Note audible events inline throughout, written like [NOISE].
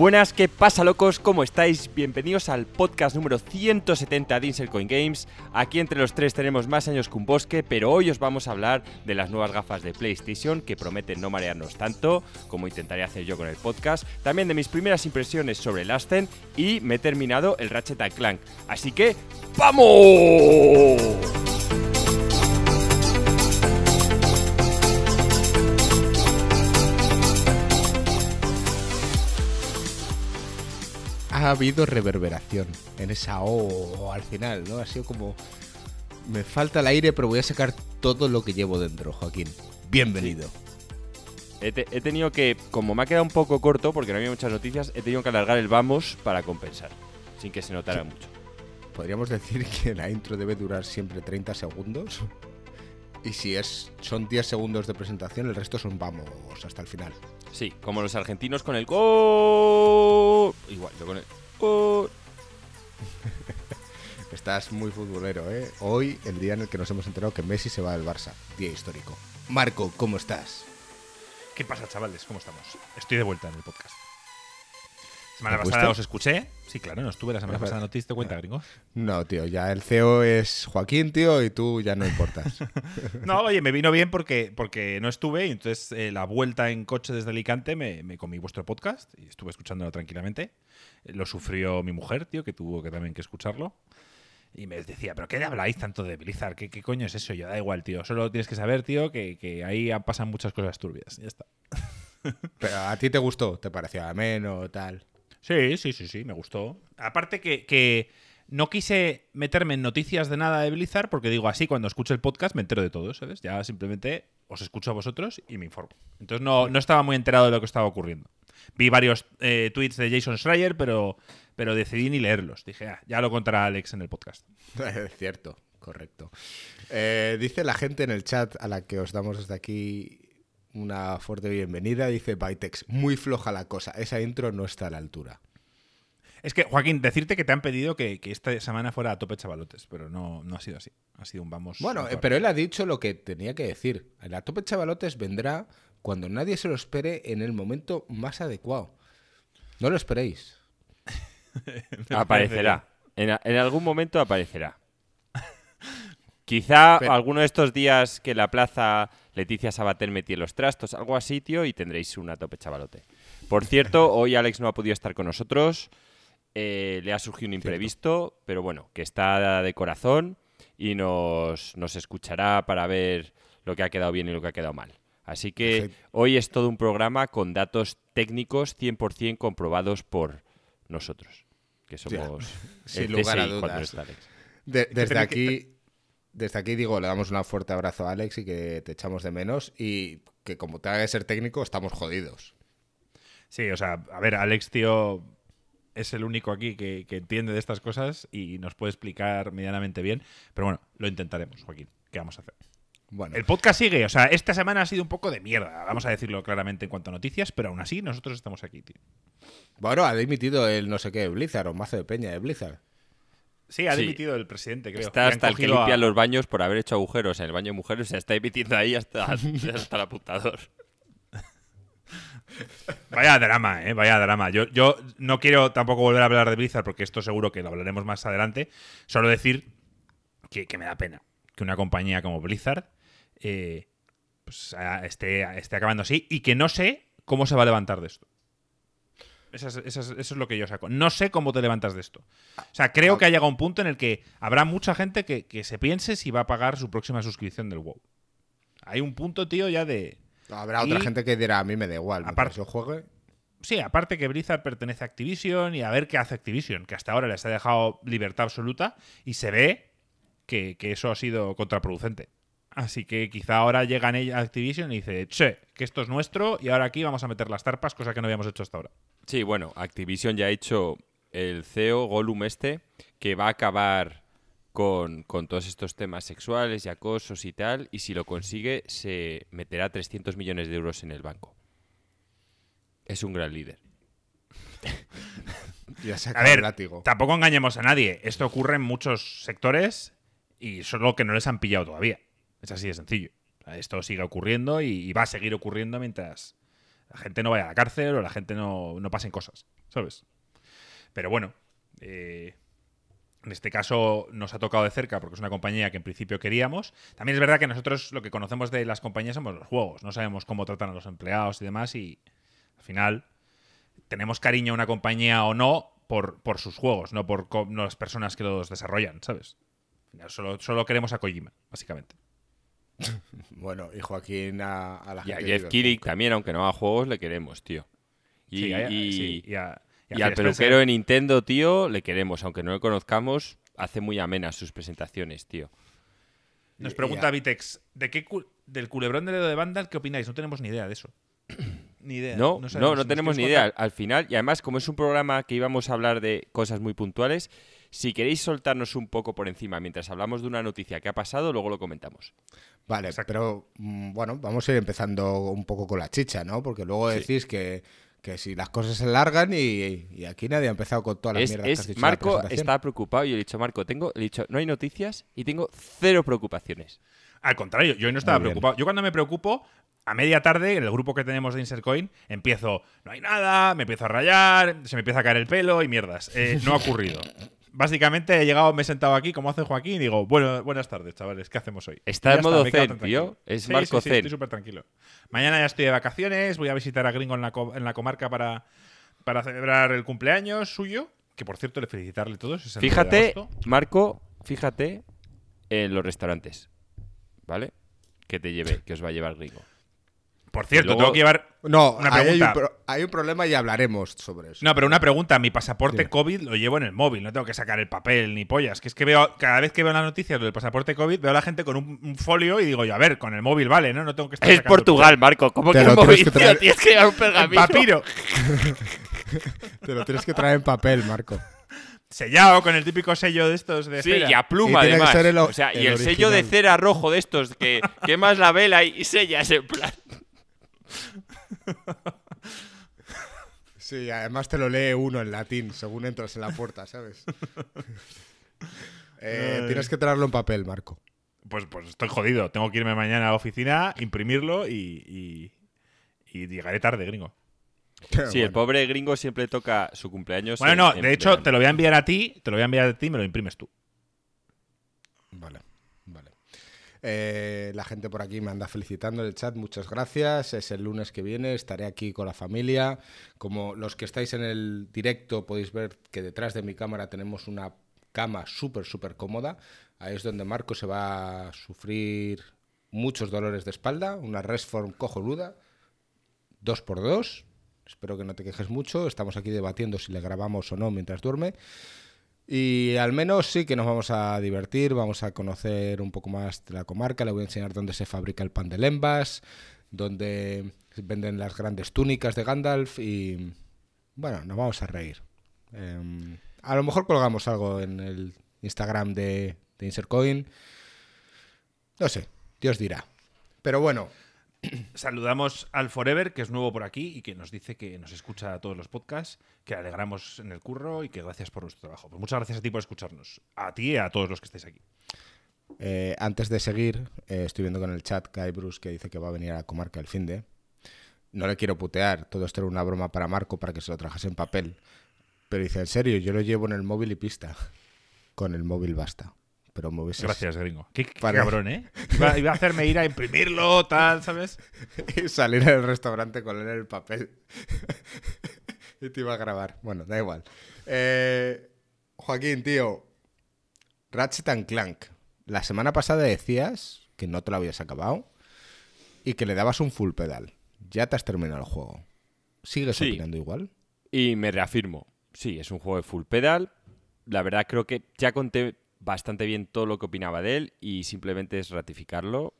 Buenas, ¿qué pasa locos? ¿Cómo estáis? Bienvenidos al podcast número 170 de Insel Coin Games. Aquí entre los tres tenemos más años que un bosque, pero hoy os vamos a hablar de las nuevas gafas de PlayStation que prometen no marearnos tanto como intentaré hacer yo con el podcast. También de mis primeras impresiones sobre el Aston y me he terminado el Ratchet Clank. Así que ¡vamos! Ha habido reverberación en esa O al final, ¿no? Ha sido como. Me falta el aire, pero voy a sacar todo lo que llevo dentro, Joaquín. Bienvenido. He, tenido que, como me ha quedado un poco corto, porque no había muchas noticias, he tenido que alargar el vamos para compensar, sin que se notara mucho. Podríamos decir que la intro debe durar siempre 30 segundos. Y si es, son 10 segundos de presentación, el resto son vamos hasta el final. Sí, como los argentinos con el gol. Igual, yo con el gol. [LAUGHS] Estás muy futbolero, ¿eh? Hoy, el día en el que nos hemos enterado que Messi se va al Barça. Día histórico. Marco, ¿cómo estás? ¿Qué pasa, chavales? ¿Cómo estamos? Estoy de vuelta en el podcast. Semana pasada os escuché. Sí, claro, no estuve la semana pasada. ¿No te diste cuenta, gringo? No, tío, ya el CEO es Joaquín, tío, y tú ya no importas. [LAUGHS] no, oye, me vino bien porque, porque no estuve y entonces eh, la vuelta en coche desde Alicante me, me, comí vuestro podcast y estuve escuchándolo tranquilamente. Eh, lo sufrió mi mujer, tío, que tuvo que también que escucharlo. Y me decía, ¿pero qué habláis tanto de Blizzard? ¿Qué, ¿Qué, coño es eso? Yo, da igual, tío. Solo tienes que saber, tío, que, que ahí pasan muchas cosas turbias. Ya está. [LAUGHS] ¿Pero a ti te gustó? ¿Te pareció ameno tal? Sí, sí, sí, sí, me gustó. Aparte que, no quise meterme en noticias de nada de Blizzard porque digo así, cuando escucho el podcast me entero de todo, ¿sabes? Ya simplemente os escucho a vosotros y me informo. Entonces no, estaba muy enterado de lo que estaba ocurriendo. Vi varios eh, tweets de Jason Schreier, pero, pero decidí ni leerlos. Dije, ah, ya lo contará Alex en el podcast. [LAUGHS] Cierto, correcto. Eh, dice la gente en el chat a la que os damos desde aquí una fuerte bienvenida. Dice Bytex, muy floja la cosa, esa intro no está a la altura. Es que, Joaquín, decirte que te han pedido que, esta semana fuera a tope chavalotes, pero no, no ha sido así. Ha sido un vamos. Bueno, pero él ha dicho lo que tenía que decir. El a tope chavalotes vendrá cuando nadie se lo espere en el momento más adecuado. No lo esperéis. [LAUGHS] aparecerá. En, algún momento aparecerá. [LAUGHS] Quizá alguno de estos días que la plaza Leticia Sabater metí los trastos, algo así, tío, y tendréis una tope chavalote. Por cierto, [LAUGHS] hoy Alex no ha podido estar con nosotros. Eh, le ha surgido un imprevisto, pero bueno, que está de corazón y nos, nos, escuchará para ver lo que ha quedado bien y lo que ha quedado mal. Así que hoy es todo un programa con datos técnicos 100% comprobados por nosotros, que somos [LAUGHS] Sin lugar a dudas. desde aquí desde aquí digo, le damos un fuerte abrazo a Alex y que te echamos de menos y que como te haga ser técnico estamos jodidos. Sí, o sea, a ver, Alex, tío, es el único aquí que, entiende de estas cosas y nos puede explicar medianamente bien. Pero bueno, lo intentaremos, Joaquín. ¿Qué vamos a hacer? Bueno. El podcast sigue, o sea, esta semana ha sido un poco de mierda, vamos a decirlo claramente en cuanto a noticias, pero aún así nosotros estamos aquí, tío. Bueno, ha dimitido el no sé qué Blizzard o mazo de peña de Blizzard. Sí, ha dimitido el presidente, creo. Está hasta el que limpia los baños por haber hecho agujeros en el baño de mujeres. Se está emitiendo ahí hasta, [LAUGHS] hasta el apuntador. Vaya drama, ¿eh? Vaya drama. Yo, yo no quiero tampoco volver a hablar de Blizzard porque esto seguro que lo hablaremos más adelante. Solo decir que, me da pena que una compañía como Blizzard eh, pues, esté, esté acabando así y que no sé cómo se va a levantar de esto. Eso es, lo que yo saco. No sé cómo te levantas de esto. O sea, creo que ha llegado un punto en el que habrá mucha gente que, se piense si va a pagar su próxima suscripción del WoW. Hay un punto, tío, ya de. Habrá otra gente que dirá, a mí me da igual, aparte yo juegue. Sí, aparte que Blizzard pertenece a Activision y a ver qué hace Activision, que hasta ahora les ha dejado libertad absoluta y se ve que, eso ha sido contraproducente. Así que quizá ahora llegan a Activision y dice, che, que esto es nuestro y ahora aquí vamos a meter las tarpas, cosa que no habíamos hecho hasta ahora. Sí, bueno, Activision ya ha hecho el CEO Gollum este, que va a acabar con, todos estos temas sexuales y acosos y tal, y si lo consigue se meterá 300 millones de euros en el banco. Es un gran líder. [LAUGHS] ya a ver, látigo. tampoco engañemos a nadie. Esto ocurre en muchos sectores y solo que no les han pillado todavía. Es así de sencillo. Esto sigue ocurriendo y va a seguir ocurriendo mientras, la gente no vaya a la cárcel o la gente no, no pasen cosas, ¿sabes? Pero bueno, eh, en este caso nos ha tocado de cerca porque es una compañía que en principio queríamos. También es verdad que nosotros lo que conocemos de las compañías somos los juegos, no sabemos cómo tratan a los empleados y demás y al final tenemos cariño a una compañía o no por, por sus juegos, no por no las personas que los desarrollan, ¿sabes? Solo, solo queremos a Kojima, básicamente. [LAUGHS] Bueno, y Joaquín a, a la Y a gente. Jeff Cyberpunk. también, aunque no haga juegos, le queremos, tío. Y, Sí, a- y- sí, y a- y a y al peluquero de Nintendo, tío, le queremos. Aunque no le conozcamos, hace muy amenas sus presentaciones, tío. Nos pregunta a- Vitex, ¿de qué cu- del culebrón de dedo de Vandal qué opináis? No tenemos ni idea de eso. [COUGHS] ni idea. No, no, sabemos. no, ¿Nos tenemos ni idea. Al final, y además, como es un programa que íbamos a hablar de cosas muy puntuales, si queréis soltarnos un poco por encima mientras hablamos de una noticia que ha pasado, luego lo comentamos. Vale, Exacto. pero mm, bueno, vamos a ir empezando un poco con la chicha, ¿no? Porque luego Sí. decís que, que si las cosas se largan y, y aquí nadie ha empezado con todas las Es, mierdas que es- has dicho Marco está preocupado y yo he dicho, Marco, tengo, he dicho, no hay noticias y tengo cero preocupaciones. Al contrario, yo hoy no estaba preocupado. Yo cuando me preocupo, a media tarde, en el grupo que tenemos de Insert Coin, empiezo, no hay nada, me empiezo a rayar, se me empieza a caer el pelo y mierdas. Eh, no ha ocurrido. [LAUGHS] Básicamente he llegado, me he sentado aquí, como hace Joaquín, y digo, bueno, buenas tardes, chavales, ¿qué hacemos hoy? Está en modo zen, tan tío. Es Sí, Marco sí, sí, zen. Estoy súper tranquilo. Mañana ya estoy de vacaciones, voy a visitar a Gringo en la, co- en la comarca para, para celebrar el cumpleaños suyo, que por cierto, le felicitarle a todos. es el 9 de Fíjate. Marco, fíjate en los restaurantes, ¿vale? Que te lleve, que os va a llevar Gringo. Por cierto, luego- tengo que llevar No, Una ahí hay, un pregunta. pro- hay un problema y hablaremos sobre eso. No, pero una pregunta. Mi pasaporte Dime. COVID lo llevo en el móvil. No tengo que sacar el papel ni pollas. Que es que veo, cada vez que veo las noticias del pasaporte COVID, veo a la gente con un, un folio y digo yo, a ver, con el móvil vale, ¿no? No tengo que estar Es Portugal, Marco. ¿Cómo que el tienes móvil, que tío? traer- [LAUGHS] Tienes que llevar un papel. pergamino. Papiro. [LAUGHS] Te lo tienes que traer en papel, Marco. Sellado con el típico sello de estos de Sí, cera. y a pluma, Y además. ser el o- sea, y el el sello de cera rojo de estos que quemas la vela y, y sellas en plan. Sí, además te lo lee uno en latín según entras en la puerta, ¿sabes? [LAUGHS] Eh, tienes que traerlo en papel, Marco. Pues, pues estoy jodido. Tengo que irme mañana a la oficina, imprimirlo y, y, y llegaré tarde, gringo. [LAUGHS] Sí, el pobre gringo siempre toca su cumpleaños. Bueno, en- no, en de hecho, verano. te lo voy a enviar a ti, te lo voy a enviar a ti y me lo imprimes tú. Vale. Eh, la gente por aquí me anda felicitando en el chat, muchas gracias. Es el lunes que viene, estaré aquí con la familia. Como los que estáis en el directo podéis ver que detrás de mi cámara tenemos una cama súper, súper cómoda. Ahí es donde Marco se va a sufrir muchos dolores de espalda, una Resform cojonuda, dos por dos. Espero que no te quejes mucho. Estamos aquí debatiendo si le grabamos o no mientras duerme. Y al menos sí que nos vamos a divertir, vamos a conocer un poco más de la comarca, le voy a enseñar dónde se fabrica el pan de lembas, dónde venden las grandes túnicas de Gandalf y bueno, nos vamos a reír. Em, a lo mejor colgamos algo en el Instagram de, de Insercoin. No sé, Dios dirá. Pero bueno, Saludamos al Forever, que es nuevo por aquí y que nos dice que nos escucha a todos los podcasts, que le alegramos en el curro y que gracias por nuestro trabajo. Pues muchas gracias a ti por escucharnos. A ti y a todos los que estáis aquí. Eh, antes de seguir, eh, estoy viendo con el chat Kai Bruce que dice que va a venir a la comarca el fin de. No le quiero putear, todo esto era una broma para Marco para que se lo trajese en papel. Pero dice, en serio, yo lo llevo en el móvil y pista. [LAUGHS] Con el móvil basta. Pero me hubieses- Gracias, gringo. Qué, [LAUGHS] cabrón, ¿eh? Iba, iba a hacerme ir a imprimirlo, tal, ¿sabes? y [LAUGHS] salir al restaurante con él en el papel. [LAUGHS] y te iba a grabar. Bueno, da igual. Eh, Joaquín, tío. Ratchet and Clank. La semana pasada decías que no te lo habías acabado y que le dabas un full pedal. Ya te has terminado el juego. ¿Sigues Sí. opinando igual? Y me reafirmo. Sí, es un juego de full pedal. La verdad creo que ya conté bastante bien todo lo que opinaba de él y simplemente es ratificarlo.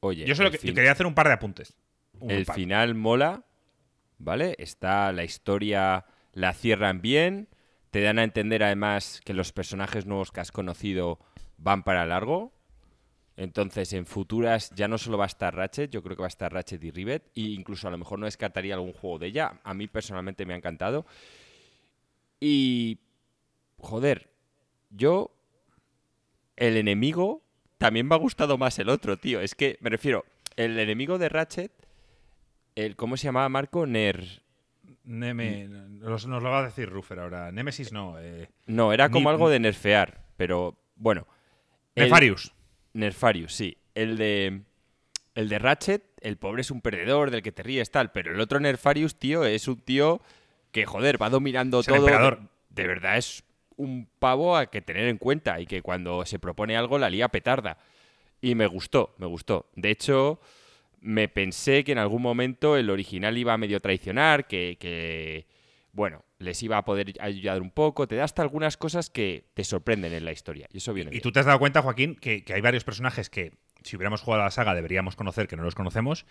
Oye, Yo solo que- quería hacer un par de apuntes. Un el par. final mola, ¿vale? Está la historia, la cierran bien, te dan a entender además que los personajes nuevos que has conocido van para largo. Entonces, en futuras ya no solo va a estar Ratchet, yo creo que va a estar Ratchet y Rivet, e incluso a lo mejor no descartaría algún juego de ella. A mí personalmente me ha encantado. Y, joder, yo, el enemigo, también me ha gustado más el otro, tío. Es que, me refiero, el enemigo de Ratchet El, ¿Cómo se llamaba Marco? Ner. Neme, nos, lo va a decir Ruffer ahora. Nemesis no. Eh, No, era como Ni- algo de nerfear, pero bueno. El- Nefarius. Nerfarius, sí. El de. El de Ratchet, el pobre es un perdedor del que te ríes, tal. Pero el otro Nerfarius, tío, es un tío que, joder, va dominando Es el todo. emperador. De verdad es un pavo a que tener en cuenta y que cuando se propone algo la lía petarda. Y me gustó, me gustó. De hecho, me pensé que en algún momento el original iba a medio traicionar, que, que, bueno, les iba a poder ayudar un poco. Te da hasta algunas cosas que te sorprenden en la historia. Y eso viene Y bien. tú te has dado cuenta, Joaquín, que, que hay varios personajes que, si hubiéramos jugado a la saga, deberíamos conocer, que no los conocemos,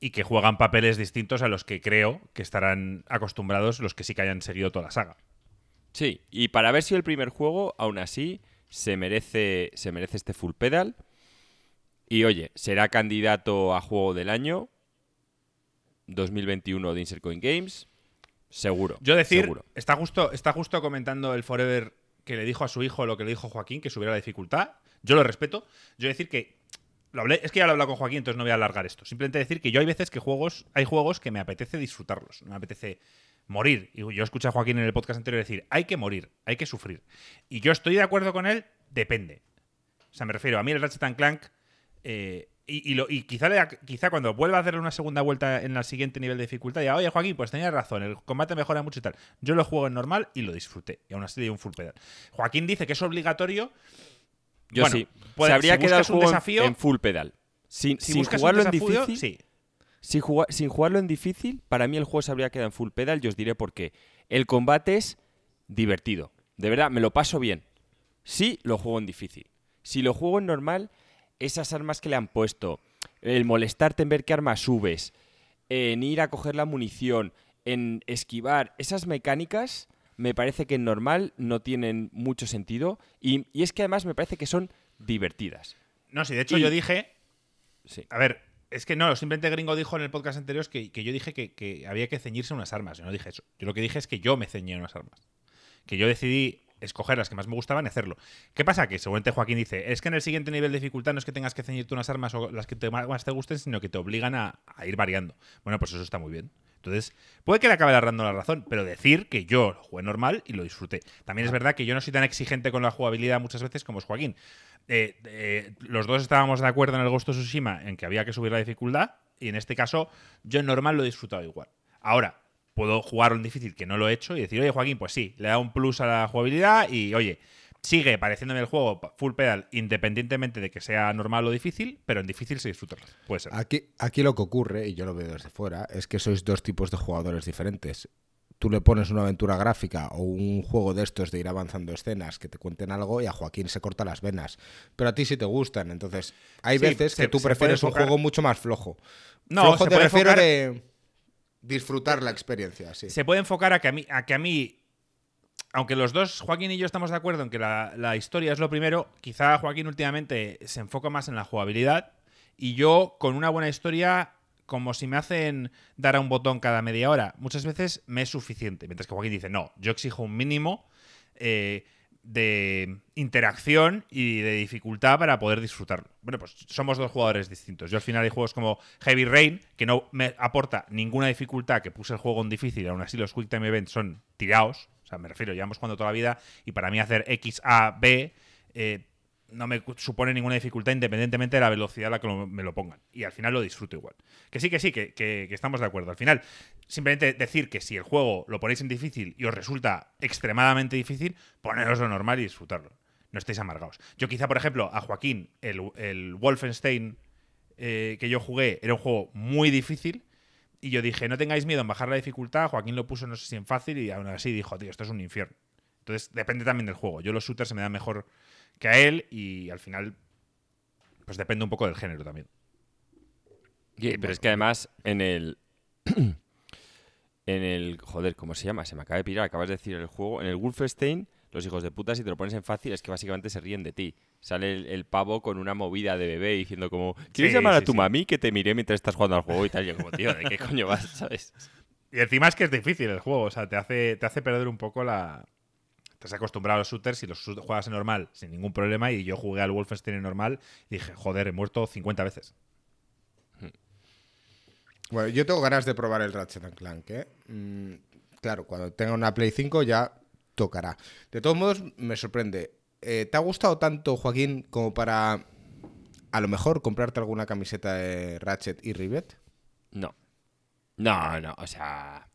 y que juegan papeles distintos a los que creo que estarán acostumbrados los que sí que hayan seguido toda la saga. Sí, y para haber sido el primer juego, aún así, se merece, se merece este full pedal. Y oye, será candidato a juego del año 2021 de Insert Coin Games. Seguro. Yo decir, seguro. está justo, está justo comentando el Forever que le dijo a su hijo lo que le dijo Joaquín, que subiera la dificultad. Yo lo respeto. Yo decir que. Lo hablé, es que ya lo he hablado con Joaquín, entonces no voy a alargar esto. Simplemente decir que yo hay veces que juegos, hay juegos que me apetece disfrutarlos. Me apetece morir. Y yo escuché a Joaquín en el podcast anterior decir, hay que morir, hay que sufrir. Y yo estoy de acuerdo con él, depende. O sea, me refiero, a mí el Ratchet and Clank. eh, y, y lo- y quizá, le- quizá cuando vuelva a hacer una segunda vuelta en el siguiente nivel de dificultad, ya, oye Joaquín, pues tenías razón, el combate mejora mucho y tal. Yo lo juego en normal y lo disfruté. Y aún así le di un full pedal. Joaquín dice que es obligatorio. Yo Bueno, sí. puede- se habría si quedado el juego en- desafío- en full pedal. Sin, Si sin jugarlo en difícil, sí. Sin, jugar- sin jugarlo en difícil, para mí el juego se habría quedado en full pedal y os diré por qué. El combate es divertido. De verdad, me lo paso bien. Sí, lo juego en difícil. Si lo juego en normal, esas armas que le han puesto, el molestarte en ver qué arma subes, en ir a coger la munición, en esquivar, esas mecánicas me parece que en normal no tienen mucho sentido y, y es que además me parece que son divertidas. No, sí, de hecho Y- yo dije. Sí. A ver, es que no, simplemente Gringo dijo en el podcast anterior que, que yo dije que, que había que ceñirse unas armas. Yo no dije eso. Yo lo que dije es que yo me ceñí unas armas. Que yo decidí escoger las que más me gustaban y hacerlo. ¿Qué pasa? Que seguramente Joaquín dice, es que en el siguiente nivel de dificultad no es que tengas que ceñirte unas armas o las que te más te gusten, sino que te obligan a, a ir variando. Bueno, pues eso está muy bien. Entonces, puede que le acabe dando la razón, pero decir que yo lo jugué normal y lo disfruté. También es verdad que yo no soy tan exigente con la jugabilidad muchas veces como es Joaquín. Eh, eh, los dos estábamos de acuerdo en el Ghost of Tsushima en que había que subir la dificultad y en este caso yo en normal lo he disfrutado igual. Ahora, puedo jugarlo en difícil que no lo he hecho y decir, oye Joaquín, pues sí, le da un plus a la jugabilidad y oye, sigue pareciéndome el juego full pedal independientemente de que sea normal o difícil, pero en difícil se disfruta. Puede ser. Aquí, aquí lo que ocurre, y yo lo veo desde fuera, es que sois dos tipos de jugadores diferentes. Tú le pones una aventura gráfica o un juego de estos de ir avanzando escenas que te cuenten algo y a Joaquín se corta las venas. Pero a ti sí te gustan. Entonces, hay Sí, veces se- que tú prefieres un juego mucho más flojo. No, flojo te refiero enfocar- de disfrutar la experiencia, sí. Se puede enfocar a que a mí, a que a mí aunque los dos, Joaquín y yo, estamos de acuerdo en que la, historia es lo primero, quizá Joaquín últimamente se enfoca más en la jugabilidad y yo con una buena historia, como si me hacen dar a un botón cada media hora, muchas veces me es suficiente. Mientras que Joaquín dice, no, yo exijo un mínimo eh, de interacción y de dificultad para poder disfrutarlo. Bueno, pues somos dos jugadores distintos. Yo al final hay juegos como Heavy Rain, que no me aporta ninguna dificultad, que puse el juego en difícil, aún así los Quick Time Events son tirados. O sea, me refiero, llevamos jugando toda la vida y para mí hacer X, A, B eh, no me supone ninguna dificultad independientemente de la velocidad a la que me lo pongan. Y al final lo disfruto igual. Que sí, que sí, que, estamos de acuerdo. Al final, simplemente decir que si el juego lo ponéis en difícil y os resulta extremadamente difícil, poneroslo normal y disfrutarlo. No estéis amargados. Yo quizá, por ejemplo, a Joaquín, el, el Wolfenstein eh, que yo jugué era un juego muy difícil. Y yo dije, no tengáis miedo en bajar la dificultad. Joaquín lo puso, no sé si en fácil, y aún así dijo, tío, esto es un infierno. Entonces, depende también del juego. Yo los shooters se me dan mejor que a él, y al final, pues depende un poco del género también. Pero es que además en el. [CLEARS THROAT] en el. Joder, ¿cómo se llama? Se me acaba de pirar, acabas de decir el juego. En el Wolfenstein, los hijos de puta, si te lo pones en fácil, es que básicamente se ríen de ti. Sale el, el pavo con una movida de bebé diciendo como. ¿Quieres Sí, llamar a sí, tu sí. mami que te miré mientras estás jugando al juego y tal? Y yo como, tío, ¿de qué coño vas? [LAUGHS] ¿Sabes? Y encima es que es difícil el juego, o sea, te hace, te hace perder un poco la. Te has acostumbrado a los shooters y los juegas en normal sin ningún problema. Y yo jugué al Wolfenstein en normal y dije, joder, he muerto 50 veces. Bueno, yo tengo ganas de probar el Ratchet Clank, ¿eh? Mm, claro, cuando tenga una Play 5 ya tocará. De todos modos, me sorprende. Eh, ¿Te ha gustado tanto, Joaquín, como para a lo mejor comprarte alguna camiseta de Ratchet y Rivet? No. No, no, o sea...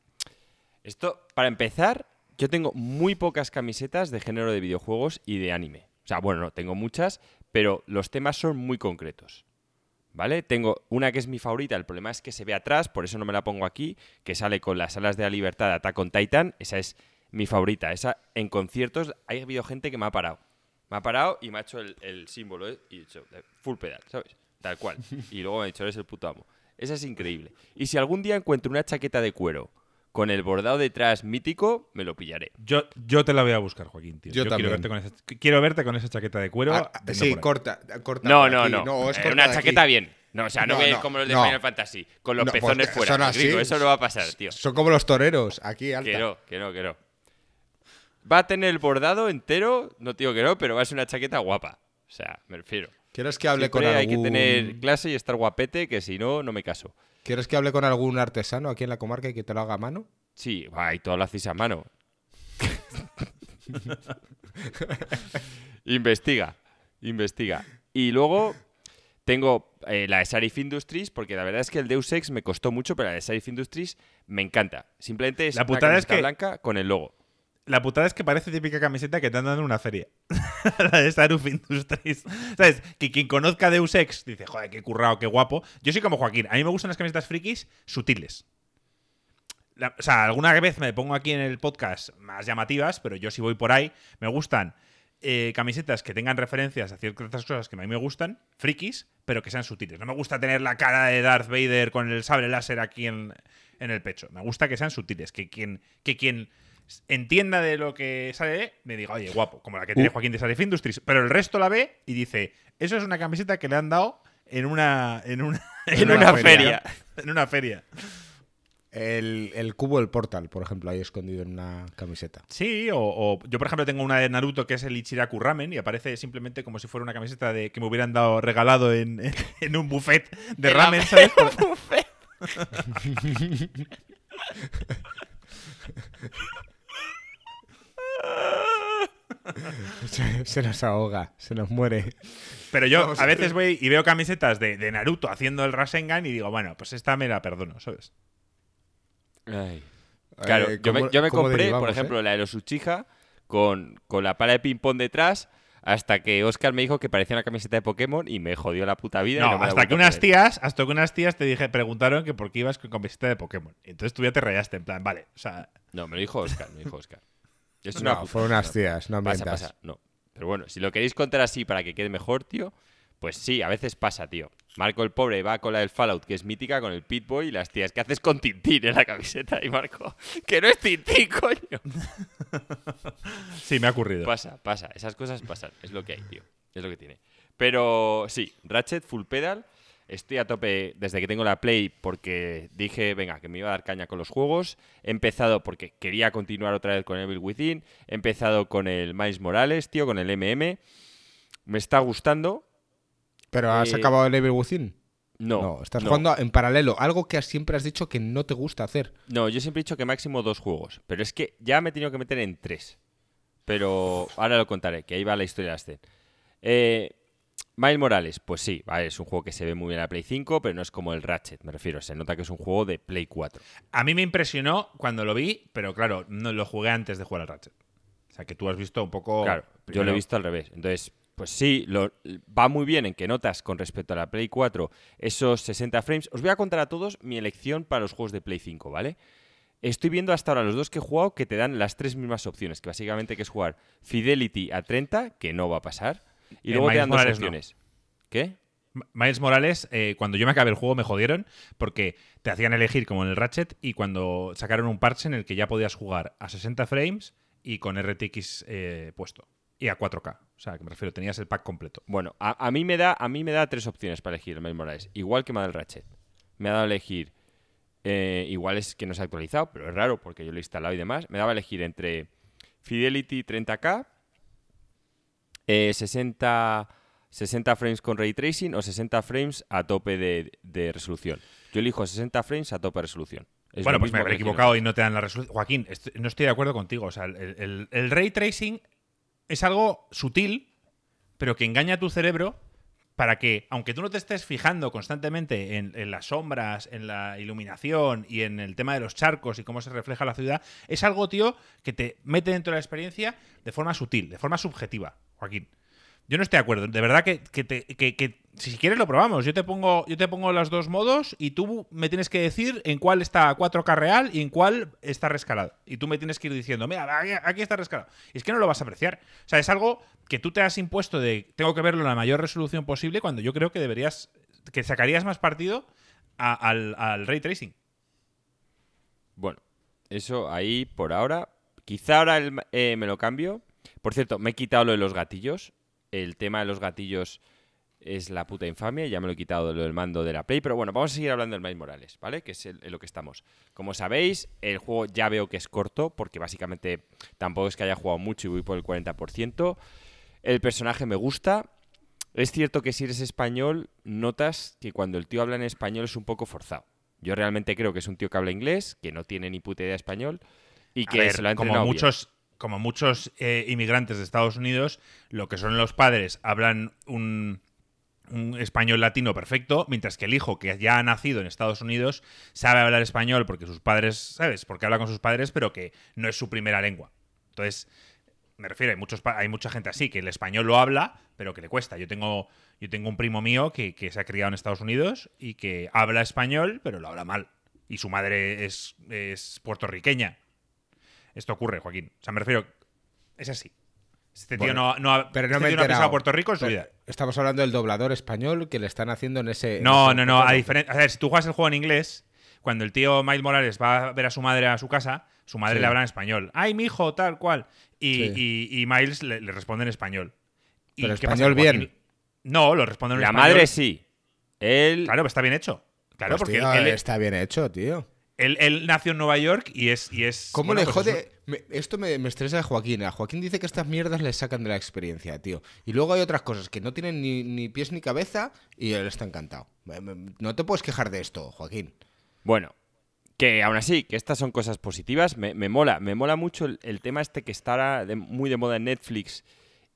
Esto, para empezar, yo tengo muy pocas camisetas de género de videojuegos y de anime. O sea, bueno, no, tengo muchas, pero los temas son muy concretos. ¿Vale? Tengo una que es mi favorita, el problema es que se ve atrás, por eso no me la pongo aquí, que sale con las alas de la libertad de Attack on Titan, esa es mi favorita. Esa en conciertos ha habido gente que me ha parado. Me ha parado y me ha hecho el, símbolo ¿eh? y he dicho, full pedal, ¿sabes? Tal cual. Y luego me ha dicho, eres el puto amo. Esa es increíble. Y si algún día encuentro una chaqueta de cuero con el bordado detrás mítico, me lo pillaré. Yo, yo te la voy a buscar, Joaquín, tío. Yo, quiero, verte con esa, quiero verte con esa chaqueta de cuero. Ah, sí, corta, corta. No, no, no. no es eh, una chaqueta bien. No, o sea, no, no como los de Final Fantasy, con los pues pezones fuera. eso no va a pasar, tío. Son como los toreros, aquí alta. Que no, que no, que no. Va a tener el bordado entero, no digo que no, pero va a ser una chaqueta guapa. O sea, me refiero. ¿Quieres que hable con algún... hay que tener clase y estar guapete, que si no, no me caso. ¿Quieres que hable con algún artesano aquí en la comarca y que te lo haga a mano? Sí, y todo lo hacéis a mano. [LAUGHS] investiga, investiga. Y luego tengo eh, la de Sarif Industries, porque la verdad es que el Deus Ex me costó mucho, pero la de Sarif Industries me encanta. Simplemente es la putada es que... blanca con el logo. La putada es que parece típica camiseta que te han dado en una feria. [LAUGHS] la de Sarif Industries. ¿Sabes? Que quien conozca Deus Ex dice, joder, qué currado, qué guapo. Yo soy como Joaquín. A mí me gustan las camisetas frikis sutiles. o sea, alguna vez me pongo aquí en el podcast más llamativas, pero yo si voy por ahí, me gustan eh, camisetas que tengan referencias a ciertas cosas que a mí me gustan, frikis, pero que sean sutiles. No me gusta tener la cara de Darth Vader con el sable láser aquí en, en el pecho. Me gusta que sean sutiles, que quien, que quien entienda de lo que sale, me diga, oye, guapo, como la que tiene uh. Joaquín de Salif Industries. Pero el resto la ve y dice, eso es una camiseta que le han dado en una, en una, [LAUGHS] en, una, feria. [LAUGHS] En una feria. El, cubo del Portal, por ejemplo, ahí escondido en una camiseta. Sí, o, yo, por ejemplo, tengo una de Naruto que es el Ichiraku Ramen y aparece simplemente como si fuera una camiseta de que me hubieran dado regalado en, [LAUGHS] un buffet de ramen, ¿sabes? [LAUGHS] se, nos ahoga, se nos muere. Pero yo a veces voy y veo camisetas de, de, Naruto haciendo el Rasengan y digo, bueno, pues esta me la perdono, ¿sabes? Claro, eh, yo, me, compré, por ejemplo, eh? la de los Uchiha con, con la pala de ping-pong detrás hasta que Oscar me dijo que parecía una camiseta de Pokémon y me jodió la puta vida. No, hasta que unas tías, hasta que unas tías te dije, preguntaron que por qué ibas con camiseta de Pokémon. Entonces tú ya te rayaste, en plan, vale, o sea. No, me lo dijo Oscar, me dijo Oscar. No, fueron unas tías, no pasa, pasa, no. Pero bueno, si lo queréis contar así para que quede mejor, tío, pues sí, a veces pasa, tío. Marco el pobre va con la del Fallout, que es mítica, con el Pitboy y las tías. ¿Qué haces con Tintín en la camiseta? Y Marco, [LAUGHS] que no es Tintín, coño. [LAUGHS] sí, me ha ocurrido. Pasa, pasa. Esas cosas pasan. Es lo que hay, tío. Es lo que tiene. Pero sí, Ratchet, full pedal. Estoy a tope desde que tengo la Play porque dije, venga, que me iba a dar caña con los juegos. He empezado porque quería continuar otra vez con Evil Within. He empezado con el Miles Morales, tío, con el MM. Me está gustando ¿Pero has eh, acabado el Evil Within? No. No, estás jugando en paralelo, algo que siempre has dicho que no te gusta hacer. No, yo siempre he dicho que máximo dos juegos, pero es que ya me he tenido que meter en tres. Pero ahora lo contaré, que ahí va la historia de Ascen. Eh, Miles Morales, pues sí, es un juego que se ve muy bien en la Play 5, pero no es como el Ratchet, me refiero, se nota que es un juego de Play 4. A mí me impresionó cuando lo vi, pero claro, no lo jugué antes de jugar al Ratchet. O sea, que tú has visto un poco... Claro, yo lo he visto al revés. Entonces, pues sí, lo, va muy bien en que notas con respecto a la Play 4 esos 60 frames. Os voy a contar a todos mi elección para los juegos de Play 5, ¿vale? Estoy viendo hasta ahora los dos que he jugado que te dan las tres mismas opciones, que básicamente que es jugar Fidelity a 30, que no va a pasar, y eh, luego te dan dos opciones. ¿Qué? Miles Morales, eh, cuando yo me acabé el juego me jodieron porque te hacían elegir como en el Ratchet y cuando sacaron un parche en el que ya podías jugar a 60 frames y con RTX eh, puesto y a 4K. O sea, que me refiero, tenías el pack completo. Bueno, a, mí, me da, a mí me da tres opciones para elegir el Miles Morales. Igual que me da el Ratchet. Me ha dado a elegir. Eh, igual es que no se ha actualizado, pero es raro porque yo lo he instalado y demás. Me daba a elegir entre Fidelity 30K, 60, 60 frames con ray tracing o 60 frames a tope de, resolución. Yo elijo 60 frames a tope resolución. Es bueno, pues me habré equivocado y no te dan la resolución. Joaquín, est- no estoy de acuerdo contigo. O sea, el, el- el ray tracing es algo sutil, pero que engaña a tu cerebro para que, aunque tú no te estés fijando constantemente en, en las sombras, en la iluminación y en el tema de los charcos y cómo se refleja la ciudad, es algo, tío, que te mete dentro de la experiencia de forma sutil, de forma subjetiva, Joaquín. Yo no estoy de acuerdo. De verdad que, que te- si quieres lo probamos. Yo te pongo, yo te pongo los dos modos y tú me tienes que decir en cuál está 4K real y en cuál está rescalado. Y tú me tienes que ir diciendo, mira, aquí, está rescalado. Y es que no lo vas a apreciar. O sea, es algo que tú te has impuesto de tengo que verlo en la mayor resolución posible cuando yo creo que deberías, que sacarías más partido al, al ray tracing. Bueno, eso ahí por ahora. Quizá ahora el- eh, me lo cambio. Por cierto, me he quitado lo de los gatillos. El tema de los gatillos es la puta infamia. Ya me lo he quitado de lo del mando de la Play. Pero bueno, vamos a seguir hablando del Miles Morales, ¿vale? Que es el- en lo que estamos. Como sabéis, el juego ya veo que es corto. Porque básicamente tampoco es que haya jugado mucho y voy por el 40%. El personaje me gusta. Es cierto que si eres español, notas que cuando el tío habla en español es un poco forzado. Yo realmente creo que es un tío que habla inglés, que no tiene ni puta idea de español y A que ver, se lo ha como bien. Como muchos eh, inmigrantes de Estados Unidos, lo que son los padres hablan un, español latino perfecto, mientras que el hijo, que ya ha nacido en Estados Unidos, sabe hablar español porque sus padres, ¿sabes? Porque habla con sus padres, pero que no es su primera lengua. Entonces, me refiero, hay, muchos, hay mucha gente así, que el español lo habla, pero que le cuesta. Yo tengo, yo tengo un primo mío que, se ha criado en Estados Unidos y que habla español, pero lo habla mal. Y su madre es puertorriqueña. Esto ocurre, Joaquín. O sea, me refiero, es así. Este tío Bueno, no, no ha, Pero este no me he tío no ha pisado. Puerto Rico en su Pero vida. Estamos hablando del doblador español que le están haciendo en ese. en No, ese no, no. A diferencia. A ver, si tú juegas el juego en inglés, cuando el tío Miles Morales va a ver a su madre a su casa, su madre Sí. le habla en español. ¡Ay, mi hijo! Tal cual. Y, Sí. y- y Miles le, le responde en español. ¿Y Pero qué español bien. No, lo responde en La español. madre sí. Él Claro, está bien hecho. Claro, Pues, porque tío, él, él- está bien hecho, tío. Él- él nació en Nueva York y es. Y es ¿Cómo bueno, le pues jode? es un- Me- esto me, me estresa a Joaquín. A Joaquín dice que estas mierdas le sacan de la experiencia, tío. Y luego hay otras cosas que no tienen ni, ni pies ni cabeza y él está encantado. No te puedes quejar de esto, Joaquín. Bueno, que aún así, que estas son cosas positivas, me, me mola, me mola mucho el, el tema este que está de- muy de moda en Netflix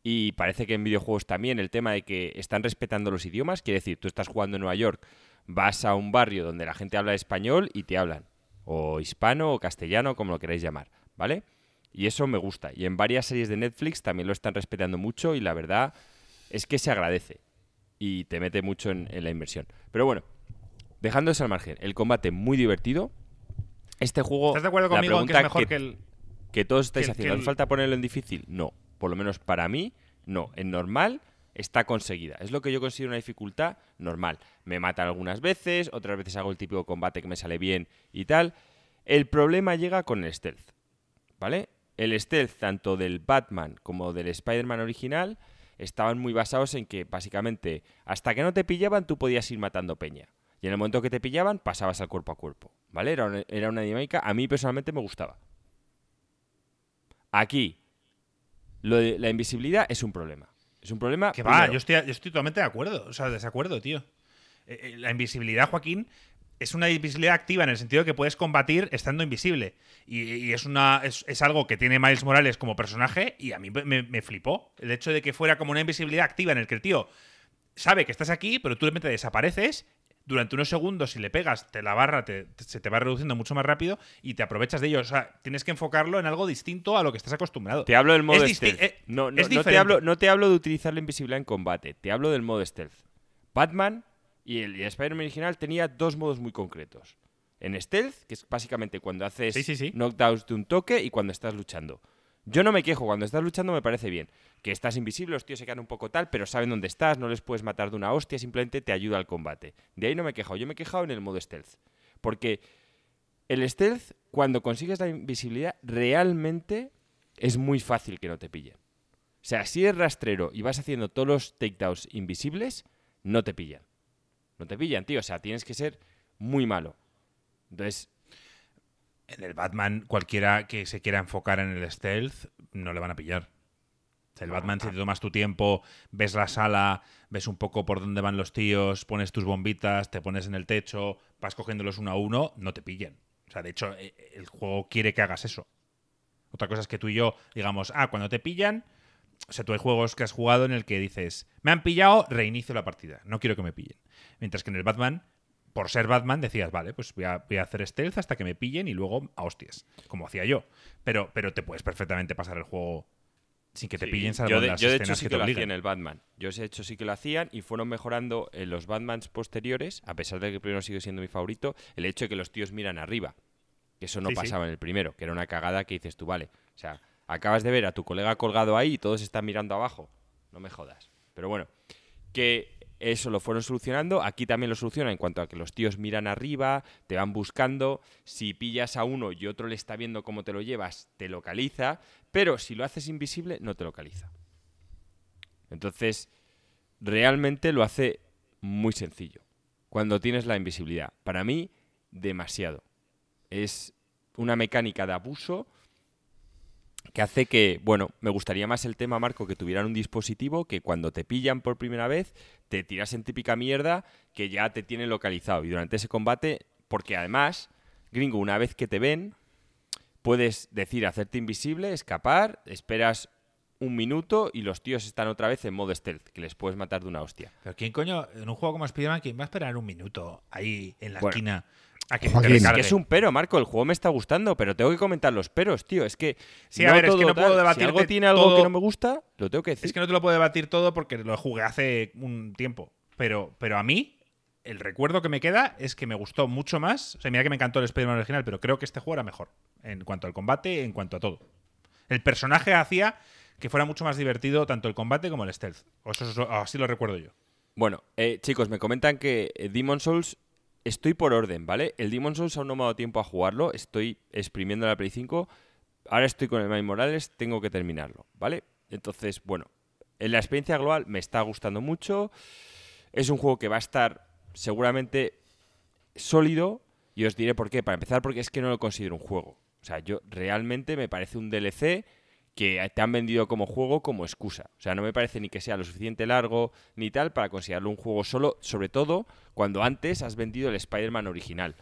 y parece que en videojuegos también, el tema de que están respetando los idiomas, quiere decir, tú estás jugando en Nueva York, vas a un barrio donde la gente habla español y te hablan, o hispano o castellano, como lo queráis llamar, ¿vale? Y eso me gusta. Y en varias series de Netflix también lo están respetando mucho y la verdad es que se agradece y te mete mucho en, en la inversión. Pero bueno, dejando eso al margen, el combate muy divertido. Este juego. ¿Estás de acuerdo la conmigo en que es mejor que, el. que todos estáis que el- haciendo. que ¿Hace el- falta ponerlo en difícil? No. Por lo menos para mí, no. En normal está conseguida. Es lo que yo considero una dificultad normal. Me matan algunas veces, otras veces hago el típico combate que me sale bien y tal. El problema llega con el stealth. ¿Vale? El stealth, tanto del Batman como del Spider-Man original, estaban muy basados en que básicamente hasta que no te pillaban tú podías ir matando peña. Y en el momento que te pillaban pasabas al cuerpo a cuerpo. ¿Vale? Era una, era una dinámica, a mí personalmente me gustaba. Aquí, lo de la invisibilidad es un problema. Es un problema. Que va, yo estoy, yo estoy totalmente de acuerdo. O sea, desacuerdo, tío. Eh, eh, la invisibilidad, Joaquín, es una invisibilidad activa en el sentido de que puedes combatir estando invisible. Y, y es, una, es, es algo que tiene Miles Morales como personaje y a mí me, me flipó. El hecho de que fuera como una invisibilidad activa en el que el tío sabe que estás aquí, pero tú de repente desapareces. Durante unos segundos, si le pegas, te la barra te- te- se te va reduciendo mucho más rápido y te aprovechas de ello. O sea, tienes que enfocarlo en algo distinto a lo que estás acostumbrado. Te hablo del modo Es stealth. eh, no, no, es no te diferente. hablo, no te hablo de utilizar la invisibilidad en combate. Te hablo del modo stealth. Batman y el, Spider-Man original tenía dos modos muy concretos. En stealth, que es básicamente cuando haces Sí, sí, sí. knockdowns de un toque y cuando estás luchando. Yo no me quejo, cuando estás luchando me parece bien. Que estás invisible, los tíos se quedan un poco tal, pero saben dónde estás, no les puedes matar de una hostia, simplemente te ayuda al combate. De ahí no me he quejado, yo me he quejado en el modo stealth. Porque el stealth, cuando consigues la invisibilidad, realmente es muy fácil que no te pillen. O sea, si eres rastrero y vas haciendo todos los takedowns invisibles, no te pillan. No te pillan, tío. O sea, tienes que ser muy malo. Entonces, En el Batman, cualquiera que se quiera enfocar en el stealth, no le van a pillar. El Batman, si te tomas tu tiempo, ves la sala, ves un poco por dónde van los tíos, pones tus bombitas, te pones en el techo, vas cogiéndolos uno a uno, no te pillen. O sea, de hecho, eh, el juego quiere que hagas eso. Otra cosa es que tú y yo digamos, ah, cuando te pillan, o sea, tú hay juegos que has jugado en el que dices, me han pillado, reinicio la partida, no quiero que me pillen. Mientras que en el Batman, por ser Batman, decías, vale, pues voy a, voy a hacer stealth hasta que me pillen y luego a hostias, como hacía yo. Pero, pero te puedes perfectamente pasar el juego sin que te Sí, pillen salvo yo de, las yo de hecho sí que lo hacía obligan. en el Batman. Yo de hecho sí que lo hacían y fueron mejorando en los Batmans posteriores, a pesar de que el primero sigue siendo mi favorito, el hecho de que los tíos miran arriba. Que eso no Sí, sí. pasaba en el primero, que era una cagada que dices tú, vale. O sea, acabas de ver a tu colega colgado ahí y todos están mirando abajo. No me jodas. Pero bueno, que eso lo fueron solucionando. Aquí también lo soluciona en cuanto a que los tíos miran arriba, te van buscando. Si pillas a uno y otro le está viendo cómo te lo llevas, te localiza. Pero si lo haces invisible, no te localiza. Entonces, realmente lo hace muy sencillo. Cuando tienes la invisibilidad. Para mí, demasiado. Es una mecánica de abuso que hace que, bueno, me gustaría más el tema, Marco, que tuvieran un dispositivo que cuando te pillan por primera vez, te tiras en típica mierda que ya te tienen localizado. Y durante ese combate, porque además, gringo, una vez que te ven, puedes decir hacerte invisible, escapar, esperas un minuto y los tíos están otra vez en modo stealth, que les puedes matar de una hostia. Pero ¿quién coño, en un juego como Spider-Man, quién va a esperar un minuto ahí en la Bueno. esquina a que Es recargue? que es un pero, Marco. El juego me está gustando, pero tengo que comentar los peros, tío. Es que. Sí, a ver, es que no tal. puedo Si debatirte algo tiene algo todo- que no me gusta, lo tengo que decir. Es que no te lo puedo debatir todo porque lo jugué hace un tiempo. Pero, pero a mí, el recuerdo que me queda es que me gustó mucho más. O sea, mira que me encantó el Spider-Man original, pero creo que este juego era mejor. En cuanto al combate, en cuanto a todo. El personaje hacía que fuera mucho más divertido tanto el combate como el stealth. O eso, es- así lo recuerdo yo. Bueno, eh, chicos, me comentan que eh, Demon Souls. Estoy por orden, ¿vale? El Demon Souls aún no me ha dado tiempo a jugarlo. Estoy exprimiendo la Play 5. Ahora estoy con el Miles Morales. Tengo que terminarlo, ¿vale? Entonces, bueno, en la experiencia global me está gustando mucho. Es un juego que va a estar seguramente sólido. Y os diré por qué. Para empezar, porque es que no lo considero un juego. O sea, yo realmente me parece un DLC que te han vendido como juego como excusa. O sea, no me parece ni que sea lo suficiente largo ni tal para considerarlo un juego solo, sobre todo cuando antes has vendido el Spider-Man original.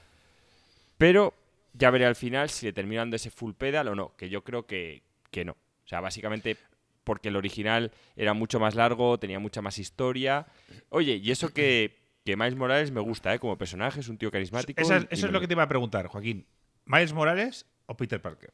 Pero ya veré al final si le terminan de ese full pedal o no, que yo creo que, que no. O sea, básicamente porque el original era mucho más largo, tenía mucha más historia. Oye, y eso que, que Miles Morales me gusta, ¿eh? Como personaje, es un tío carismático. Eso, es- y me- lo que te iba a preguntar, Joaquín. ¿Miles Morales o Peter Parker?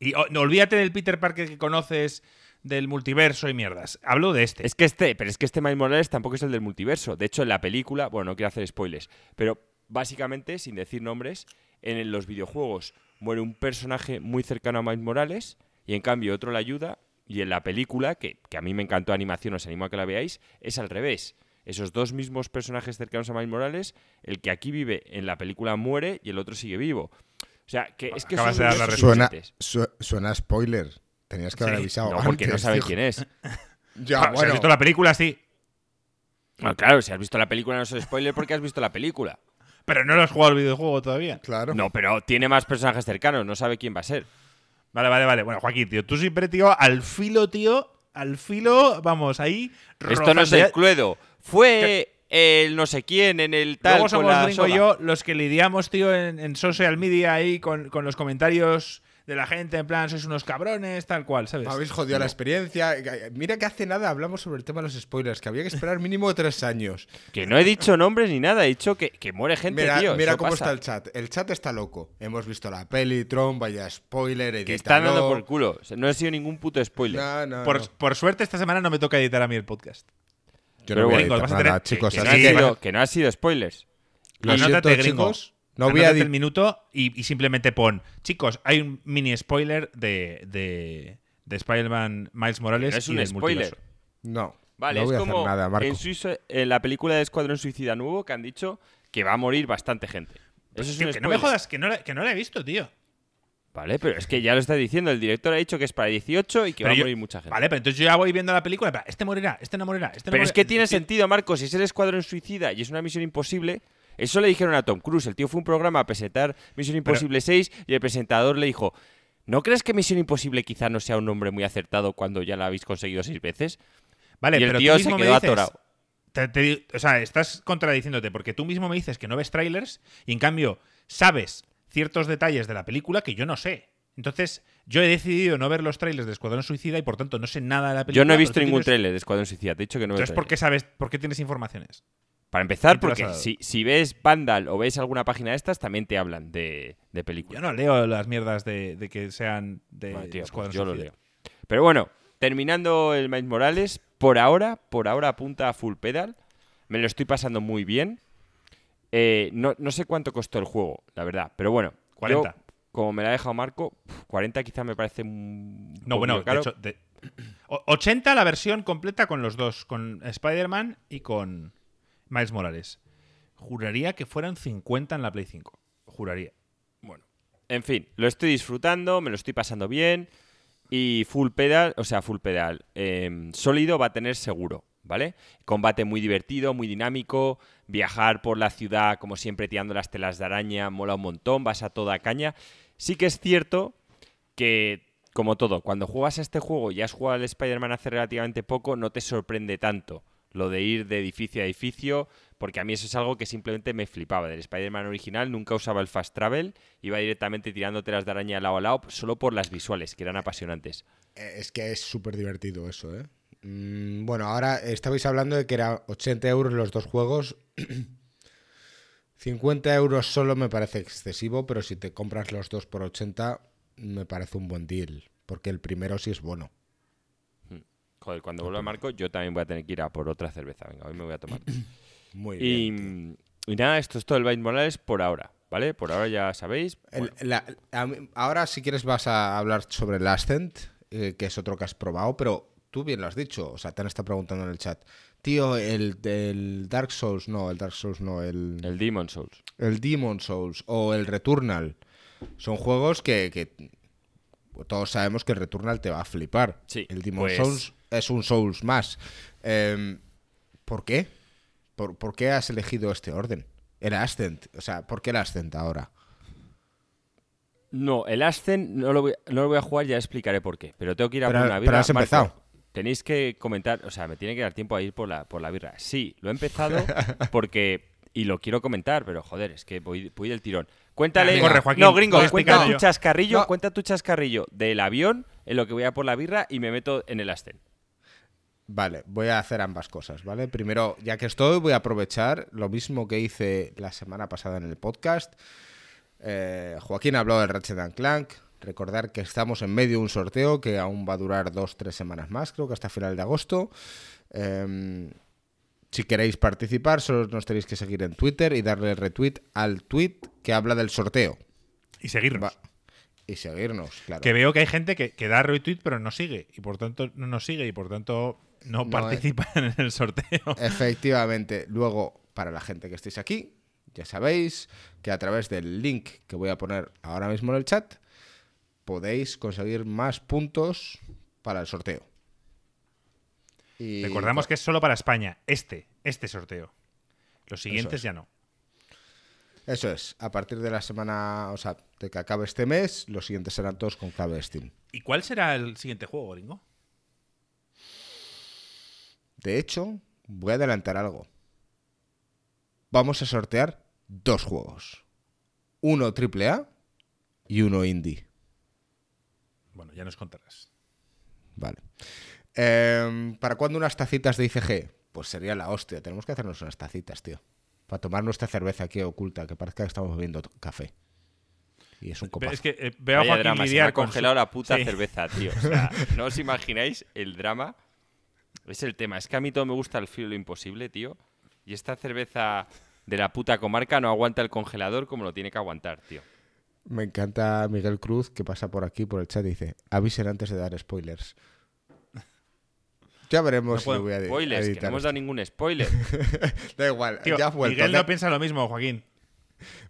Y oh, no, olvídate del Peter Parker que conoces del multiverso y mierdas. Hablo de este. Es que este, pero es que este Miles Morales tampoco es el del multiverso. De hecho, en la película, bueno, no quiero hacer spoilers, pero básicamente, sin decir nombres, en los videojuegos muere un personaje muy cercano a Miles Morales y en cambio otro le ayuda. Y en la película, que, que a mí me encantó animación, os animo a que la veáis, es al revés. Esos dos mismos personajes cercanos a Miles Morales, el que aquí vive en la película muere y el otro sigue vivo. O sea, que es que Acabas son de dar la universos Suena, spoiler. Tenías que haber Sí. avisado No, porque no antes, sabe tío. quién es. [LAUGHS] Ya, Ah, si bueno. has visto la película, sí. Bueno, claro, si has visto la película no es spoiler porque has visto la película. Pero no lo has jugado al videojuego todavía. Claro. No, pero tiene más personajes cercanos, no sabe quién va a ser. Vale, vale, vale. Bueno, Joaquín, tío, tú siempre, tío, al filo, tío, al filo, vamos, ahí. Esto no es el Cluedo. Fue el no sé quién en el tal. Luego con somos la Gringo y yo los que lidiamos, tío, en, en social media ahí con, con los comentarios de la gente, en plan, sois unos cabrones, tal cual, ¿sabes? Habéis jodido la experiencia. Mira que hace nada hablamos sobre el tema de los spoilers, que había que esperar mínimo tres años. Que no he dicho nombres ni nada, he dicho que, que muere gente, Mira, tío. mira cómo pasa. está el chat. El chat está loco. Hemos visto la peli, Tron, vaya spoiler, Que edítalo. están dando por el culo. No ha sido ningún puto spoiler. No, no, por, no. por suerte, esta semana no me toca editar a mí el podcast. Yo Pero no voy a bueno, editar vas a nada, tener- chicos. que, no así ha que- sido, que no ha sido spoilers. Lo Anótate, siento, gringo. chicos. No voy a el minuto y, y simplemente pon, chicos, hay un mini spoiler de, de, de Spider-Man Miles Morales no es y un spoiler. multiverso. No. Vale, no voy es a hacer como nada, Marco. en, Suizo- en la película de Escuadrón Suicida Nuevo que han dicho que va a morir bastante gente. Eso es Tío, un que no me jodas, que no, la- que no la he visto, tío. Vale, pero es que ya lo está diciendo. El director ha dicho que es para 18 y que Pero va a morir mucha gente. Vale, pero entonces yo ya voy viendo la película. pero Este morirá, este no morirá, este no Pero es que tiene sentido, Marcos. Si es el Escuadrón Suicida y es una misión imposible, eso le dijeron a Tom Cruise. El tío fue un programa a presentar Misión Imposible 6 y el presentador le dijo: ¿No crees que Misión Imposible quizá no sea un nombre muy acertado cuando ya la habéis conseguido seis veces? Vale, Y el pero tío tú se mismo quedó dices- atorado. te- te di- o sea, estás contradiciéndote porque tú mismo me dices que no ves trailers y en cambio sabes ciertos detalles de la película que yo no sé. Entonces, yo he decidido no ver los trailers de Escuadrón Suicida y por tanto no sé nada de la película. Yo no he visto ningún tienes- trailer de Escuadrón Suicida. Te he dicho que no Entonces, ¿por tráiler. qué sabes, por qué tienes informaciones? Para empezar, ¿Quién te lo has porque si, si ves Vandal o ves alguna página de estas, también te hablan de, de Yo películas. no leo las mierdas de, de que sean de Bueno, tío, pues Escuadrón yo lo leo. Pero bueno, terminando el Miles Morales, por ahora, por ahora apunta a full pedal. Me lo estoy pasando muy bien. Eh, no, no sé cuánto costó el juego, la verdad. Pero bueno, 40. yo, como me la ha dejado Marco, pf, 40 quizá me parece un No, bueno, de caro. hecho, de- o- 80 la versión completa con los dos, con Spider-Man y con Miles Morales. Juraría que fueran 50 en la Play 5. Juraría. Bueno, en fin, lo estoy disfrutando, me lo estoy pasando bien. Y full pedal, o sea, full pedal, eh, sólido va a tener seguro, ¿vale? Combate muy divertido, muy dinámico. Viajar por la ciudad, como siempre, tirando las telas de araña, mola un montón, vas a toda caña. Sí que es cierto que, como todo, cuando juegas a este juego y has jugado al Spider-Man hace relativamente poco, no te sorprende tanto lo de ir de edificio a edificio, porque a mí eso es algo que simplemente me flipaba. Del Spider-Man original nunca usaba el fast travel, iba directamente tirando telas de araña de lado a lado, solo por las visuales, que eran apasionantes. Eh, Es que es súper divertido eso, ¿eh? Mm, bueno, ahora estabais hablando de que era 80 euros los dos juegos. [CLEARS THROAT] 50 euros solo me parece excesivo, pero si te compras los dos por 80 me parece un buen deal, porque el primero sí es bueno. Joder, cuando vuelva Marco, yo también voy a tener que ir a por otra cerveza. Venga, hoy me voy a tomar. [CLEARS THROAT] Muy y, bien. y nada, esto es todo el Miles Morales por ahora, ¿vale? Por ahora ya sabéis. El- la- a mí- ahora, si quieres, vas a hablar sobre el Ascent, eh, que es otro que has probado, pero tú bien lo has dicho. O sea, te han estado preguntando en el chat. Tío, el Dark Souls, no, el Dark Souls no, el, El Demon Souls. el Demon Souls o el Returnal. Son juegos que, que todos sabemos que el Returnal te va a flipar. Sí, el Demon pues- Souls es un Souls más. Em, ¿Por qué? ¿Por, por qué has elegido este orden? El Ascent. O sea, ¿por qué el Ascent ahora? No, el Ascent no lo, voy, no lo voy a jugar, ya explicaré por qué. Pero tengo que ir a Pero- una pero birra. has empezado. Tenéis que comentar, o sea, me tiene que dar tiempo a ir por la, por la birra. Sí, lo he empezado [LAUGHS] porque. Y lo quiero comentar, pero joder, es que voy, voy del tirón. Cuéntale. Venga, corre, Joaquín, no, gringo, cuenta tu yo. chascarrillo, No. cuenta tu chascarrillo del avión en lo que voy a por la birra y me meto en el Ascent. Vale, voy a hacer ambas cosas, ¿vale? Primero, ya que estoy, voy a aprovechar lo mismo que hice la semana pasada en el podcast. Eh, Joaquín habló del Ratchet and Clank. Recordar que estamos en medio de un sorteo que aún va a durar dos, tres semanas más, creo que hasta final de agosto. Em, si queréis participar, solo nos tenéis que seguir en Twitter y darle retweet al tweet que habla del sorteo. Y seguirnos. Va- Y seguirnos, claro. Que veo que hay gente que, que da retweet pero no sigue. Y por tanto no nos sigue y por tanto no, No, participa [LAUGHS] en el sorteo. Efectivamente. Luego, para la gente que estéis aquí, ya sabéis que a través del link que voy a poner ahora mismo en el chat, podéis conseguir más puntos para el sorteo. Y Recordamos que es solo para España. Este, este sorteo. Los siguientes es. ya no. Eso es. A partir de la semana, o sea, de que acabe este mes, los siguientes serán todos con clave Steam. ¿Y cuál será el siguiente juego, gringo? De hecho, voy a adelantar algo. Vamos a sortear dos juegos. Uno AAA y uno indie. Bueno, ya nos contarás. Vale. Em, ¿Para cuándo unas tacitas de ICG? Pues sería la hostia. Tenemos que hacernos unas tacitas, tío. Para tomar nuestra cerveza aquí oculta, que parezca que estamos bebiendo café. Y es un copazo. Es que eh, veo a Vaya Joaquín drama, se me lidiar ha con congelado su- la puta Sí. cerveza, tío. O sea, [LAUGHS] no os imagináis el drama. Es el tema. Es que a mí todo me gusta el filo de lo imposible, tío. Y esta cerveza de la puta comarca no aguanta el congelador como lo tiene que aguantar, tío. Me encanta Miguel Cruz, que pasa por aquí, por el chat, y dice, avisen antes de dar spoilers. Ya veremos No si lo voy a, Spoilers, que no editar. hemos dado ningún spoiler. [LAUGHS] Da igual, Tío, ya ha vuelto. Miguel no piensa lo mismo, Joaquín.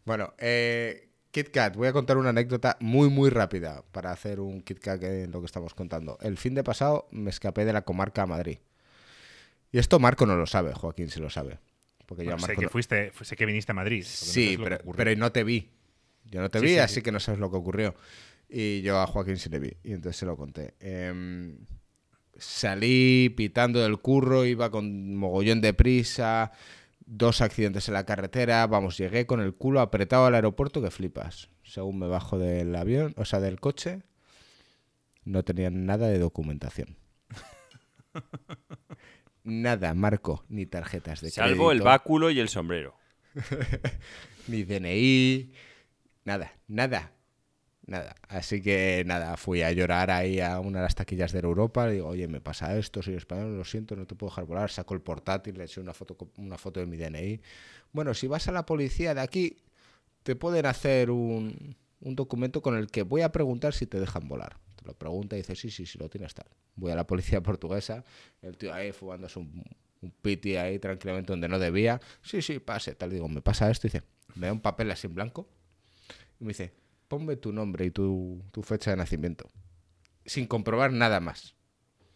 Bueno, eh, Kit Kat, voy a contar una anécdota muy, muy rápida para hacer un Kit Kat en lo que estamos contando. El fin de pasado me escapé de la comarca a Madrid. Y esto Marco no lo sabe, Joaquín sí lo sabe. Porque yo a Bueno, sé Marco que no- fuiste, sé que viniste a Madrid. no sé Sí, pero, pero no te vi. Yo no te Sí, vi, sí, así sí. que no sabes lo que ocurrió. Y yo a Joaquín se le vi. Y entonces se lo conté. Em, salí pitando del curro, iba con mogollón de prisa, dos accidentes en la carretera, vamos, llegué con el culo apretado al aeropuerto que flipas. Según me bajo del avión, o sea, del coche, no tenían nada de documentación. [LAUGHS] nada, Marco, ni tarjetas de Salvo el báculo y el sombrero. [LAUGHS] ni DNI, nada, nada. Nada, así que nada, fui a llorar ahí a una de las taquillas de Europa. Le digo, oye, me pasa esto, soy español, lo siento, no te puedo dejar volar. Saco el portátil, le eché una foto, una foto de mi DNI. Bueno, si vas a la policía de aquí, te pueden hacer un, un documento con el que voy a preguntar si te dejan volar. Te lo pregunta y dice, sí, sí, sí, lo tienes tal. Voy a la policía [LAUGHS] portuguesa, el tío ahí fumándose un, un piti ahí tranquilamente donde no debía. Sí, sí, pase, tal. Digo, me pasa esto. Y dice, me da un papel así en blanco. Y me dice, ponme tu nombre y tu, tu fecha de nacimiento. Sin comprobar nada más.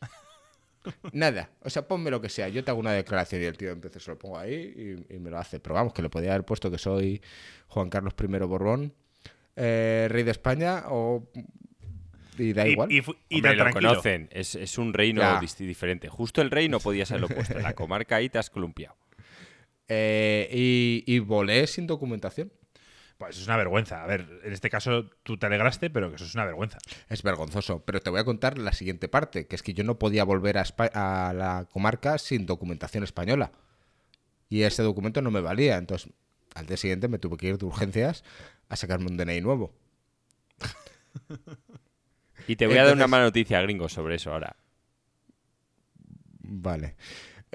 [LAUGHS] Nada. O sea, ponme lo que sea. Yo te hago una declaración y el tío entonces se lo pongo ahí y, y me lo hace. Pero vamos, que le podía haber puesto que soy Juan Carlos I Borbón, eh, rey de España o... Y da Y, igual. y y Hombre, tan lo tranquilo. conocen, es, es un reino diferente. Justo el rey no podía ser lo puesto. En la [LAUGHS] comarca ahí te has columpiado. Eh, y, y volé sin documentación. Pues es una vergüenza. A ver, en este caso tú te alegraste, pero que eso es una vergüenza. Es vergonzoso, pero te voy a contar la siguiente parte, que es que yo no podía volver a, Espa- a la comarca sin documentación española. Y ese documento no me valía, entonces al día siguiente me tuve que ir de urgencias a sacarme un DNI nuevo. [LAUGHS] Y te voy a dar una mala noticia, gringo, sobre eso ahora. Vale.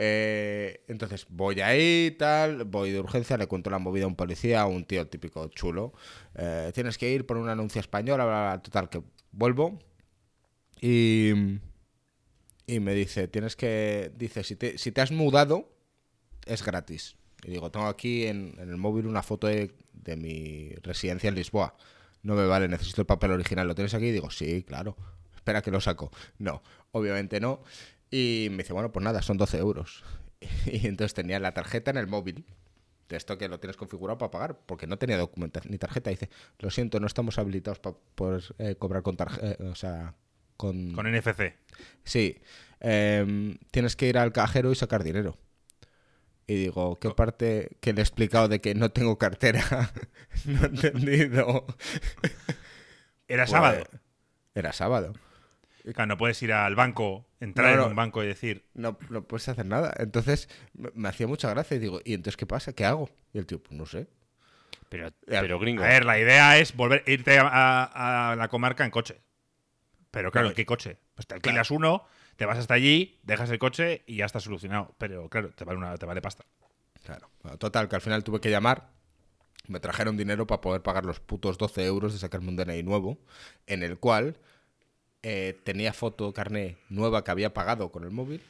Eh, entonces voy ahí, tal, voy de urgencia, le cuento la movida a un policía, a un tío típico chulo. Eh, tienes que ir por un anuncio español, total, que vuelvo. Y, y me dice, tienes que, dice, si te, si te has mudado, es gratis. Y digo, tengo aquí en, en el móvil una foto de, de mi residencia en Lisboa. No me vale, necesito el papel original. ¿Lo tienes aquí? Y digo, sí, claro. Espera que lo saco. No, obviamente no. Y me dice, bueno, pues nada, son 12 euros. [LAUGHS] Y entonces tenía la tarjeta en el móvil. De esto que lo tienes configurado para pagar, porque no tenía documentación ni tarjeta. Dice, lo siento, no estamos habilitados para poder eh, cobrar con tarjeta. o sea, con... Con NFC. Sí, em, tienes que ir al cajero y sacar dinero. Y digo, ¿qué parte que le he explicado de que no tengo cartera? [LAUGHS] no he entendido. Era Pues, sábado. Era sábado. Claro, no puedes ir al banco, entrar No, en un banco y decir, No, no puedes hacer nada. Entonces me, me hacía mucha gracia y digo, ¿y entonces qué pasa? ¿Qué hago? Y el tío, pues no sé. Pero, pero gringo. a ver, la idea es volver irte a, a- a la comarca en coche. Pero claro. ¿en qué coche? Pues te alquilas uno, te vas hasta allí, dejas el coche y ya está solucionado. Pero claro, te vale, una, te vale pasta. Claro. Bueno, total, que al final tuve que llamar. Me trajeron dinero para poder pagar los putos 12 euros de sacarme un DNI nuevo, en el cual eh, tenía foto carné nueva que había pagado con el móvil,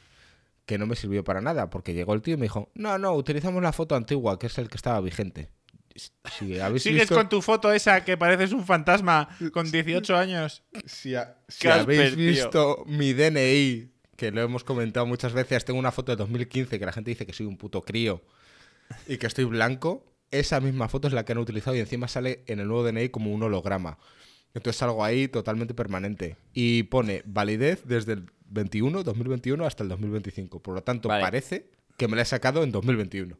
que no me sirvió para nada, porque llegó el tío y me dijo, no, no, utilizamos la foto antigua, que es el que estaba vigente. Si [LAUGHS] habéis ¿Sigues visto, con tu foto esa que pareces un fantasma con 18 años? si, ha- si Casper, habéis tío. visto mi DNI, que lo hemos comentado muchas veces, tengo una foto de 2015 que la gente dice que soy un puto crío y que estoy blanco. Esa misma foto es la que han utilizado y encima sale en el nuevo DNI como un holograma. Entonces salgo ahí totalmente permanente. Y pone validez desde el 21, 2021 hasta el 2025. Por lo tanto, Vale. parece que me la he sacado en 2021.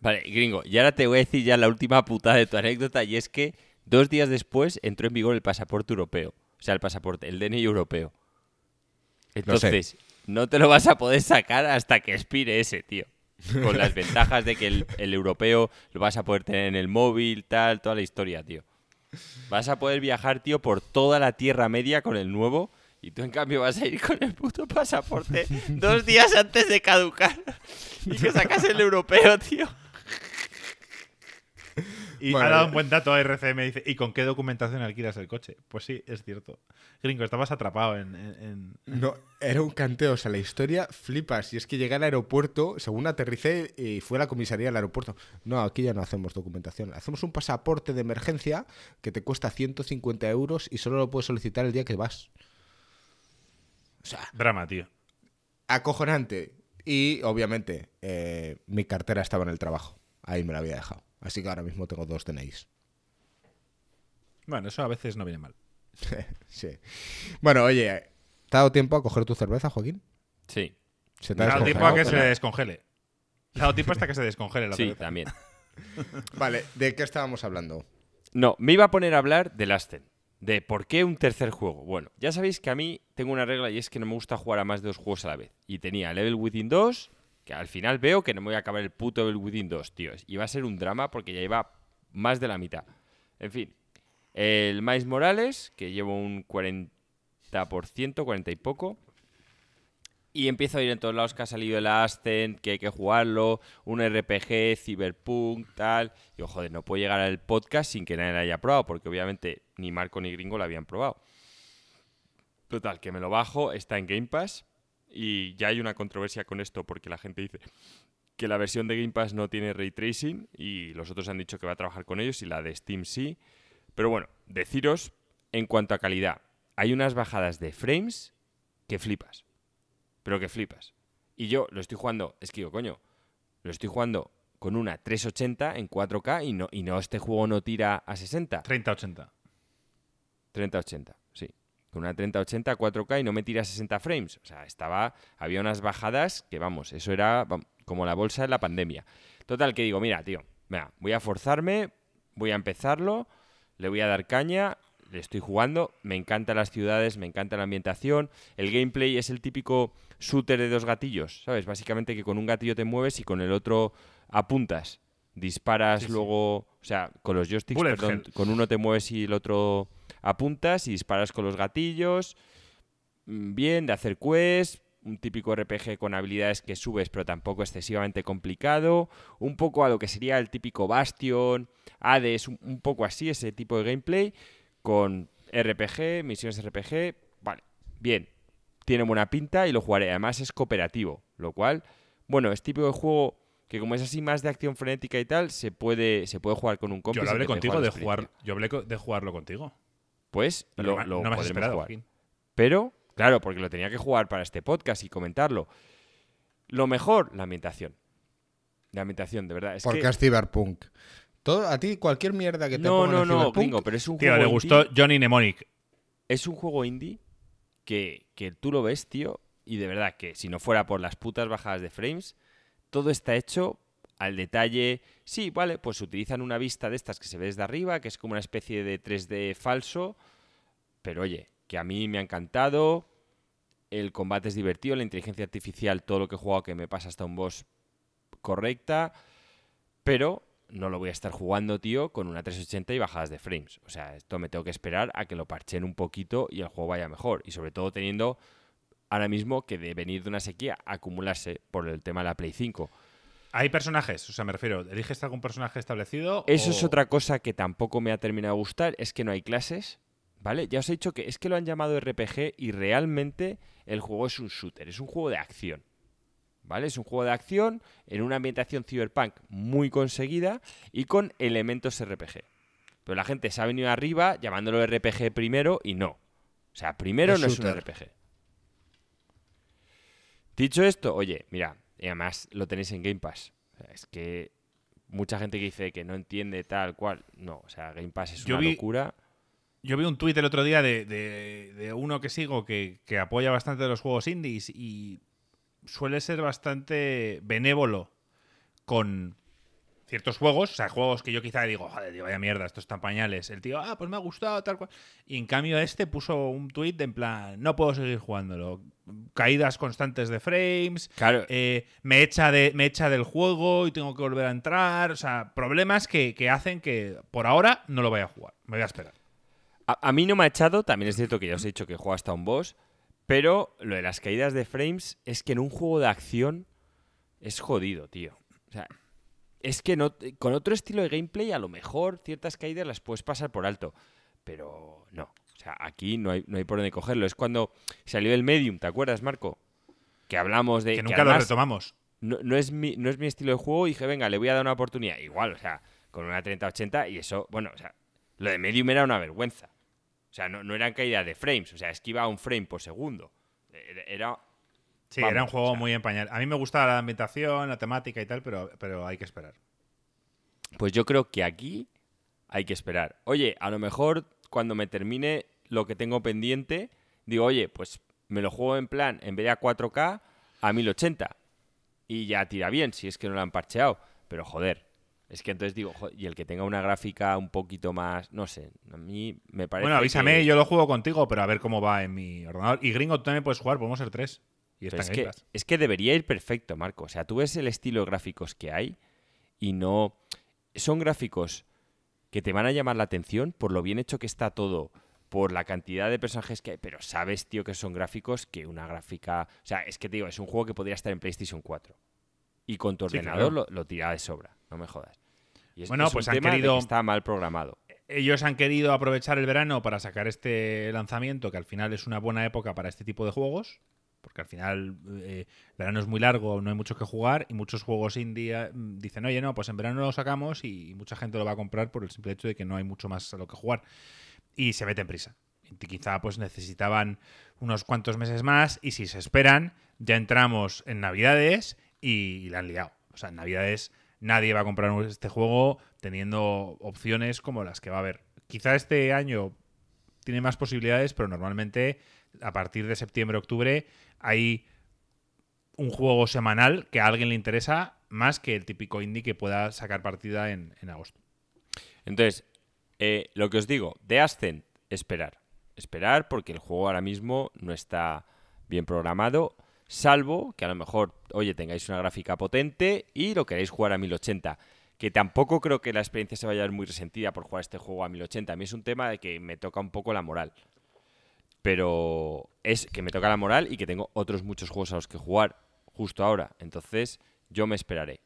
Vale, gringo, y ahora te voy a decir ya la última putada de tu anécdota, y es que dos días después entró en vigor el pasaporte europeo. O sea, el pasaporte, el DNI europeo. Sé. Entonces, no te lo vas a poder sacar hasta que expire ese, tío. Con las [LAUGHS] ventajas de que el, el europeo lo vas a poder tener en el móvil, tal, toda la historia, tío. Vas a poder viajar, tío, por toda la Tierra Media con el nuevo, y tú en cambio vas a ir con el puto pasaporte dos días antes de caducar. Y que sacas el europeo, tío. Y Bueno, ha dado un buen dato a RCM. Dice, ¿y con qué documentación alquilas el coche? Pues sí, es cierto. Gringo, estabas atrapado en... en- en- No, era un canteo, o sea, la historia flipas. Y es que llegué al aeropuerto, según aterricé y fue a la comisaría del aeropuerto. No, aquí ya no hacemos documentación. Hacemos un pasaporte de emergencia que te cuesta 150 euros y solo lo puedes solicitar el día que vas. O sea, Drama, tío. acojonante. Y obviamente, eh, mi cartera estaba en el trabajo. Ahí me la había dejado. Así que ahora mismo tengo dos DNIs. Bueno, eso a veces no viene mal. [LAUGHS] sí. Bueno, oye, ¿te ha dado tiempo a coger tu cerveza, Joaquín? Sí, ¿Se Le ha dado tiempo a que se descongele. Le ha dado tiempo hasta que se descongele la sí, cerveza. también. [LAUGHS] Vale, ¿de qué estábamos hablando? No, me iba a poner a hablar del Aston. De por qué un tercer juego. Bueno, ya sabéis que a mí tengo una regla y es que no me gusta jugar a más de dos juegos a la vez. Y tenía Level Within 2, que al final veo que no me voy a acabar el puto Level Within 2, tío. Y va a ser un drama porque ya iba más de la mitad. En fin, el Miles Morales, que llevo un 40%, 40 y poco. Y empiezo a ir en todos lados que ha salido el Ascent, que hay que jugarlo, un RPG, Cyberpunk, tal. Y joder, no puedo llegar al podcast sin que nadie lo haya probado, porque obviamente ni Marco ni Gringo lo habían probado. Total, que me lo bajo, está en Game Pass. Y ya hay una controversia con esto, porque la gente dice que la versión de Game Pass no tiene ray tracing y los otros han dicho que va a trabajar con ellos y la de Steam sí. Pero bueno, deciros en cuanto a calidad, hay unas bajadas de frames que flipas. Pero que flipas. Y yo lo estoy jugando, es que digo, coño, lo estoy jugando con una 380 en 4K y no, y no este juego no tira a 60. 30-80. 3080, sí. Con una 3080 4K y no me tira 60 frames. O sea, estaba. Había unas bajadas que, vamos, eso era como la bolsa en la pandemia. Total, que digo, mira, tío, mira, voy a forzarme, voy a empezarlo, le voy a dar caña, le estoy jugando, me encantan las ciudades, me encanta la ambientación. El gameplay es el típico shooter de dos gatillos, ¿sabes? Básicamente que con un gatillo te mueves y con el otro apuntas. Disparas Sí, sí. luego, o sea, con los joysticks, Bullet perdón, hell. con uno te mueves y el otro apuntas y disparas con los gatillos. Mm, Bien, de hacer quest, un típico RPG con habilidades que subes pero tampoco excesivamente complicado, un poco a lo que sería el típico Bastion, Hades, un poco así ese tipo de gameplay con RPG, misiones RPG, vale, bien, tiene buena pinta y lo jugaré, además es cooperativo, lo cual, bueno, es típico de juego que como es así más de acción frenética y tal, se puede, se puede jugar con un compi. Yo lo hablé contigo de jugar. Yo hablé de jugarlo contigo. Pues Pero lo, no, lo no me has esperado, jugar. Joaquín. Pero, claro, porque lo tenía que jugar para este podcast y comentarlo. Lo mejor, la ambientación. La ambientación, de verdad. Es Porque que... es Cyberpunk. Todo, a ti, cualquier mierda que te No, pongan no, en no, Cyberpunk, gringo, pero es un Tío, juego le indie- gustó Johnny Mnemonic. Es un juego indie que, que tú lo ves, tío, y de verdad que si no fuera por las putas bajadas de frames, todo está hecho al detalle. Sí, vale, pues utilizan una vista de estas que se ve desde arriba, que es como una especie de 3D falso, pero oye, que a mí me ha encantado. El combate es divertido, la inteligencia artificial, todo lo que he jugado que me pasa hasta un boss correcta, pero no lo voy a estar jugando, tío, con una 380 y bajadas de frames. O sea, esto me tengo que esperar a que lo parchen un poquito y el juego vaya mejor. Y sobre todo teniendo ahora mismo que de venir de una sequía acumularse por el tema de la Play 5. Hay personajes, o sea, me refiero, ¿eliges algún personaje establecido? Eso o- es otra cosa que tampoco me ha terminado de gustar, es que no hay clases, ¿vale? Ya os he dicho que es que lo han llamado RPG y realmente el juego es un shooter, es un juego de acción. ¿Vale? Es un juego de acción en una ambientación cyberpunk muy conseguida y con elementos RPG. Pero la gente se ha venido arriba llamándolo RPG primero y no. O sea, primero Es no es un. RPG. Dicho esto, oye, mira, y además lo tenéis en Game Pass. O sea, es que mucha gente que dice que no entiende tal cual. No, o sea, Game Pass es Yo una vi- locura. Yo vi un tuit el otro día de, de- de uno que sigo que, que apoya bastante los juegos indies y suele ser bastante benévolo con ciertos juegos, o sea, juegos que yo quizá digo, joder, tío, vaya mierda, estos están pañales. El tío, ah, pues me ha gustado, tal cual. Y en cambio este puso un tuit en plan, no puedo seguir jugándolo. Caídas constantes de frames, Claro, eh, me, echa de, me echa del juego y tengo que volver a entrar. O sea, problemas que, que hacen que por ahora no lo vaya a jugar. Me voy a esperar. A, a mí no me ha echado, también es cierto que ya os he dicho que juego hasta un boss, pero lo de las caídas de frames es que en un juego de acción es jodido, tío. O sea, es que no, con otro estilo de gameplay a lo mejor ciertas caídas las puedes pasar por alto, pero no. O sea, aquí no hay, no hay por dónde cogerlo. Es cuando salió el Medium, ¿te acuerdas, Marco? Que hablamos de... Que nunca lo además retomamos. no, no es mi, no es mi estilo de juego y dije, venga, le voy a dar una oportunidad. Igual, o sea, con una 3080 y eso, bueno, o sea, lo de Medium era una vergüenza. O sea, no, no eran caídas de frames, o sea, es que iba a un frame por segundo. Era, era- Sí, Vamos, era un juego o sea. muy empañal. A mí me gusta la ambientación, la temática y tal, pero, pero hay que esperar. Pues yo creo que aquí hay que esperar. Oye, a lo mejor cuando me termine lo que tengo pendiente, digo, oye, pues me lo juego en plan, en vez de a 4K, a 1080. Y ya tira bien, si es que no lo han parcheado. Pero joder, es que entonces digo, joder, y el que tenga una gráfica un poquito más, no sé, a mí me parece. Bueno, avísame, que- yo lo juego contigo, pero a ver cómo va en mi ordenador. Y gringo, tú también puedes jugar, podemos ser tres. Y es, que, es debería ir perfecto, Marco. O sea, tú ves el estilo de gráficos que hay y no. Son gráficos que te van a llamar la atención por lo bien hecho que está todo, por la cantidad de personajes que hay. Pero sabes, tío, que son gráficos que una gráfica. O sea, es que te digo, es un juego que podría estar en PlayStation 4. Y con tu Sí, ordenador claro. lo, lo tira de sobra, no me jodas. Y es, Bueno, es pues un han tema querido- que está mal programado. Ellos han querido aprovechar el verano para sacar este lanzamiento, que al final es una buena época para este tipo de juegos, porque al final eh, verano es muy largo, no hay mucho que jugar, y muchos juegos indie eh, dicen, oye, no, pues en verano lo sacamos y mucha gente lo va a comprar por el simple hecho de que no hay mucho más a lo que jugar. Y se meten prisa. Quizá pues necesitaban unos cuantos meses más, y si se esperan, ya entramos en Navidades y, la han liado. O sea, en Navidades nadie va a comprar este juego teniendo opciones como las que va a haber. Quizá este año tiene más posibilidades, pero normalmente a partir de septiembre-octubre hay un juego semanal que a alguien le interesa más que el típico indie que pueda sacar partida en, en agosto. Entonces, eh, lo que os digo, de Ascent, esperar. Esperar porque el juego ahora mismo no está bien programado, salvo que a lo mejor, oye, tengáis una gráfica potente y lo queréis jugar a 1080. Que tampoco creo que la experiencia se vaya a ver muy resentida por jugar este juego a 1080. A mí es un tema de que me toca un poco la moral. Pero es que me toca la moral y que tengo otros muchos juegos a los que jugar justo ahora. Entonces, yo me esperaré.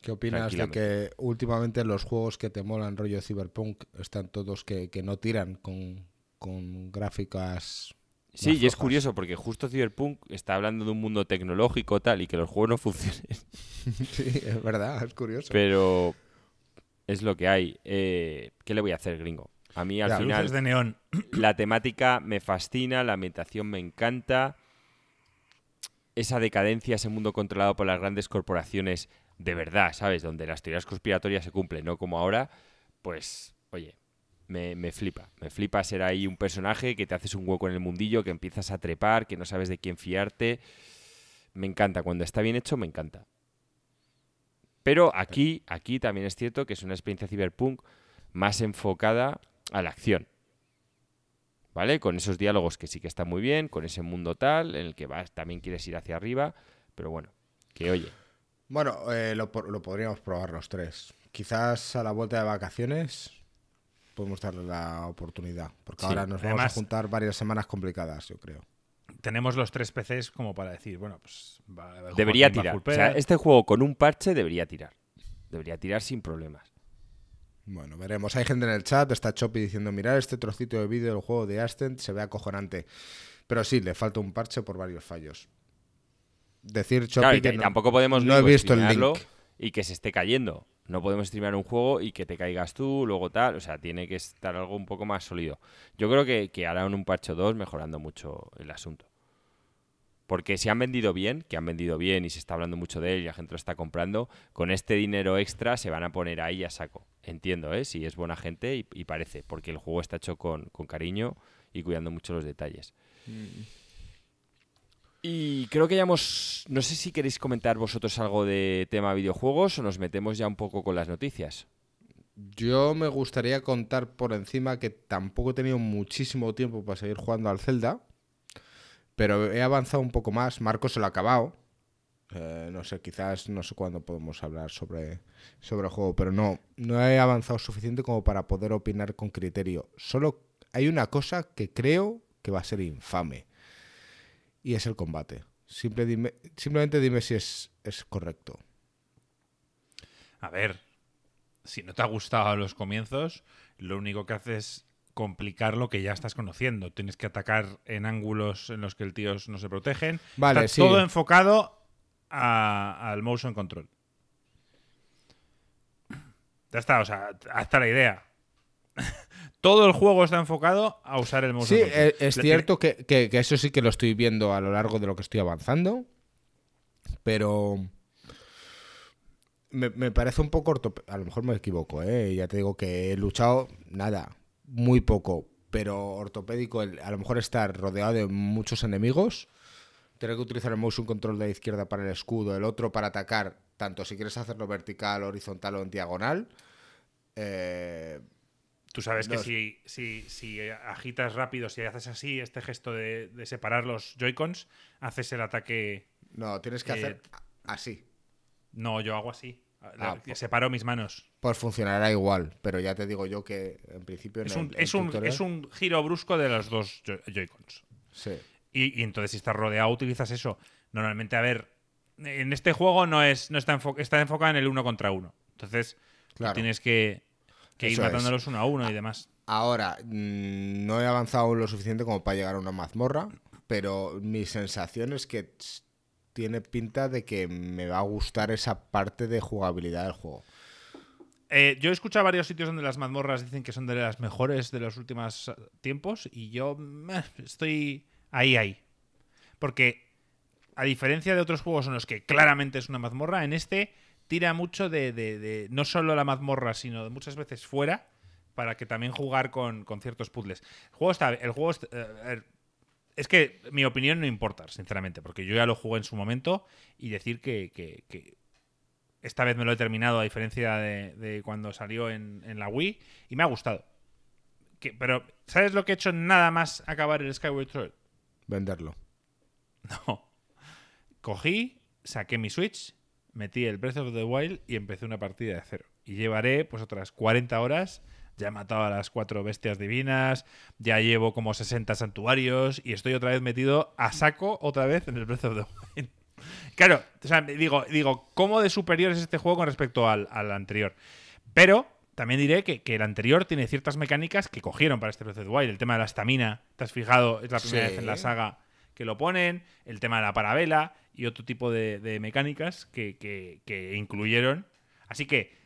¿Qué opinas de que últimamente los juegos que te molan rollo Cyberpunk están todos que, que no tiran con, con gráficas Sí, y es curioso porque justo Cyberpunk está hablando de un mundo tecnológico tal y que los juegos no [LAUGHS] funcionen. [LAUGHS] sí, es verdad, es curioso. Pero es lo que hay. Eh, ¿Qué le voy a hacer, gringo? A mí al Ya, final Luces de neón. [CLEARS THROAT] la temática me fascina, la ambientación me encanta. Esa decadencia, ese mundo controlado por las grandes corporaciones de verdad, ¿sabes? Donde las teorías conspiratorias se cumplen, no como ahora, pues, oye, me, me flipa. Me flipa ser ahí un personaje que te haces un hueco en el mundillo, que empiezas a trepar, que no sabes de quién fiarte. Me encanta, cuando está bien hecho, me encanta. Pero aquí, aquí también es cierto que es una experiencia cyberpunk más enfocada a la acción. ¿Vale? Con esos diálogos que sí que están muy bien, con ese mundo tal, en el que vas, también quieres ir hacia arriba, pero bueno, que oye, Bueno, eh, lo, lo podríamos probar los tres. Quizás a la vuelta de vacaciones podemos darle la oportunidad. Porque Sí. ahora nos vamos a juntar varias semanas complicadas, yo creo. Tenemos los tres PCs como para decir, bueno, pues... va- debería tirar. O sea, este juego con un parche debería tirar. Debería tirar sin problemas. Bueno, veremos. Hay gente en el chat, está Chopi diciendo, mirar este trocito de vídeo del juego de Ascent, se ve acojonante. Pero sí, le falta un parche por varios fallos. Decir Chopi Claro, y que no, tampoco podemos no he visto el link. y que se esté cayendo. No podemos streamear un juego y que te caigas tú, luego tal. O sea, tiene que estar algo un poco más sólido. Yo creo que, que harán un parche 2 mejorando mucho el asunto. Porque si han vendido bien, que han vendido bien y se está hablando mucho de él y la gente lo está comprando, con este dinero extra se van a poner ahí a saco. Entiendo, ¿eh? Si es buena gente y, y parece, porque el juego está hecho con, con cariño y cuidando mucho los detalles. Y creo que ya hemos... No sé si queréis comentar vosotros algo de tema videojuegos o nos metemos ya un poco con las noticias. Yo me gustaría contar por encima que tampoco he tenido muchísimo tiempo para seguir jugando al Zelda, pero he avanzado un poco más. Marco se lo ha acabado. Eh, no sé, quizás no sé cuándo podemos hablar sobre, sobre el juego, pero no, no he avanzado suficiente como para poder opinar con criterio. Solo hay una cosa que creo que va a ser infame y es el combate. Simplemente dime si es, es correcto. A ver, si no te ha gustado a los comienzos, lo único que haces es complicar lo que ya estás conociendo. Tienes que atacar en ángulos en los que el tío no se protegen. Vale, Está sí. todo enfocado a- al motion control. Ya está, o sea, hasta la idea. [LAUGHS] todo el juego está enfocado a usar el motion Sí, control. e- es cierto que, que- que eso sí que lo estoy viendo a lo largo de lo que estoy avanzando, pero me, me parece un poco orto. A lo mejor me equivoco, ¿eh? ya te digo que he luchado nada, muy poco, pero ortopédico, el- a lo mejor estar rodeado de muchos enemigos, tener que utilizar el motion control de la izquierda para el escudo, el otro para atacar, tanto si quieres hacerlo vertical, horizontal o en diagonal. eh, Tú sabes que si, si, si agitas rápido, si haces así, este gesto de, de separar los Joy-Cons, haces el ataque. no, tienes que Eh, hacer así. No, yo hago así. Ah, po- separo mis manos. Pues funcionará igual, pero ya te digo yo que en principio en Es un, el- el es, un, tutorial- es un giro brusco de los dos Joy- Joy-Cons. Sí. Y, y entonces, si estás rodeado, utilizas eso. Normalmente, a ver, en este juego no es no está, enfo- está enfocado en el uno contra uno. Entonces, Claro. tienes que, que ir es. matándolos uno a uno y demás. Ahora, mm, no he avanzado lo suficiente como para llegar a una mazmorra, pero mi sensación es que tiene pinta de que me va a gustar esa parte de jugabilidad del juego. Eh, yo he escuchado varios sitios donde las mazmorras dicen que son de las mejores de los últimos tiempos y yo estoy ahí, ahí. Porque a diferencia de otros juegos en los que claramente es una mazmorra, en este tira mucho de, no solo la mazmorra, sino muchas veces fuera para que también jugar con, ciertos puzzles. El juego está... El juego está- eh, es que mi opinión no importa, sinceramente, porque yo ya lo jugué en su momento y decir que, que- que esta vez me lo he terminado a diferencia de, de cuando salió en, en la Wii y me ha gustado. Que- pero, ¿sabes lo que he hecho nada más acabar el Skyward Sword? Venderlo. [LAUGHS] No. Cogí, saqué mi Switch, metí el Breath of the Wild y empecé una partida de cero. Y llevaré pues otras 40 horas. Ya he matado a las cuatro bestias divinas, ya llevo como 60 santuarios y estoy otra vez metido a saco otra vez en el Breath of the Wild. [LAUGHS] Claro, o sea, digo, digo, ¿cómo de superior es este juego con respecto al, al anterior? Pero también diré que, que el anterior tiene ciertas mecánicas que cogieron para este Breath of the Wild. El tema de la estamina, ¿te has fijado? Es la primera Sí. vez en la saga que lo ponen. El tema de la parabela y otro tipo de, de mecánicas que, que- que incluyeron. Así que,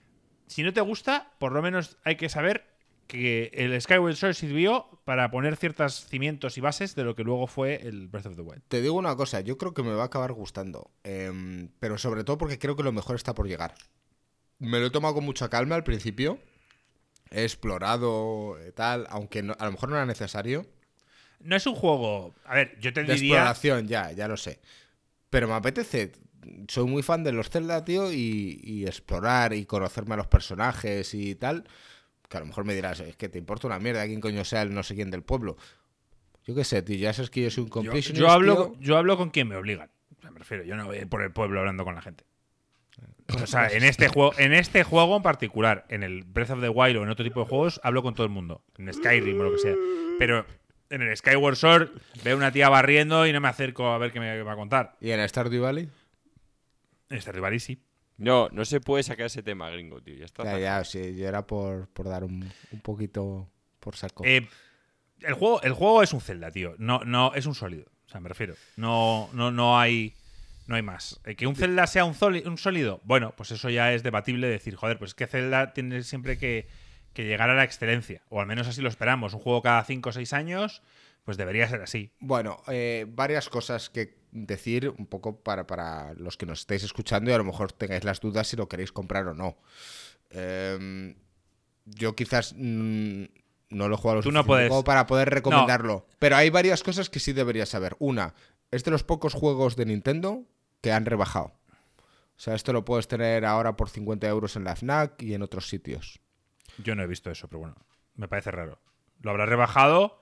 si no te gusta, por lo menos hay que saber que el Skyward Sword sirvió para poner ciertos cimientos y bases de lo que luego fue el Breath of the Wild. Te digo una cosa, yo creo que me va a acabar gustando, em, pero sobre todo porque creo que lo mejor está por llegar. Me lo he tomado con mucha calma al principio, he explorado eh, tal, aunque no- a lo mejor no era necesario. No es un juego. A ver, yo te De diría. exploración, ya, ya lo sé. Pero me apetece. Soy muy fan de los Zelda, tío, y, y explorar y conocerme a los personajes y tal. Que a lo mejor me dirás, es que te importa una mierda quién coño sea el no sé quién del pueblo. Yo qué sé, tío, ya sabes que yo soy un Yo, completionist, yo hablo, tío. yo hablo con quien me obligan. O sea, me refiero, yo no voy por el pueblo hablando con la gente. O sea, [LAUGHS] en este juego, en este juego en particular, en el Breath of the Wild o en otro tipo de juegos, hablo con todo el mundo. En Skyrim o lo que sea. Pero en el Skyward Sword veo una tía barriendo y no me acerco a ver qué me va a contar. ¿Y en Stardew Valley? En este rival sí. No, no se puede sacar ese tema, gringo, tío. Ya está. Ya, ya, sí, yo era por, por dar un, un poquito por saco. Eh, el, juego, el juego es un Zelda, tío. No, no, es un sólido. O sea, me refiero. No, no, no hay. No hay más. Eh, Que un Zelda sea un sólido, bueno, pues eso ya es debatible decir, joder, pues es que Zelda tiene siempre que, que llegar a la excelencia. O al menos así lo esperamos. Un juego cada 5 o 6 años, pues debería ser así. Bueno, eh, varias cosas que decir un poco para, para los que nos estáis escuchando y a lo mejor tengáis las dudas si lo queréis comprar o no. Em, yo quizás mm, no lo he jugado lo Tú no puedes- como para poder recomendarlo. Pero hay varias cosas que sí deberías saber. Una, es de los pocos juegos de Nintendo que han rebajado. O sea, esto lo puedes tener ahora por 50 euros en la FNAC y en otros sitios. Yo no he visto eso, pero bueno, me parece raro. Lo habrá rebajado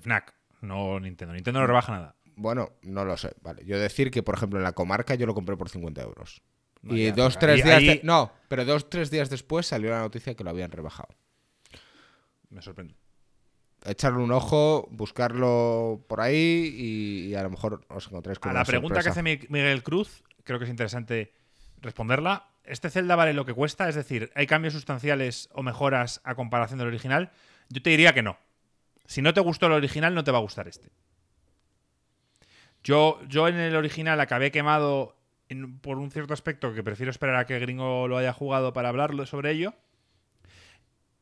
FNAC, no Nintendo. Nintendo no rebaja nada. Bueno, no lo sé. Vale, yo decir que, por ejemplo, en la comarca yo lo compré por 50 euros. No, y dos, pero tres ahí- días. ahí- de- No, pero dos, tres días después salió la noticia que lo habían rebajado. Me sorprende. Echarle un ojo, buscarlo por ahí y, y a lo mejor os encontráis con A una la pregunta que hace Mi- Miguel Cruz, creo que es interesante responderla. ¿Este Zelda vale lo que cuesta? Es decir, ¿hay cambios sustanciales o mejoras a comparación del original? Yo te diría que no. Si no te gustó el original, no te va a gustar este. Yo, yo en el original acabé quemado por un cierto aspecto que prefiero esperar a que Gringo lo haya jugado para hablar sobre ello.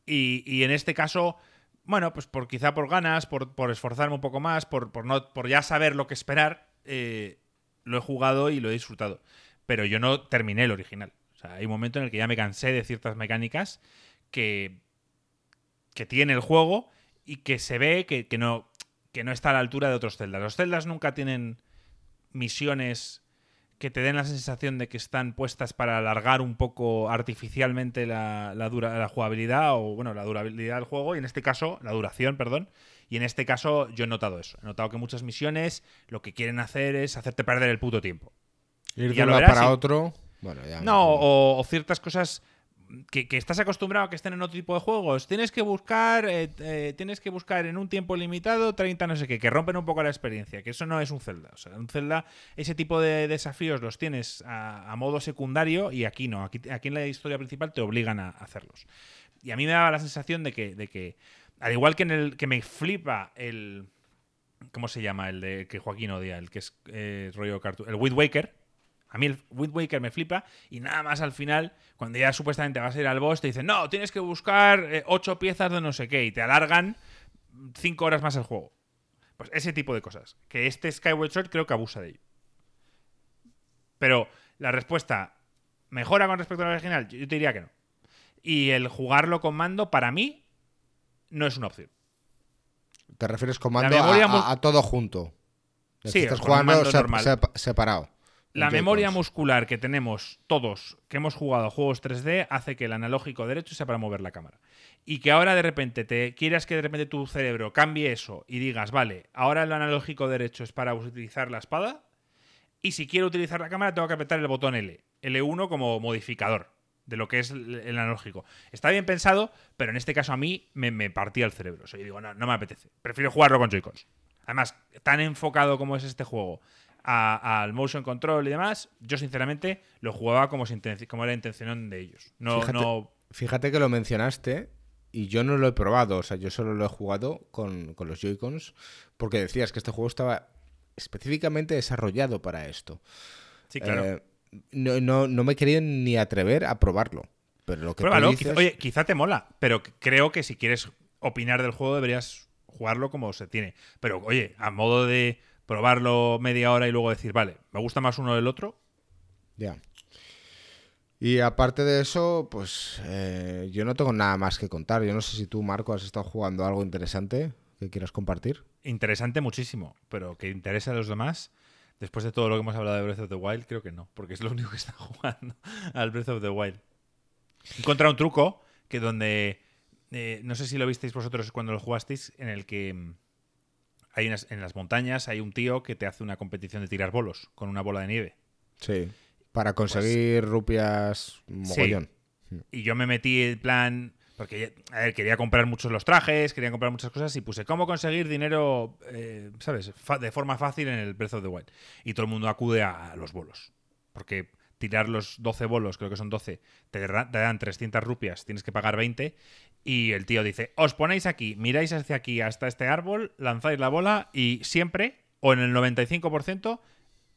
Y, y en este caso, bueno, pues por quizá por ganas, por, por esforzarme un poco más, por, por, no, por ya saber lo que esperar, eh, lo he jugado y lo he disfrutado. Pero yo no terminé el original. O sea, hay un momento en el que ya me cansé de ciertas mecánicas que, que tiene el juego y que se ve que, que no, que no está a la altura de otros celdas. Los celdas nunca tienen misiones que te den la sensación de que están puestas para alargar un poco artificialmente la, la dura, la jugabilidad o bueno, la durabilidad del juego y en este caso, la duración, perdón. Y en este caso yo he notado eso. He notado que muchas misiones lo que quieren hacer es hacerte perder el puto tiempo. Ir de un lado para sí. otro. Bueno, ya. No, o ciertas cosas que, estás acostumbrado a que estén en otro tipo de juegos. Tienes que buscar, eh, eh, tienes que buscar en un tiempo limitado 30 no sé qué, que rompen un poco la experiencia, que eso no es un Zelda. O sea, un Zelda, ese tipo de desafíos los tienes a, a modo secundario y aquí no. Aquí, aquí en la historia principal te obligan a hacerlos. Y a mí me daba la sensación de que, de que al igual que en el que me flipa el... ¿Cómo se llama? El de que Joaquín odia, el que es eh, rollo cartoon. El Wind Waker. A mí el Wind Waker me flipa y nada más al final, cuando ya supuestamente vas a ir al boss, te dicen, no, tienes que buscar eh, ocho piezas de no sé qué y te alargan cinco horas más el juego. Pues ese tipo de cosas. Que este Skyward Sword creo que abusa de ello. Pero la respuesta, ¿mejora con respecto al original? Yo te diría que no. Y el jugarlo con mando, para mí, no es una opción. Te refieres La memoria a, a- a todo junto. Sí, estás con jugando mando sep- normal. sep- separado. La memoria muscular que tenemos todos que hemos jugado a juegos 3D hace que el analógico derecho sea para mover la cámara. Y que ahora de repente te quieras que de repente tu cerebro cambie eso y digas, vale, ahora el analógico derecho es para utilizar la espada y si quiero utilizar la cámara tengo que apretar el botón L, L1 como modificador de lo que es el, analógico. Está bien pensado, pero en este caso a mí me, me partía el cerebro. O sea, yo digo, no, no me apetece. Prefiero jugarlo con Joy-Cons. Además, tan enfocado como es este juego al motion control y demás, yo sinceramente lo jugaba como, como era la intención de ellos. No, Fíjate- no Fíjate que lo mencionaste y yo no lo he probado, o sea, yo solo lo he jugado con, con los Joy-Cons porque decías que este juego estaba específicamente desarrollado para esto. Sí, claro. Eh, no, no, no me he querido ni atrever a probarlo, pero lo que Pruébalo, dices- quizá- oye, quizá te mola, pero creo que si quieres opinar del juego deberías jugarlo como se tiene. Pero oye, a modo de probarlo media hora y luego decir, vale, me gusta más uno del otro, Ya. Y aparte de eso, pues eh, yo no tengo nada más que contar. Yo no sé si tú, Marco, has estado jugando algo interesante que quieras compartir. interesante muchísimo, pero que interesa a los demás. Después de todo lo que hemos hablado de Breath of the Wild, creo que no, porque es lo único que está [LAUGHS] jugando al Breath of the Wild. Encontrado un truco que donde, eh, no sé si lo visteis vosotros cuando lo jugasteis, en el que mm, hay unas, en las montañas hay un tío que te hace una competición de tirar bolos con una bola de nieve. Sí. Para conseguir rupias mogollón. Y yo me metí en plan. Porque, a ver, quería comprar muchos los trajes, quería comprar muchas cosas y puse cómo conseguir dinero, eh, ¿sabes? Fa- de forma fácil en el Breath of the Wild. Y todo el mundo acude a los bolos. Porque tirar los 12 bolos, creo que son 12, te, te dan 300 rupias, tienes que pagar 20. Y el tío dice: Os ponéis aquí, miráis hacia aquí hasta este árbol, lanzáis la bola y siempre, o en el 95%,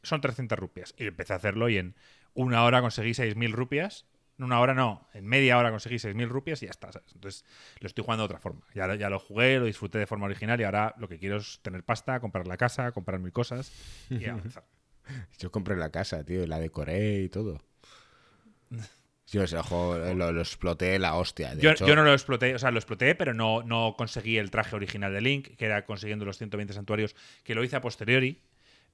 son 300 rupias. Y empecé a hacerlo y en una hora conseguí 6.000 rupias. En una hora no, en media hora conseguí 6.000 rupias y ya está. ¿sabes? Entonces lo estoy jugando de otra forma. Ya, ya lo jugué, lo disfruté de forma original y ahora lo que quiero es tener pasta, comprar la casa, comprar mil cosas y [LAUGHS] avanzar. Yo compré la casa, tío, y la decoré y todo. [LAUGHS] Yo ese juego lo, lo exploté la hostia. De Yo, hecho, yo no lo exploté, o sea, lo exploté, pero no, no conseguí el traje original de Link, que era consiguiendo los 120 santuarios, que lo hice a posteriori.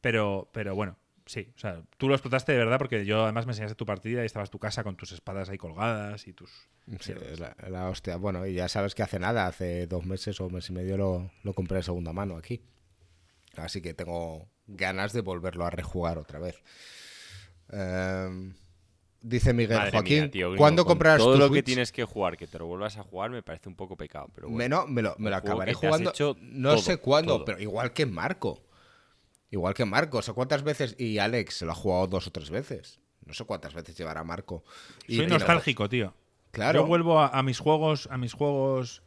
Pero, pero bueno, sí. O sea, tú lo explotaste de verdad porque yo además me enseñaste tu partida y estabas tu casa con tus espadas ahí colgadas y tus. Sí, es la, la hostia. Bueno, y ya sabes que hace nada, hace dos meses o un mes y medio lo, lo compré de segunda mano aquí. Así que tengo ganas de volverlo a rejugar otra vez. Em, dice Miguel Madre Joaquín, mía, tío, ¿cuándo comprarás Todo tu lo que tienes que jugar, que te lo vuelvas a jugar, me parece un poco pecado. Pero bueno. Me, no, me lo, me lo acabaré jugando. hecho No todo, sé cuándo, todo. pero igual que Marco. Igual que Marco. O sea, ¿cuántas veces? Y Alex se lo ha jugado dos o tres veces. No sé cuántas veces llevará Marco. Y Soy nostálgico, tío. Claro. Yo vuelvo a, a mis juegos, a mis juegos.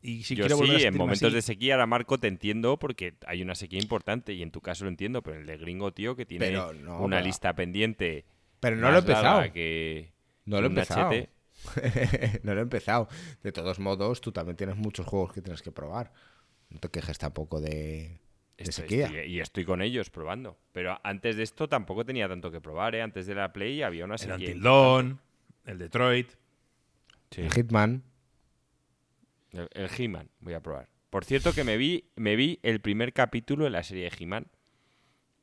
Y si Yo quiero volver a sí, en momentos así- de sequía, ahora Marco te entiendo porque hay una sequía importante y en tu caso lo entiendo, pero el de gringo, tío, que tiene no, una pero- lista pendiente. Pero no lo he empezado. Que No lo he empezado. [LAUGHS] No lo he empezado. De todos modos, tú también tienes muchos juegos que tienes que probar. No te quejes tampoco de, sequía. estoy- y estoy con ellos probando. Pero antes de esto tampoco tenía tanto que probar, ¿eh? Antes de la Play había una El sequía. Until Dawn, el Detroit. Sí. El Hitman. El, el He-Man, voy a probar. Por cierto que me vi, me vi el primer capítulo de la serie de He-Man.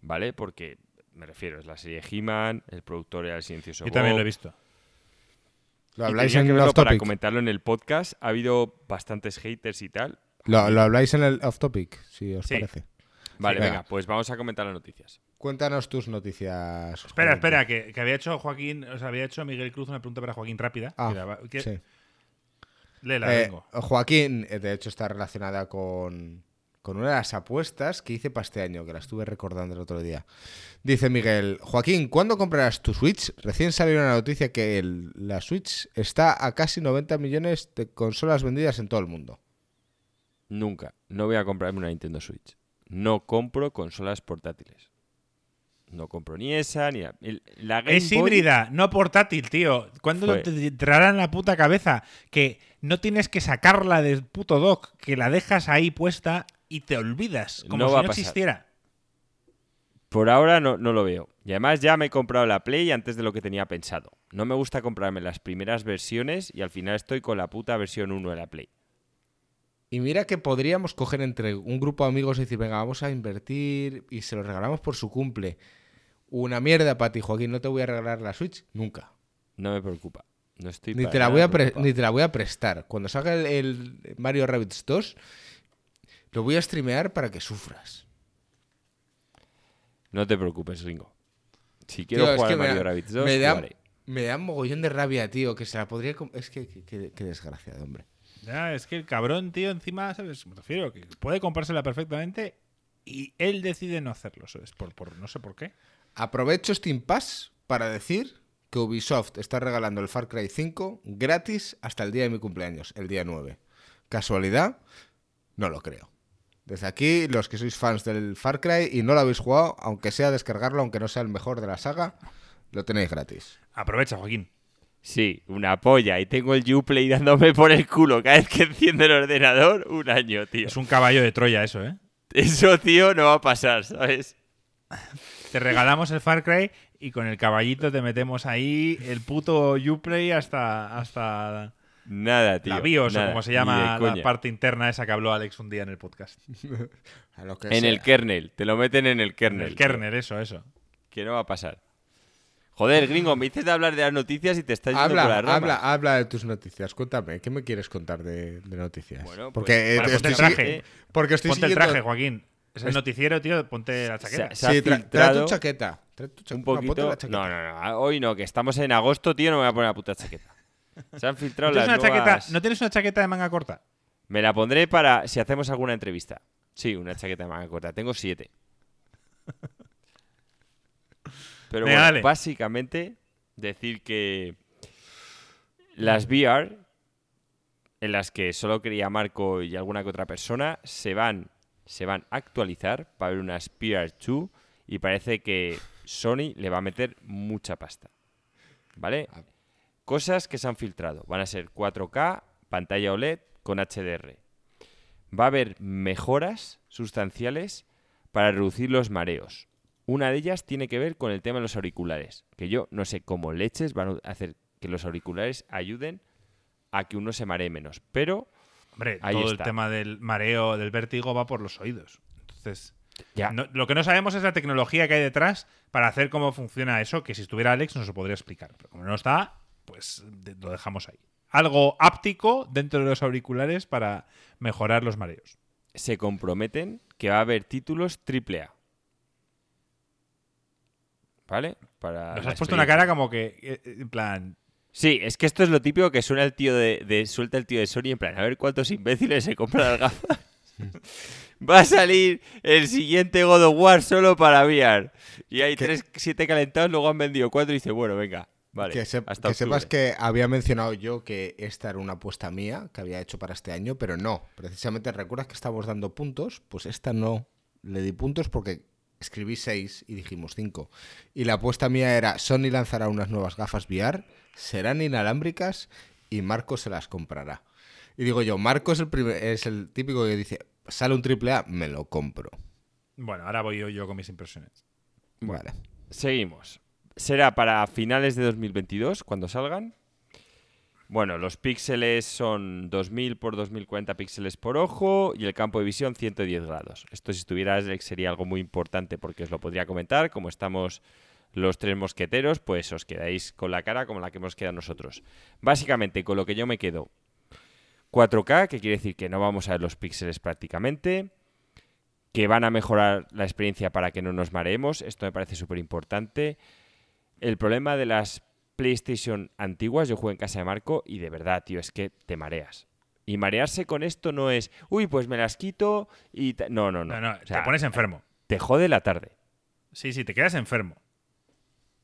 ¿Vale? Porque, me refiero, es la serie He-Man, el productor era el silencioso Yo también lo he visto. ¿Lo y habláis tenía en que el verlo para topic? comentarlo en el podcast. Ha habido bastantes haters y tal. ¿Lo, lo habláis en el off topic, si os Sí. parece? Vale, venga. venga, pues vamos a comentar las noticias. Cuéntanos tus noticias. Espera, espera, que, que había hecho Joaquín, o sea, había hecho Miguel Cruz una pregunta para Joaquín rápida. Ah, que la- que- sí. Léela, Eh, vengo. Joaquín, eh, de hecho, está relacionada con, con una de las apuestas que hice para este año, que la estuve recordando el otro día. Dice Miguel, Joaquín, ¿cuándo comprarás tu Switch? Recién salió una noticia que el- la Switch está a casi 90 millones de consolas vendidas en todo el mundo. Nunca. No voy a comprarme una Nintendo Switch. No compro consolas portátiles. No compro ni esa ni la, Game Es Boy- híbrida, no portátil, tío. ¿Cuándo Fue- te entrará en la puta cabeza que no tienes que sacarla del puto dock, que la dejas ahí puesta y te olvidas, como No si va a no existiera? Por ahora no, no lo veo. Y además ya me he comprado la Play antes de lo que tenía pensado. No me gusta comprarme las primeras versiones y al final estoy con la puta versión 1 de la Play. Y mira que podríamos coger entre un grupo de amigos y decir, venga, vamos a invertir y se lo regalamos por su cumple. Una mierda para ti, Joaquín, no te voy a regalar la Switch nunca. No me preocupa. No estoy Ni te, la voy a ni te la voy a prestar. Cuando salga el, el Mario Rabbids 2, lo voy a streamear para que sufras. No te preocupes, Ringo. Si quiero Tío, es jugar que a me Mario Rabbids 2, me da, me da un mogollón de rabia, tío, que se la podría... Es que, que, que- que desgraciado, hombre. Ya, es que el cabrón, tío, encima, ¿sabes? Me refiero que puede comprársela perfectamente y él decide no hacerlo, ¿sabes? Por, por no sé por qué. Aprovecho Steam Pass para decir que Ubisoft está regalando el Far Cry 5 gratis hasta el día de mi cumpleaños, el día 9. ¿Casualidad? No lo creo. Desde aquí, los que sois fans del Far Cry y no lo habéis jugado, aunque sea descargarlo, aunque no sea el mejor de la saga, lo tenéis gratis. Aprovecha, Joaquín. Sí, una polla. Y tengo el Uplay dándome por el culo cada vez que enciende el ordenador. Un año, tío. Es un caballo de Troya eso, ¿eh? Eso, tío, no va a pasar, ¿sabes? Te regalamos el Far Cry y con el caballito te metemos ahí el puto Uplay hasta, hasta Nada, tío. la BIOS nada, o como se llama la parte interna esa que habló Alex un día en el podcast. [LAUGHS] A lo que En sea. el kernel. Te lo meten en el En kernel. el tío. kernel, eso, eso. Que no va a pasar. Joder, gringo, me dices de hablar de las noticias y te estás yendo por Habla, las ramas. habla, habla de tus noticias. Cuéntame, ¿qué me quieres contar de, de noticias? Bueno, pues, porque, eh, estoy el traje. porque estoy Ponte el traje, Joaquín. Es el noticiero, tío. Ponte la chaqueta. Se- Sí, tra- trae tu chaqueta. Trae tu cha- un no, ponte poquito. la chaqueta. No, no, no. Hoy no, que estamos en agosto, tío, no me voy a poner la puta chaqueta. [LAUGHS] Se han filtrado ¿No las tienes, una chaqueta, ¿No tienes una chaqueta de manga corta? Me la pondré para si hacemos alguna entrevista. Sí, una chaqueta de manga corta. Tengo siete. [LAUGHS] Pero Venga, bueno, dale. básicamente decir que las VR, en las que solo quería Marco y alguna que otra persona, se van, se van a actualizar para ver unas VR2 y parece que Sony le va a meter mucha pasta. ¿Vale? Cosas que se han filtrado. Van a ser 4K, pantalla OLED con HDR. Va a haber mejoras sustanciales para reducir los mareos. Una de ellas tiene que ver con el tema de los auriculares, que yo no sé cómo leches van a hacer que los auriculares ayuden a que uno se maree menos, pero Hombre, Ahí todo está. el tema del mareo, del vértigo va por los oídos. Entonces, ya no- lo que no sabemos es la tecnología que hay detrás para hacer cómo funciona eso, que si estuviera Alex nos lo podría explicar. Pero como no está, pues de- lo dejamos ahí. Algo áptico dentro de los auriculares para mejorar los mareos. se comprometen que va a haber títulos AAA. ¿Vale? Para Nos has puesto una cara como que, eh, en plan, Sí, es que esto es lo típico que suena el tío de, de- suelta el tío de Sony en plan, a ver cuántos imbéciles se compran las gafas. [LAUGHS] Va a salir el siguiente God of War solo para VR. Y hay tres, siete calentados, luego han vendido cuatro y dice, bueno, venga, vale. que se- hasta que sepas octubre". que había mencionado yo que esta era una apuesta mía que había hecho para este año, pero no. Precisamente recuerdas que estamos dando puntos, pues esta no le di puntos porque escribí seis y dijimos cinco. Y la apuesta mía era Sony lanzará unas nuevas gafas VR, serán inalámbricas y Marco se las comprará. Y digo yo, Marco es el, primer- es el típico que dice, sale un triple A, me lo compro. bueno, ahora voy yo, yo con mis impresiones. Vale. Seguimos. Será para finales de 2022, cuando salgan. Bueno, los píxeles son 2000 por 2040 píxeles por ojo y el campo de visión 110 grados. Esto si estuviera Alex sería algo muy importante porque os lo podría comentar. Como estamos los tres mosqueteros, pues os quedáis con la cara como la que hemos quedado nosotros. Básicamente, con lo que yo me quedo, 4K, que quiere decir que no vamos a ver los píxeles prácticamente, que van a mejorar la experiencia para que no nos mareemos. Esto me parece súper importante. El problema de las PlayStation antiguas, yo juego en casa de Marco y de verdad, tío, es que te mareas. Y marearse con esto no es, uy, pues me las quito y... ta-". No, no, no. No, no, O sea, te pones enfermo. te jode la tarde. Sí, sí, te quedas enfermo.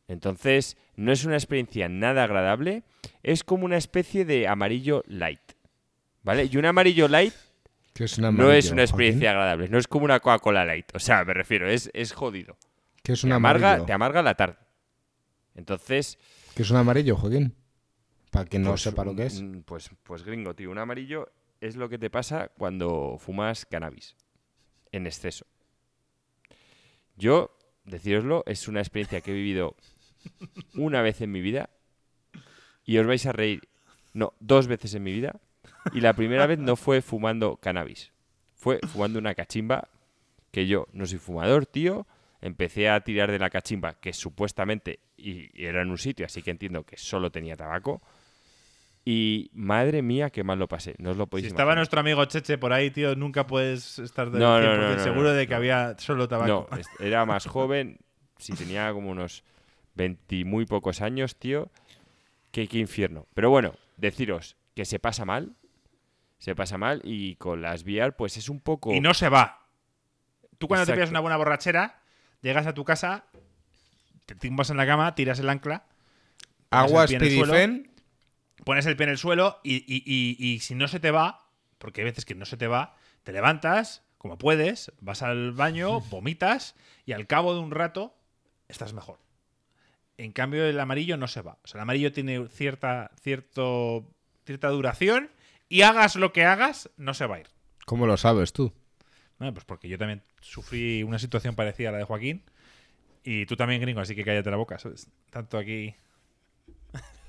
Entonces, no es una experiencia nada agradable. Es como una especie de amarillo light. ¿Vale? Y un amarillo light Que es un no es una experiencia Joaquín. agradable. No es como una Coca-Cola light. O sea, me refiero, es, es jodido. Que es un Te amarga, amarillo. te amarga la tarde. Entonces, Que es un amarillo, Joaquín. Para quien no pues, sepa lo que es. un- Pues, pues gringo, tío. Un amarillo es lo que te pasa cuando fumas cannabis. En exceso. Yo, decíroslo, es una experiencia que he vivido una vez en mi vida. Y os vais a reír. No, dos veces en mi vida. Y la primera vez no fue fumando cannabis. Fue fumando una cachimba. Que yo no soy fumador, tío. Empecé a tirar de la cachimba, que supuestamente y era en un sitio, así que entiendo que solo tenía tabaco. Y madre mía, qué mal lo pasé. No os lo podéis Si estaba imaginar. nuestro amigo Cheche por ahí, tío, nunca puedes estar del No, 100% no, no, seguro de que había solo tabaco. No, era más [LAUGHS] joven. Si tenía como unos 20 y muy pocos años, tío. Qué, qué infierno. Pero bueno, deciros que se pasa mal. Se pasa mal y con las VR, pues es un poco. Y no se va. Tú cuando te Exacto. pillas una buena borrachera, llegas a tu casa, te tumbas en la cama, tiras el ancla, Agua el pie en el suelo. Spirifen. pones el pie en el suelo y, y- y- y si no se te va, porque hay veces que no se te va, te levantas como puedes, vas al baño, [LAUGHS] vomitas y al cabo de un rato estás mejor. En cambio, el amarillo no se va. O sea, el amarillo tiene cierta, cierto, cierta duración y hagas lo que hagas, no se va a ir. ¿Cómo lo sabes tú? Bueno, pues porque yo también sufrí una situación parecida a la de Joaquín. Y tú también, gringo, así que cállate la boca. ¿sabes? Tanto aquí.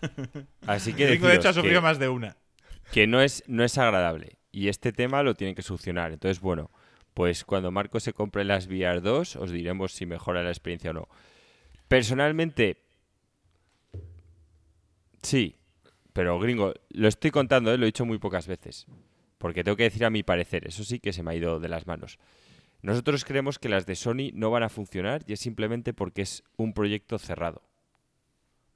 [LAUGHS] Así que Gringo, de hecho, ha sufrido que, más de una. que no, es, no es agradable. Y este tema lo tienen que solucionar. Entonces, bueno, pues cuando Marco se compre las VR 2, os diremos si mejora la experiencia o no. Personalmente, sí. Pero, gringo, lo estoy contando, ¿eh? lo he dicho muy pocas veces. Porque tengo que decir a mi parecer. Eso sí que se me ha ido de las manos. Nosotros creemos que las de Sony no van a funcionar y es simplemente porque es un proyecto cerrado.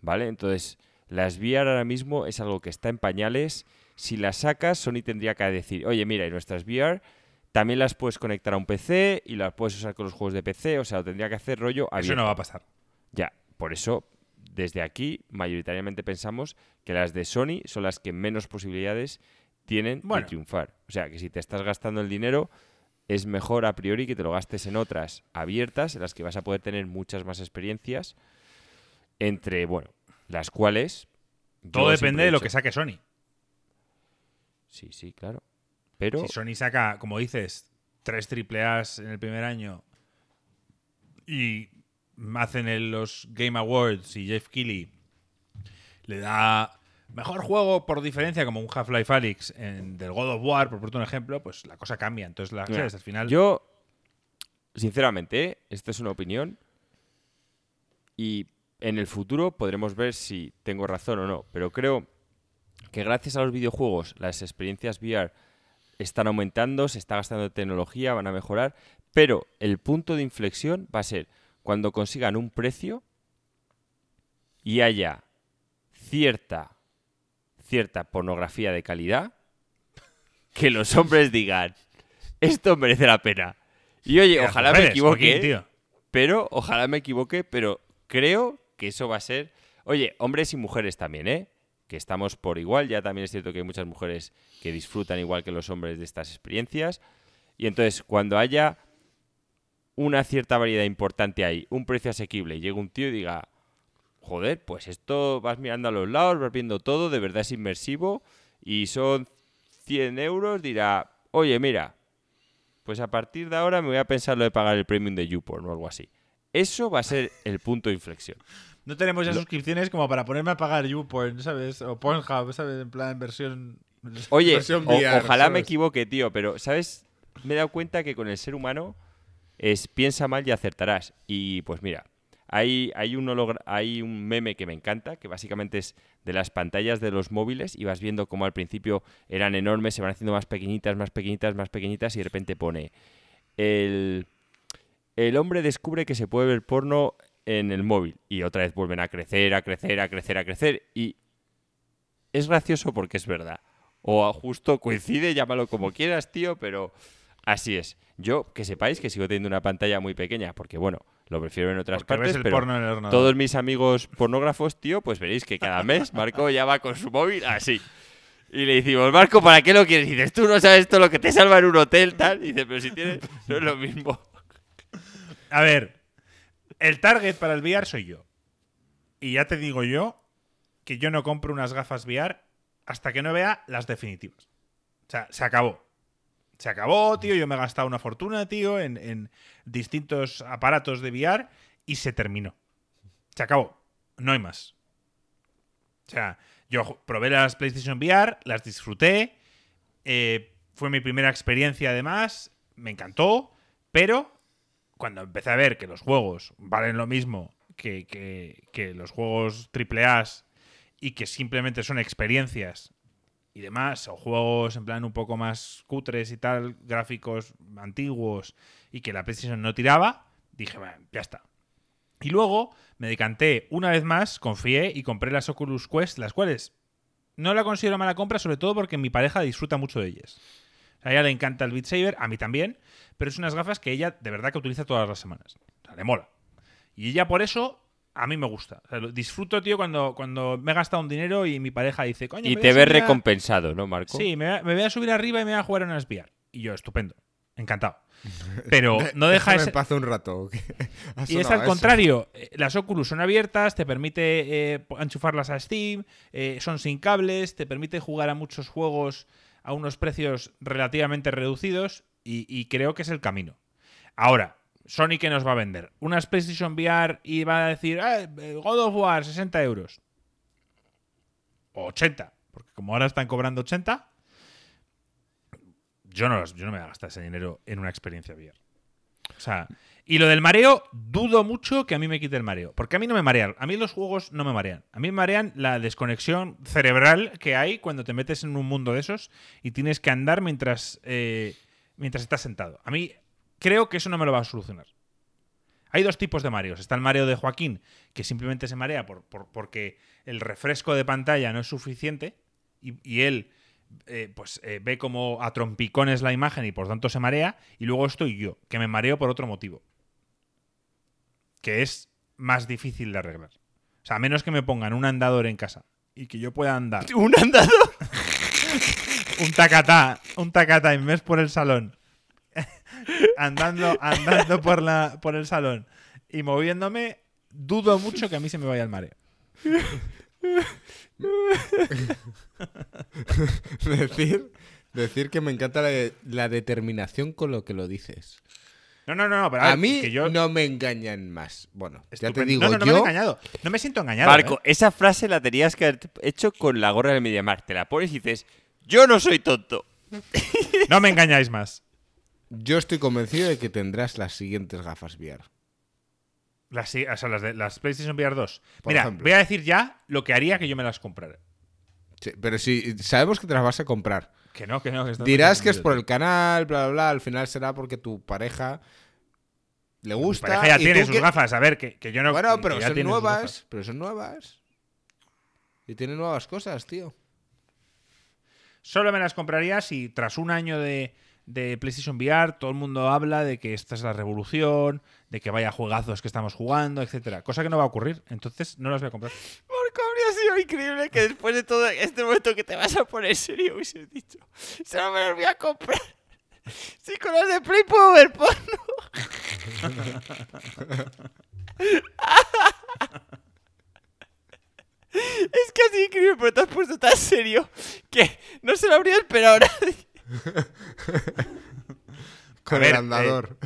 ¿Vale? Entonces, las VR ahora mismo es algo que está en pañales. Si las sacas, Sony tendría que decir, oye, mira, y nuestras VR también las puedes conectar a un PC y las puedes usar con los juegos de PC. O sea, lo tendría que hacer rollo abierto. Eso no va a pasar. Ya, por eso, desde aquí, mayoritariamente pensamos que las de Sony son las que menos posibilidades tienen Bueno. de triunfar. O sea, que si te estás gastando el dinero, es mejor a priori que te lo gastes en otras abiertas, en las que vas a poder tener muchas más experiencias, entre, bueno, las cuales... Todo depende de lo que saque Sony. Sí, sí, claro. Pero... Si Sony saca, como dices, tres triple A's en el primer año y hacen el- los Game Awards y Jeff Keighley le da mejor juego por diferencia como un Half-Life Alyx del God of War, por un ejemplo, pues la cosa cambia. Entonces, la, Mira, ¿sabes? al final... Yo, sinceramente, ¿eh? esta es una opinión. Y en el futuro podremos ver si tengo razón o no. Pero creo que gracias a los videojuegos las experiencias VR están aumentando, se está gastando tecnología, van a mejorar. Pero el punto de inflexión va a ser cuando consigan un precio y haya cierta, cierta pornografía de calidad que los hombres digan, esto merece la pena. Y oye, las ojalá me equivoque, Joaquín, tío. pero ojalá me equivoque, pero creo que eso va a ser... Oye, hombres y mujeres también, ¿eh? Que estamos por igual, ya también es cierto que hay muchas mujeres que disfrutan igual que los hombres de estas experiencias. Y entonces, cuando haya una cierta variedad importante ahí, un precio asequible, y llega un tío y diga, joder, pues esto vas mirando a los lados, vas viendo todo, de verdad es inmersivo, y son 100 euros, dirá, oye, mira, pues a partir de ahora me voy a pensar lo de pagar el premium de YouPorn o algo así. Eso va a ser el punto de inflexión. No tenemos ya suscripciones como para ponerme a pagar YouPorn, ¿sabes? O Pornhub, ¿sabes? En plan versión. Oye, Versión o- VR, ojalá me equivoque, tío, pero, ¿sabes? Me he dado cuenta que con el ser humano es piensa mal y acertarás. Y pues mira, hay, un un meme que me encanta, que básicamente es de las pantallas de los móviles y vas viendo cómo al principio eran enormes, se van haciendo más pequeñitas, más pequeñitas, más pequeñitas y de repente pone el, el hombre descubre que se puede ver porno en el móvil y otra vez vuelven a crecer, a crecer, a crecer, a crecer y es gracioso porque es verdad. O justo coincide, llámalo como quieras, tío, pero así es. Yo, que sepáis que sigo teniendo una pantalla muy pequeña, porque bueno, lo prefiero en otras Porque ves partes, el pero porno en el ordenador. todos mis amigos pornógrafos, tío, pues veréis que cada mes Marco ya va con su móvil así. Y le decimos, Marco, ¿para qué lo quieres? Y dices, tú no sabes todo lo que te salva en un hotel, tal. Y dice, pero si tienes, no es lo mismo. A ver, el target para el VR soy yo. Y ya te digo yo que yo no compro unas gafas VR hasta que no vea las definitivas. O sea, se acabó. Se acabó, tío. Yo me he gastado una fortuna, tío, en, distintos aparatos de VR y se terminó. Se acabó. No hay más. O sea, yo probé las PlayStation VR, las disfruté. eh, fue mi primera experiencia, además. Me encantó. Pero cuando empecé a ver que los juegos valen lo mismo que, que- que los juegos AAA y que simplemente son experiencias y demás, o juegos en plan un poco más cutres y tal, gráficos antiguos y que la PlayStation no tiraba, dije, bueno, ya está. Y luego me decanté una vez más, confié y compré las Oculus Quest, las cuales no la considero mala compra, sobre todo porque mi pareja disfruta mucho de ellas. A ella le encanta el Beat Saber, a mí también, pero es unas gafas que ella de verdad que utiliza todas las semanas. O sea, le mola. Y ella por eso a mí me gusta. O sea, lo- disfruto, tío, cuando, cuando me he gastado un dinero y mi pareja dice, coño, Y te ves a- recompensado, ¿no, Marco? Sí, me, voy a- me voy a subir arriba y me voy a jugar a unas VR. Y yo, estupendo. Encantado. [LAUGHS] Pero no deja ese... paz un rato. [LAUGHS] Y es al eso. contrario, eh, las Oculus son abiertas, te permite eh, enchufarlas a Steam, eh, son sin cables, te permite jugar a muchos juegos a unos precios relativamente reducidos y, y creo que es el camino. Ahora, Sony que nos va a vender unas PlayStation VR y va a decir, "Ah, eh, God of War, 60 euros. O 80, porque como ahora están cobrando 80, yo no, yo no me voy a gastar ese dinero en una experiencia VR. O sea, y lo del mareo, dudo mucho que a mí me quite el mareo. Porque a mí no me marean. A mí los juegos no me marean. A mí me marean la desconexión cerebral que hay cuando te metes en un mundo de esos y tienes que andar mientras, eh, mientras estás sentado. A mí creo que eso no me lo va a solucionar. Hay dos tipos de mareos. Está el mareo de Joaquín, que simplemente se marea por, por- porque el refresco de pantalla no es suficiente y, y él eh, pues eh, ve como a trompicones la imagen y por tanto se marea. Y luego estoy yo, que me mareo por otro motivo. Que es más difícil de arreglar. O sea, a menos que me pongan un andador en casa y que yo pueda andar ¿Un andador? [LAUGHS] un tacatá, un tacatá en mes por el salón. Andando, andando por la por el salón y moviéndome, dudo mucho que a mí se me vaya el mareo. [LAUGHS] decir, decir que me encanta la, de- la determinación con lo que lo dices. No, no, no, no, pero A ver, mí que yo no me engañan más. Bueno, ya te digo no, no, no me he engañado. No me siento engañado. Marco, ¿eh? esa frase la tenías que haber hecho con la gorra del Mediamar. Te la pones y dices, yo no soy tonto. No me engañáis más. Yo estoy convencido de que tendrás las siguientes gafas VR. Las, o sea, las, de, las PlayStation VR 2. Por Mira, ejemplo. voy a decir ya lo que haría que yo me las comprara. Sí, pero si sabemos que te las vas a comprar. Que no, que no. Que Dirás que es por el canal, bla, bla, bla. Al final será porque tu pareja le Mi gusta. pareja ya y tiene sus que- gafas. A ver, que, que yo no. Bueno, pero son nuevas. Pero son nuevas. Y tienen nuevas cosas, tío. Solo me las compraría si tras un año de, de PlayStation VR todo el mundo habla de que esta es la revolución, de que vaya juegazos que estamos jugando, etcétera. Cosa que no va a ocurrir. Entonces no las voy a comprar. Marco, habría sido increíble que después de todo este momento que te vas a poner serio hubieses dicho, solo me los voy a comprar. Si con las de Play puedo ver porno. [LAUGHS] Es que así increíble, pero te has puesto tan serio que no se lo habría esperado nadie. [LAUGHS] Con ver, el andador.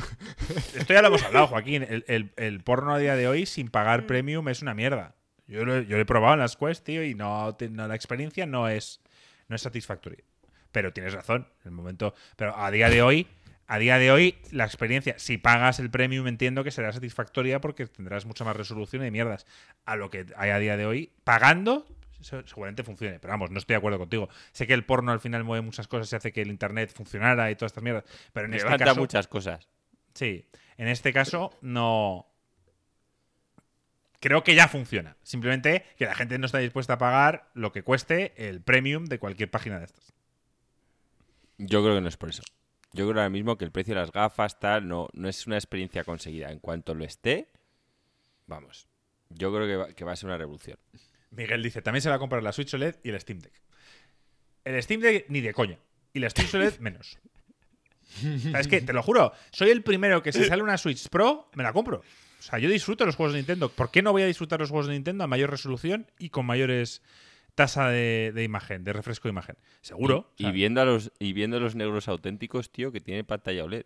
Esto ya lo hemos hablado, Joaquín. El, el- el porno a día de hoy sin Mm. pagar premium es una mierda. Yo lo, yo lo he probado en las Quest, tío, y no, la experiencia no es, no es satisfactoria. Pero tienes razón, el momento. Pero a día de hoy, a día de hoy, la experiencia, si pagas el premium, entiendo que será satisfactoria porque tendrás mucha más resolución y mierdas. A lo que hay a día de hoy, pagando, seguramente funcione. Pero vamos, no estoy de acuerdo contigo. Sé que el porno al final mueve muchas cosas y hace que el internet funcionara y todas estas mierdas. Pero en este Levanta caso. muchas cosas. Sí, en este caso no. Creo que ya funciona. Simplemente que la gente no está dispuesta a pagar lo que cueste el premium de cualquier página de estas. Yo creo que no es por eso. Yo creo ahora mismo que el precio de las gafas, tal, no, no es una experiencia conseguida. En cuanto lo esté, vamos. Yo creo que va, que va a ser una revolución. Miguel dice: también se va a comprar la Switch OLED y el Steam Deck. El Steam Deck ni de coña. Y la Switch OLED [LAUGHS] menos. O sea, es que, te lo juro, soy el primero que si sale una Switch Pro, me la compro. O sea, yo disfruto los juegos de Nintendo. ¿Por qué no voy a disfrutar los juegos de Nintendo a mayor resolución y con mayores tasa de, de imagen, de refresco de imagen? Seguro. Y, viendo a los, y viendo los negros auténticos, tío, que tiene pantalla OLED.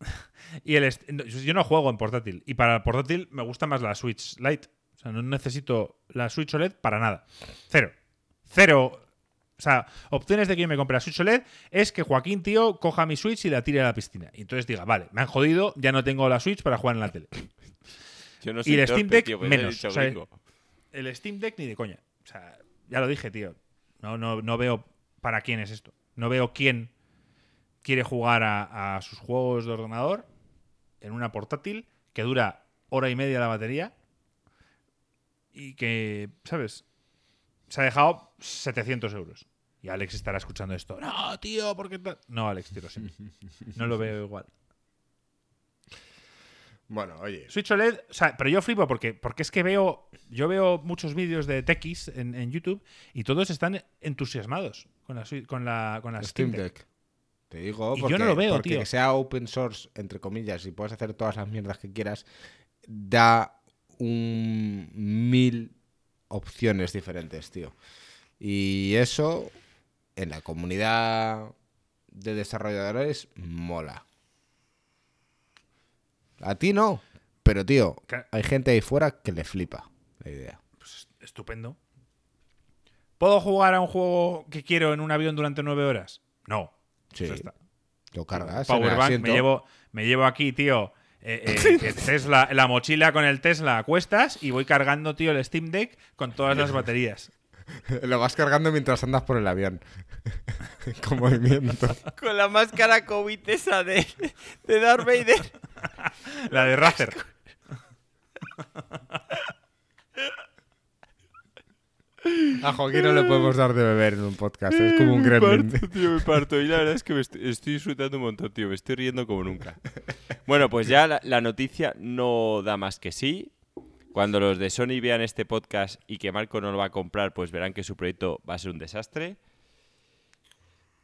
[LAUGHS] Y el yo no juego en portátil. Y para el portátil me gusta más la Switch Lite. Sea, no necesito la Switch OLED para nada. Cero. Cero. O sea, opciones de que yo me compre la Switch OLED es que Joaquín, tío, coja mi Switch y la tire a la piscina. Y entonces diga, vale, me han jodido, ya no tengo la Switch para jugar en la tele. Yo no Y el Steam Deck, tío, he menos, o sea. El Steam Deck ni de coña. O sea, ya lo dije, tío. No, no, no veo para quién es esto. No veo quién quiere jugar a, a sus juegos de ordenador en una portátil que dura hora y media la batería y que, ¿sabes? Se ha dejado 700 euros. Y Alex estará escuchando esto. No, tío, ¿por qué tal? No, Alex, tío. No lo veo igual. Bueno, oye. Switch OLED, o sea, pero yo flipo porque, porque es que veo, yo veo muchos vídeos de techies en, en YouTube y todos están entusiasmados con la, con la, con la Steam Deck. Te digo, Y yo porque, no lo veo, porque tío. que sea open source, entre comillas, y puedas hacer todas las mierdas que quieras, da un mil opciones diferentes, tío. Y eso, en la comunidad de desarrolladores, mola. A ti no, pero tío, hay gente ahí fuera que le flipa la idea. Pues estupendo. ¿Puedo jugar a un juego que quiero en un avión durante nueve horas? No. Sí. Lo cargas. Powerbank, me llevo, me llevo aquí, tío, eh, eh, Tesla, la mochila con el Tesla a cuestas y voy cargando, tío, el Steam Deck con todas las baterías. [LAUGHS] Lo vas cargando mientras andas por el avión. [LAUGHS] Con movimiento. Con la máscara COVID esa de, de Darth Vader. [LAUGHS] La de Razer. A Joaquín no le podemos dar de beber en un podcast. Es como un gremlin. parto, tío, me parto. Y la verdad es que me estoy, estoy disfrutando un montón, tío. Me estoy riendo como nunca. Bueno, pues ya la, la noticia no da más que sí. Cuando los de Sony vean este podcast y que Marco no lo va a comprar, pues verán que su proyecto va a ser un desastre.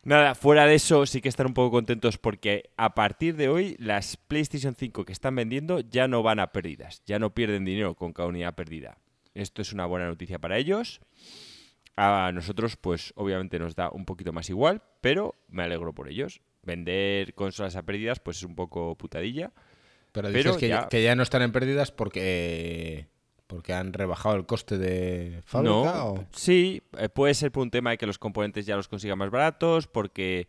Nada, fuera de eso sí que están un poco contentos porque a partir de hoy las PlayStation 5 que están vendiendo ya no van a pérdidas, ya no pierden dinero con cada unidad perdida. Esto es una buena noticia para ellos. A nosotros, pues obviamente nos da un poquito más igual, pero me alegro por ellos. Vender consolas a pérdidas, pues es un poco putadilla. Pero Pero dices que, ya- que ya no están en pérdidas porque porque han rebajado el coste de fábrica no, o sí, eh, puede ser por un tema de que los componentes ya los consigan más baratos, porque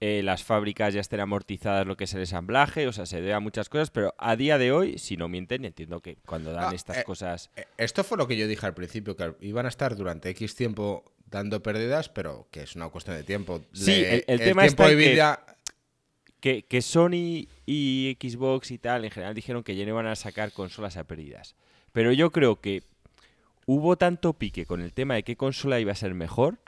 eh, las fábricas ya estén amortizadas lo que es el ensamblaje, o sea, se debe a muchas cosas, pero a día de hoy, si no mienten, entiendo que cuando dan Ah, estas eh, cosas... Eh, Esto fue lo que yo dije al principio, que iban a estar durante X tiempo dando pérdidas, pero que es una cuestión de tiempo. Sí, Le- el- el tema tiempo está de en que- vida... Que, que Sony y Xbox y tal, en general, dijeron que ya no iban a sacar consolas a pérdidas. Pero yo creo que hubo tanto pique con el tema de qué consola iba a ser mejor,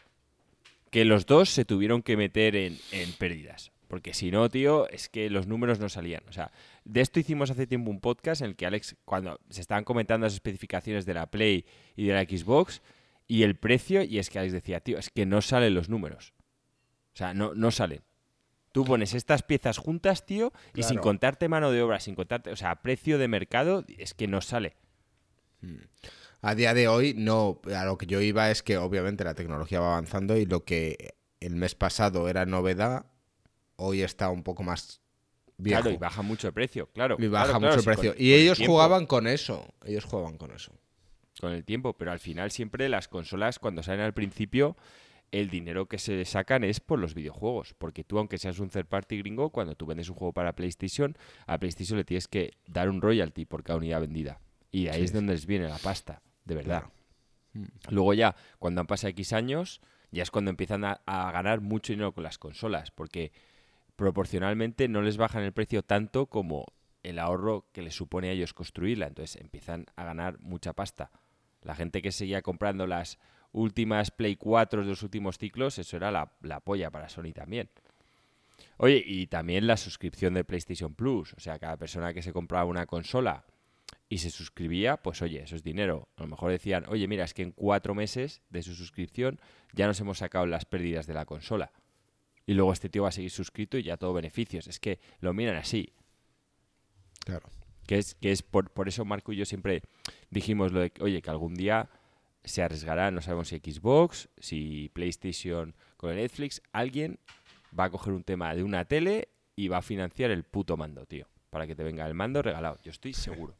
que los dos se tuvieron que meter en, en pérdidas. Porque si no, tío, es que los números no salían. O sea, de esto hicimos hace tiempo un podcast en el que Alex, cuando se estaban comentando las especificaciones de la Play y de la Xbox y el precio, y es que Alex decía, tío, es que no salen los números. O sea, no, no salen. Tú pones estas piezas juntas, tío, y sin contarte mano de obra, sin contarte, o sea, precio de mercado, es que no sale. A día de hoy, no. A lo que yo iba es que obviamente la tecnología va avanzando y lo que el mes pasado era novedad, hoy está un poco más viejo. Claro, y baja mucho el precio, claro. Y baja claro, claro, mucho sí, el precio. con- y con ellos jugaban con eso. Ellos jugaban con eso. Con el tiempo, pero al final siempre las consolas, cuando salen al principio, el dinero que se sacan es por los videojuegos. Porque tú, aunque seas un third party gringo, cuando tú vendes un juego para PlayStation, a PlayStation le tienes que dar un royalty por cada unidad vendida. Y ahí Sí, es donde les viene la pasta, de verdad. Claro. Luego ya, cuando han pasado X años, ya es cuando empiezan a, a ganar mucho dinero con las consolas, porque proporcionalmente no les bajan el precio tanto como el ahorro que les supone a ellos construirla. Entonces empiezan a ganar mucha pasta. La gente que seguía comprando las últimas Play 4 de los últimos ciclos, eso era la, la polla para Sony también. Oye, y también la suscripción de PlayStation Plus. O sea, cada persona que se compraba una consola y se suscribía, pues oye, eso es dinero. A lo mejor decían, oye, mira, es que en cuatro meses de su suscripción ya nos hemos sacado las pérdidas de la consola. Y luego este tío va a seguir suscrito y ya todo beneficios. Es que lo miran así. Claro. Que es, que es por, por eso Marco y yo siempre dijimos lo de, que, oye, que algún día se arriesgará, no sabemos si Xbox, si PlayStation con el Netflix, alguien va a coger un tema de una tele y va a financiar el puto mando, tío. Para que te venga el mando regalado. Yo estoy seguro.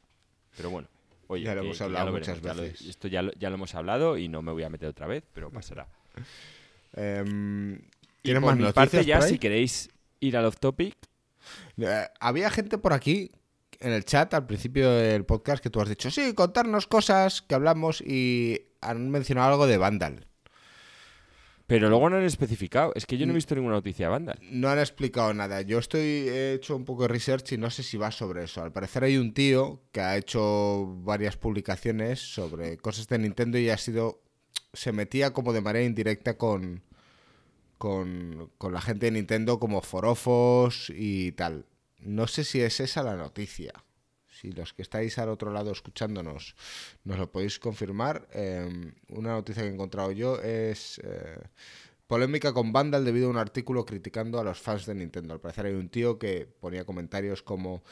Pero bueno, oye, Ya lo que- hemos hablado lo muchas veremos, ya lo- veces. esto ya lo, ya lo hemos hablado y no me voy a meter otra vez, pero pasará. [LAUGHS] Em, Y ¿Tienes por más mi noticias parte ya, si queréis ir al off topic, Eh, había gente por aquí en el chat al principio del podcast que tú has dicho, sí, contarnos cosas que hablamos y han mencionado algo de Vandal. Pero luego no han especificado. Es que yo no he visto ninguna noticia de Vandal. No han explicado nada. Yo estoy he hecho un poco de research y no sé si va sobre eso. Al parecer hay un tío que ha hecho varias publicaciones sobre cosas de Nintendo y ha sido se metía como de manera indirecta con con, con la gente de Nintendo como forofos y tal. No sé si es esa la noticia. Si los que estáis al otro lado escuchándonos nos lo podéis confirmar. eh, una noticia que he encontrado yo es eh, polémica con Vandal debido a un artículo criticando a los fans de Nintendo. Al parecer hay un tío que ponía comentarios como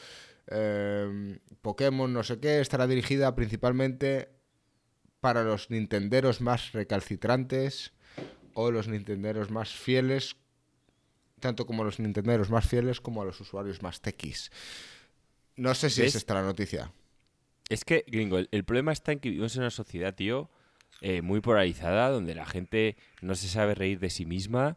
eh, Pokémon no sé qué estará dirigida principalmente para los nintenderos más recalcitrantes o los nintenderos más fieles, tanto como los nintenderos más fieles como a los usuarios más tequis. No sé si ¿Ves? es esta la noticia. Es que, gringo, el, el problema está en que vivimos en una sociedad, tío, eh, muy polarizada, donde la gente no se sabe reír de sí misma.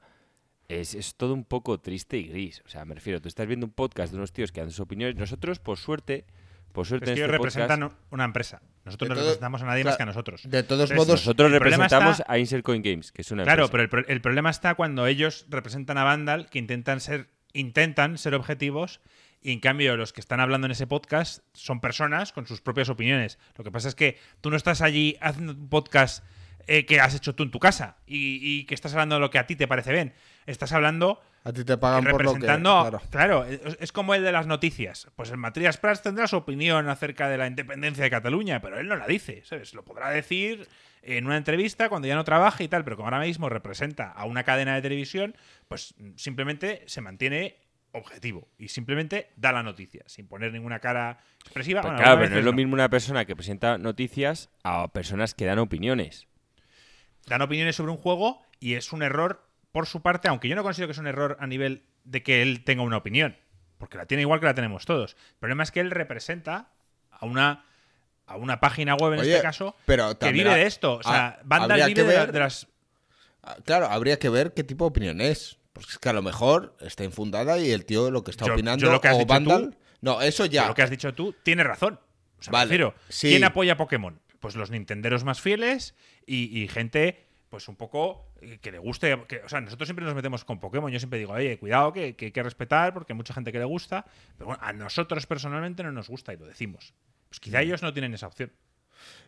Es, es todo un poco triste y gris. O sea, me refiero, tú estás viendo un podcast de unos tíos que dan sus opiniones. Nosotros, por suerte, por suerte Es que en ellos este podcast, representan una empresa. Nosotros no todo- representamos a nadie claro, más que a nosotros. De todos Entonces, modos, nosotros representamos está- a Insert Coin Games, que es una Claro, empresa. pero el, el problema está cuando ellos representan a Vandal, que intentan ser, intentan ser objetivos, y en cambio los que están hablando en ese podcast son personas con sus propias opiniones. Lo que pasa es que tú no estás allí haciendo un podcast eh, que has hecho tú en tu casa y, y que estás hablando de lo que a ti te parece bien. Estás hablando a ti te pagan por lo que... Claro. Claro, es, es como el de las noticias. Pues el Matías Prats tendrá su opinión acerca de la independencia de Cataluña, pero él no la dice, ¿sabes? Lo podrá decir en una entrevista cuando ya no trabaje y tal, pero como ahora mismo representa a una cadena de televisión, pues simplemente se mantiene objetivo y simplemente da la noticia sin poner ninguna cara expresiva. Pues Bueno, claro, pero no es lo mismo una persona que presenta noticias a personas que dan opiniones. dan opiniones sobre un juego y es un error por su parte, aunque yo no considero que es un error a nivel de que él tenga una opinión, porque la tiene igual que la tenemos todos. El problema es que él representa a una, a una página web en Oye, este caso pero que vive ha- de esto. O sea, ha- Vandal vive que de, de las. Ah, Claro, habría que ver qué tipo de opinión es. Porque es que a lo mejor está infundada y el tío lo que está Yo- opinando yo lo que has o dicho Vandal... tú- no, eso ya. Lo que has dicho tú tiene razón. O sea, Vale, refiero, sí. ¿quién apoya a Pokémon? Pues los nintenderos más fieles y, y gente, pues un poco eh, que le guste. que- o sea, nosotros siempre nos metemos con Pokémon. Yo siempre digo, oye, cuidado, que, que hay que respetar porque hay mucha gente que le gusta. Pero bueno, a nosotros personalmente no nos gusta y lo decimos. Pues quizá ellos no tienen esa opción.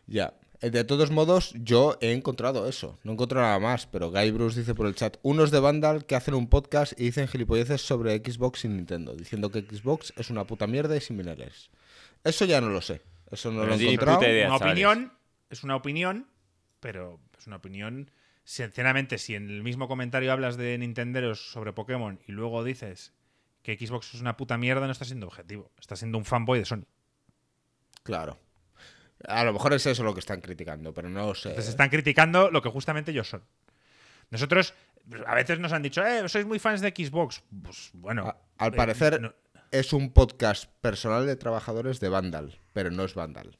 Ya. Eh, De todos modos, yo he encontrado eso. No encuentro nada más, pero Guy Bruce dice por el chat, unos de Vandal que hacen un podcast y dicen gilipolleces sobre Xbox y Nintendo, diciendo que Xbox es una puta mierda y similares. Eso ya no lo sé. Eso no Pero lo he encontrado. idea. una opinión es una opinión, pero es una opinión. Sinceramente, si en el mismo comentario hablas de Nintenderos sobre Pokémon y luego dices que Xbox es una puta mierda, no estás siendo objetivo. Estás siendo un fanboy de Sony. Claro. A lo mejor es eso lo que están criticando, pero no lo sé. Entonces están criticando lo que justamente ellos son. Nosotros, a veces nos han dicho, eh, sois muy fans de Xbox. Pues bueno. A- al eh, parecer- no- es un podcast personal de trabajadores de Vandal, pero no es Vandal.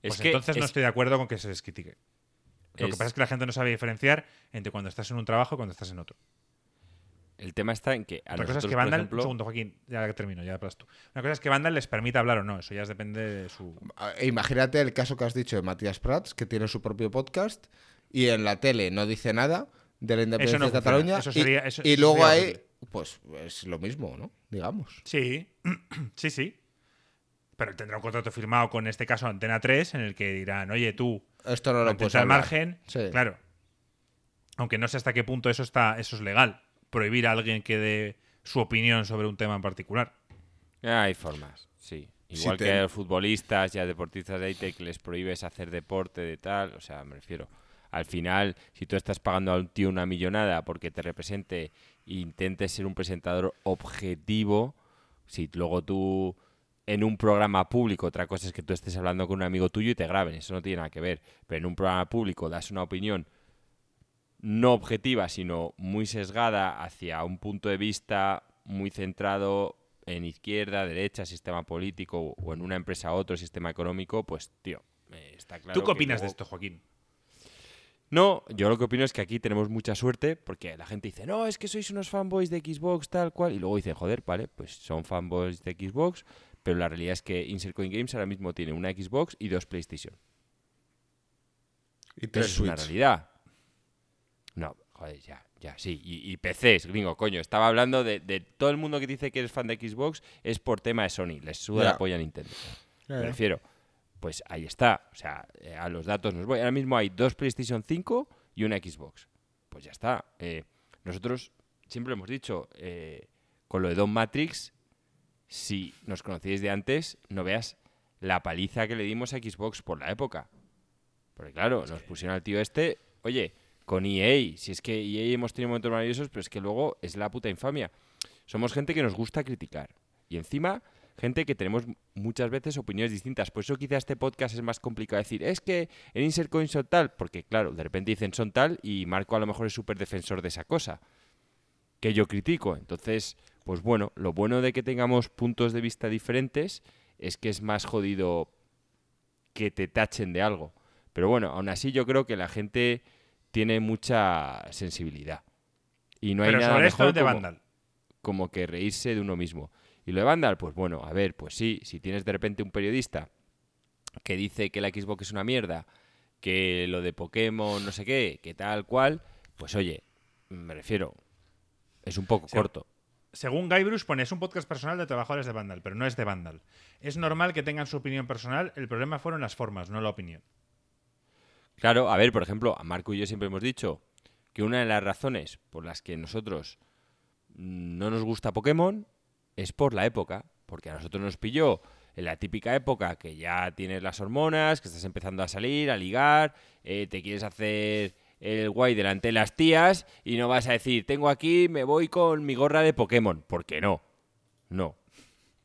Pues Es que entonces no es- estoy de acuerdo con que se les critique. Lo que pasa es que la gente no sabe diferenciar entre cuando estás en un trabajo y cuando estás en otro. El tema está en que a Otra cosa es que Vandal, ejemplo, un segundo, Joaquín, ya termino, ya hablas tú. Una cosa es que Vandal les permita hablar o no, eso ya depende de su. Imagínate el caso que has dicho de Matías Prats, que tiene su propio podcast y en la tele no dice nada de la independencia no de. Cataluña. Eso y- sería- eso- y eso luego sería hay, horrible. pues es lo mismo, ¿no? Digamos. Sí, [CLEARS THROAT] sí, sí. Pero tendrá un contrato firmado con, en este caso, Antena 3, en el que dirán, oye, tú, Esto no lo puedes al margen. Sí. Claro. Aunque no sé hasta qué punto eso está eso es legal. Prohibir a alguien que dé su opinión sobre un tema en particular. hay formas, sí. Si Igual te- que a los futbolistas y a deportistas de IT que les prohíbes hacer deporte de tal, o sea, me refiero. Al final, si tú estás pagando a un tío una millonada porque te represente e intentes ser un presentador objetivo, si luego tú en un programa público, otra cosa es que tú estés hablando con un amigo tuyo y te graben, eso no tiene nada que ver, pero en un programa público das una opinión no objetiva, sino muy sesgada hacia un punto de vista muy centrado en izquierda, derecha, sistema político o en una empresa a otro sistema económico, pues tío, eh, está claro. ¿Tú qué que opinas de esto, Joaquín? No, yo lo que opino es que aquí tenemos mucha suerte porque la gente dice, no, es que sois unos fanboys de Xbox, tal cual, y luego dicen, joder, vale, pues son fanboys de Xbox, pero la realidad es que Insert Coin Games ahora mismo tiene una Xbox y dos PlayStation. Y tres es una realidad. No, joder, ya, ya, sí. Y, y PCs, gringo, coño. Estaba hablando de, de todo el mundo que dice que es fan de Xbox es por tema de Sony. Les suda Ya. la polla a Nintendo. Me refiero. Pues ahí está. O sea, eh, a los datos nos voy. Ahora mismo hay dos PlayStation 5 y una Xbox. Pues ya está. Eh, nosotros siempre hemos dicho, eh, con lo de Don Matrix, si nos conocíais de antes, no veas la paliza que le dimos a Xbox por la época. Porque claro, nos pusieron al tío este, oye, con EA, si es que EA hemos tenido momentos maravillosos, pero es que luego es la puta infamia. Somos gente que nos gusta criticar. Y encima, gente que tenemos muchas veces opiniones distintas. Por eso quizá este podcast es más complicado decir, es que en Insert Coin son tal, porque claro, de repente dicen son tal y Marco a lo mejor es súper defensor de esa cosa que yo critico. Entonces, pues bueno, lo bueno de que tengamos puntos de vista diferentes es que es más jodido que te tachen de algo. Pero bueno, aún así yo creo que la gente tiene mucha sensibilidad. Y no hay Pero nada sobre esto mejor de como, Vandal. como que reírse de uno mismo. Y lo de Vandal, pues bueno, a ver, pues sí, si tienes de repente un periodista que dice que la Xbox es una mierda, que lo de Pokémon no sé qué, que tal cual, pues oye, me refiero, es un poco Sí. corto. Según Guybrush pone, es un podcast personal de trabajadores de Vandal, pero no es de Vandal. Es normal que tengan su opinión personal, el problema fueron las formas, no la opinión. Claro, a ver, por ejemplo, a Marco y yo siempre hemos dicho que una de las razones por las que nosotros no nos gusta Pokémon es por la época, porque a nosotros nos pilló en la típica época que ya tienes las hormonas, que estás empezando a salir, a ligar, eh, te quieres hacer el guay delante de las tías y no vas a decir, tengo aquí, me voy con mi gorra de Pokémon, porque no, no.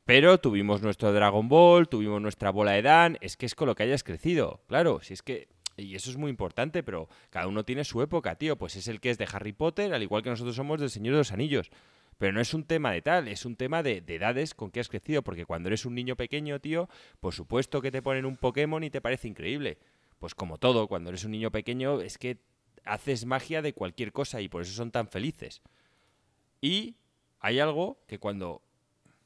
Pero tuvimos nuestro Dragon Ball, tuvimos nuestra bola de Dan, es que es con lo que hayas crecido, claro, si es que... Y eso es muy importante, pero cada uno tiene su época, tío. Pues es el que es de Harry Potter, al igual que nosotros somos del Señor de los Anillos. Pero no es un tema de tal, es un tema de, de edades con que has crecido. Porque cuando eres un niño pequeño, tío, por supuesto que te ponen un Pokémon y te parece increíble. Pues como todo, cuando eres un niño pequeño es que haces magia de cualquier cosa y por eso son tan felices. Y hay algo que cuando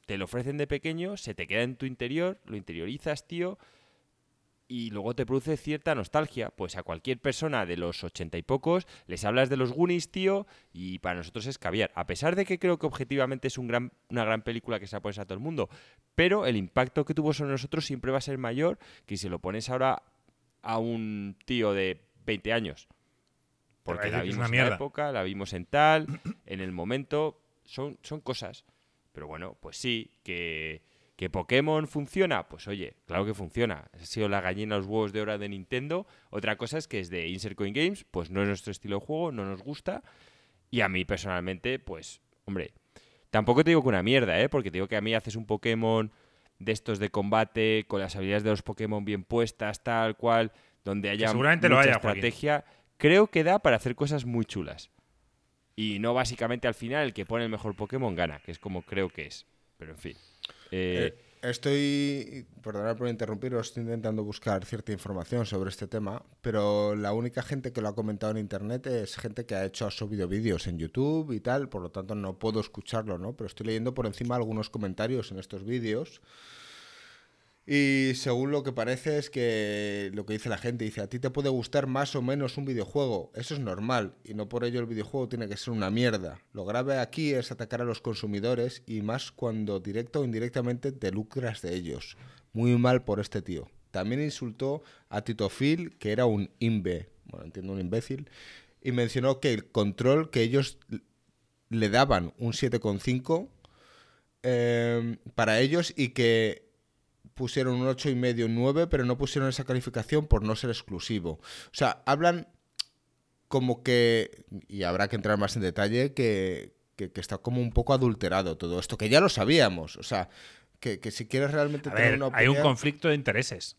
te lo ofrecen de pequeño, se te queda en tu interior, lo interiorizas, tío, y luego te produce cierta nostalgia. Pues a cualquier persona de los ochenta y pocos les hablas de los Goonies, tío, y para nosotros es caviar. A pesar de que creo que objetivamente es un gran, una gran película que se la pones a todo el mundo, pero el impacto que tuvo sobre nosotros siempre va a ser mayor que si lo pones ahora a un tío de 20 años. Porque la vimos una en la época, la vimos en tal, en el momento, son, son cosas. Pero bueno, pues sí, que, que Pokémon funciona, pues oye, claro que funciona. Ha sido la gallina los huevos de oro de Nintendo. Otra cosa es que es de Insert Coin Games, pues no es nuestro estilo de juego, no nos gusta. Y a mí personalmente, pues, hombre, tampoco te digo que una mierda, ¿eh? Porque te digo que a mí haces un Pokémon de estos de combate, con las habilidades de los Pokémon bien puestas, tal cual, donde haya seguramente lo mucha Joaquín. estrategia. Creo que da para hacer cosas muy chulas. Y no básicamente al final el que pone el mejor Pokémon gana, que es como creo que es. Pero en fin. Eh, Eh, estoy, perdonad por interrumpiros, estoy intentando buscar cierta información sobre este tema, pero la única gente que lo ha comentado en internet es gente que ha hecho, ha subido vídeos en YouTube y tal, por lo tanto no puedo escucharlo, ¿no? Pero estoy leyendo por encima algunos comentarios en estos vídeos. Y según lo que parece es que lo que dice la gente, dice, a ti te puede gustar más o menos un videojuego, eso es normal, y no por ello el videojuego tiene que ser una mierda. Lo grave aquí es atacar a los consumidores y más cuando directo o indirectamente te lucras de ellos. Muy mal por este tío. También insultó a Tito Phil, que era un imbe, bueno, entiendo un imbécil, y mencionó que el control que ellos le daban un 7,5 eh, para ellos y que pusieron un 8 y medio, un 9, pero no pusieron esa calificación por no ser exclusivo. O sea, hablan como que, y habrá que entrar más en detalle, que, que, que está como un poco adulterado todo esto, que ya lo sabíamos. O sea, que, que si quieres realmente A tener ver, una hay opinión... un conflicto de intereses.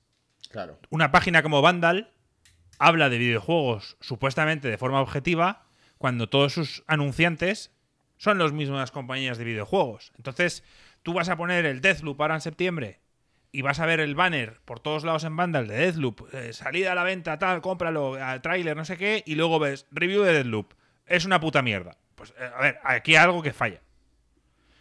Claro. Una página como Vandal habla de videojuegos supuestamente de forma objetiva cuando todos sus anunciantes son las mismas compañías de videojuegos. Entonces, tú vas a poner el Deathloop ahora en septiembre y vas a ver el banner por todos lados en Vandal de Deathloop, eh, salida a la venta, tal, cómpralo, al tráiler, no sé qué, y luego ves review de Deathloop. Es una puta mierda. Pues, eh, a ver, aquí hay algo que falla.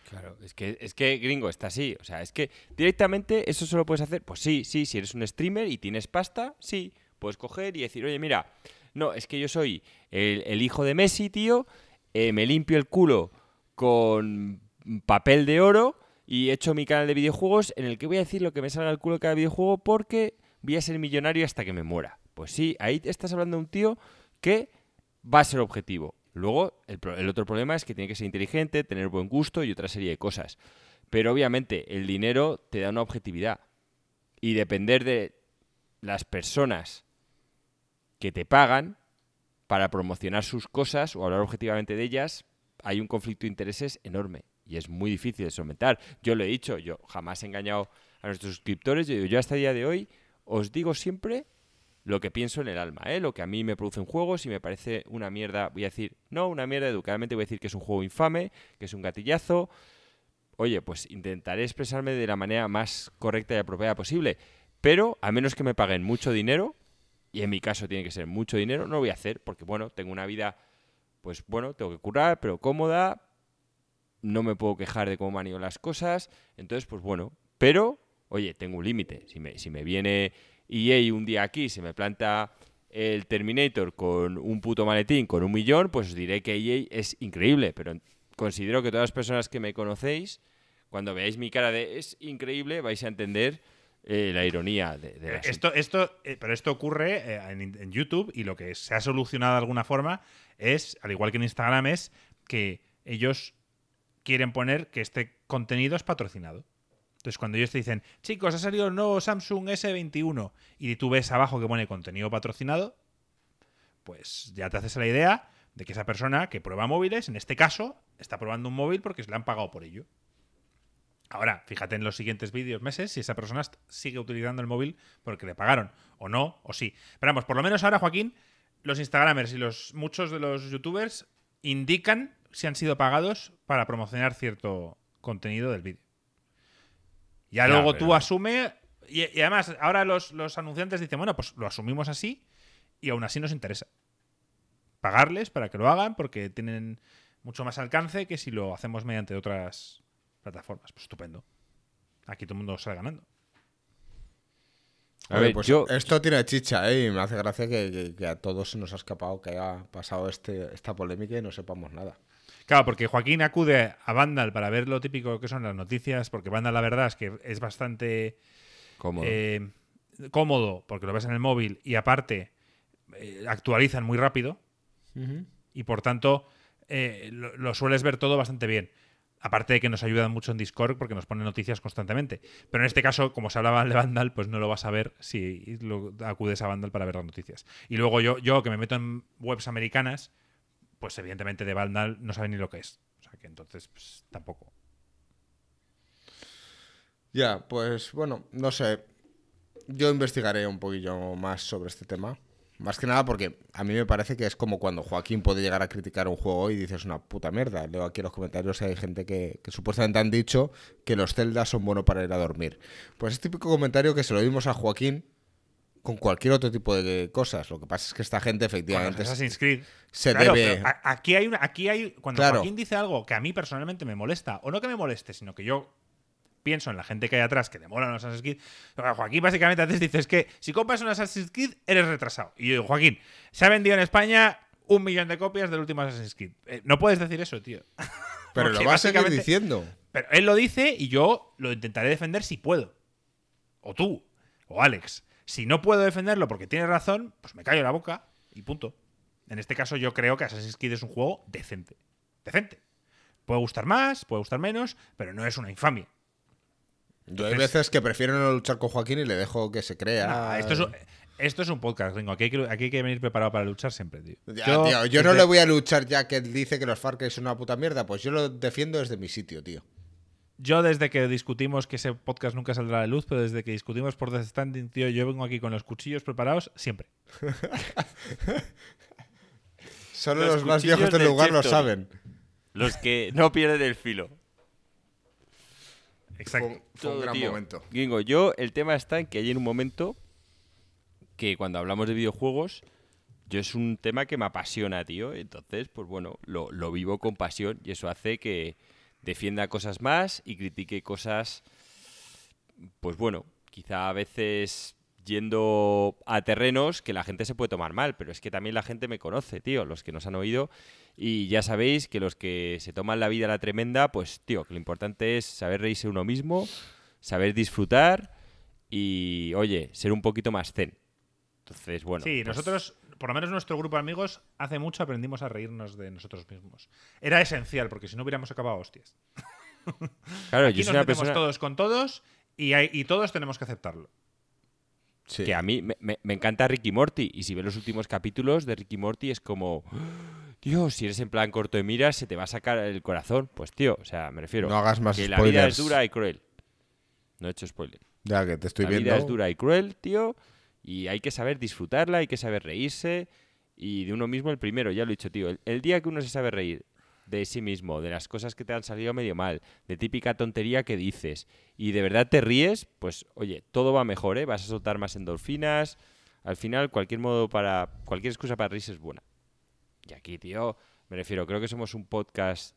Claro, es que, es que gringo está así. O sea, es que directamente eso solo puedes hacer. Pues sí, sí, si eres un streamer y tienes pasta, sí, puedes coger y decir, oye, mira, no, es que yo soy el, hijo de Messi, tío, eh, me limpio el culo con papel de oro y he hecho mi canal de videojuegos en el que voy a decir lo que me salga el culo de cada videojuego porque voy a ser millonario hasta que me muera. Pues sí, ahí estás hablando de un tío que va a ser objetivo. Luego, el, el otro problema es que tiene que ser inteligente, tener buen gusto y otra serie de cosas. Pero obviamente el dinero te da una objetividad. Y depender de las personas que te pagan para promocionar sus cosas o hablar objetivamente de ellas, hay un conflicto de intereses enorme. Y es muy difícil de solventar. Yo lo he dicho, yo jamás he engañado a nuestros suscriptores. Yo, hasta el día de hoy os digo siempre lo que pienso en el alma, ¿eh? lo que a mí me produce un juego, si me parece una mierda, voy a decir, no, una mierda, educadamente voy a decir que es un juego infame, que es un gatillazo. Oye, pues intentaré expresarme de la manera más correcta y apropiada posible, pero a menos que me paguen mucho dinero, y en mi caso tiene que ser mucho dinero, no lo voy a hacer, porque bueno, tengo una vida, pues bueno, tengo que curar, pero cómoda, no me puedo quejar de cómo me han ido las cosas, entonces pues bueno, pero, oye, tengo un límite, si me, si me viene EA un día aquí, se me planta el Terminator con un puto maletín con un millón, pues os diré que EA es increíble, pero considero que todas las personas que me conocéis, cuando veáis mi cara de es increíble, vais a entender eh, la ironía de, de la Esto, esto, eh, pero esto ocurre eh, en, en YouTube y lo que se ha solucionado de alguna forma es, al igual que en Instagram, es que ellos quieren poner que este contenido es patrocinado. Entonces, cuando ellos te dicen, chicos, ha salido el nuevo Samsung S21 y tú ves abajo que pone contenido patrocinado, pues ya te haces la idea de que esa persona que prueba móviles, en este caso, está probando un móvil porque se le han pagado por ello. Ahora, fíjate en los siguientes vídeos, meses, si esa persona sigue utilizando el móvil porque le pagaron, o no, o sí. Pero vamos, por lo menos ahora, Joaquín, los Instagramers y los muchos de los youtubers indican si han sido pagados para promocionar cierto contenido del vídeo. Ya, Ya, luego tú asume. Y, y además, ahora los, los anunciantes dicen, bueno, pues lo asumimos así y aún así nos interesa. Pagarles para que lo hagan porque tienen mucho más alcance que si lo hacemos mediante otras plataformas. Pues estupendo. Aquí todo el mundo sale ganando. A ver, pues yo- Esto tiene chicha, ¿eh? Y me hace gracia que, que- que a todos se nos ha escapado que haya pasado este, esta polémica y no sepamos nada. Claro, porque Joaquín acude a Vandal para ver lo típico que son las noticias, porque Vandal la verdad es que es bastante Cómodo. eh, cómodo, porque lo ves en el móvil y aparte eh, actualizan muy rápido y por tanto eh, lo, lo sueles ver todo bastante bien. Aparte de que nos ayudan mucho en Discord porque nos ponen noticias constantemente. Pero en este caso, como se hablaba de Vandal, pues no lo vas a ver si lo- acudes a Vandal para ver las noticias. Y luego yo, yo que me meto en webs americanas, pues evidentemente de Vandal no sabe ni lo que es. O sea que entonces, pues tampoco. Ya, pues bueno, no sé. Yo investigaré un poquillo más sobre este tema, Más que nada porque a mí me parece que es como cuando Joaquín puede llegar a criticar un juego y dices una puta mierda. Leo aquí en los comentarios hay gente que, que supuestamente han dicho que los celdas son buenos para ir a dormir. Pues es típico comentario que se lo dimos a Joaquín con cualquier otro tipo de cosas. Lo que pasa es que esta gente efectivamente Assassin's Creed. se Claro, debe... aquí hay una, aquí hay cuando Claro. Joaquín dice algo que a mí personalmente me molesta, o no que me moleste, sino que yo pienso en la gente que hay atrás que molan los Assassin's Creed. Joaquín básicamente antes dice es que si compras un Assassin's Creed eres retrasado. Y yo digo, Joaquín, se ha vendido en España un millón de copias del último Assassin's Creed. Eh, no puedes decir eso, tío. [LAUGHS] Pero lo vas a seguir diciendo. Pero él lo dice y yo lo intentaré defender si puedo. O tú, o Alex. Si no puedo defenderlo porque tiene razón, pues me callo la boca y punto. En este caso yo creo que Assassin's Creed es un juego decente. Decente. Puede gustar más, puede gustar menos, pero no es una infamia. Yo hay veces que prefiero no luchar con Joaquín y le dejo que se crea. Nah, esto, es, un- esto es un podcast, gringo. Aquí hay, que, aquí hay que venir preparado para luchar siempre, tío. Ya, tío, yo no le voy a luchar ya que él dice que los Far Cry son una puta mierda. Pues yo lo defiendo desde mi sitio, tío. Yo desde que discutimos que ese podcast nunca saldrá a la luz, pero desde que discutimos por Death Standing, tío, yo vengo aquí con los cuchillos preparados siempre. [LAUGHS] Solo Los los, más viejos del lugar lo saben. Los que no pierden el filo. Exacto. Fue, fue un Todo, gran tío. momento. Gringo, yo el tema está en que hay en un momento que cuando hablamos de videojuegos, yo es un tema que me apasiona, tío. Entonces, pues bueno, lo, lo vivo con pasión y eso hace que defienda cosas más y critique cosas, pues bueno, quizá a veces yendo a terrenos que la gente se puede tomar mal, pero es que también la gente me conoce, tío, los que nos han oído. Y ya sabéis que los que se toman la vida a la tremenda, pues tío, que lo importante es saber reírse uno mismo, saber disfrutar y, oye, ser un poquito más zen. Entonces, bueno. sí, pues, nosotros, por lo menos nuestro grupo de amigos, hace mucho aprendimos a reírnos de nosotros mismos. Era esencial, porque si no hubiéramos acabado hostias. [LAUGHS] Claro, Aquí yo nos soy una metemos persona todos con todos y, hay- y todos tenemos que aceptarlo. Sí. que a mí me, me- me encanta Ricky Morty y si ves los últimos capítulos de Ricky Morty es como, Dios, si eres en plan corto de miras se te va a sacar el corazón. Pues tío, o sea, me refiero No hagas más que la vida es spoilers. dura y cruel. No he hecho spoiler. Ya que te estoy la viendo. vida es dura y cruel, tío, y hay que saber disfrutarla, hay que saber reírse y de uno mismo el primero, ya lo he dicho, tío. El, el día que uno se sabe reír de sí mismo, de las cosas que te han salido medio mal, de típica tontería que dices y de verdad te ríes, pues oye, todo va mejor, ¿eh? Vas a soltar más endorfinas. Al final, cualquier modo para. cualquier excusa para reírse es buena. Y aquí, tío, me refiero, creo que somos un podcast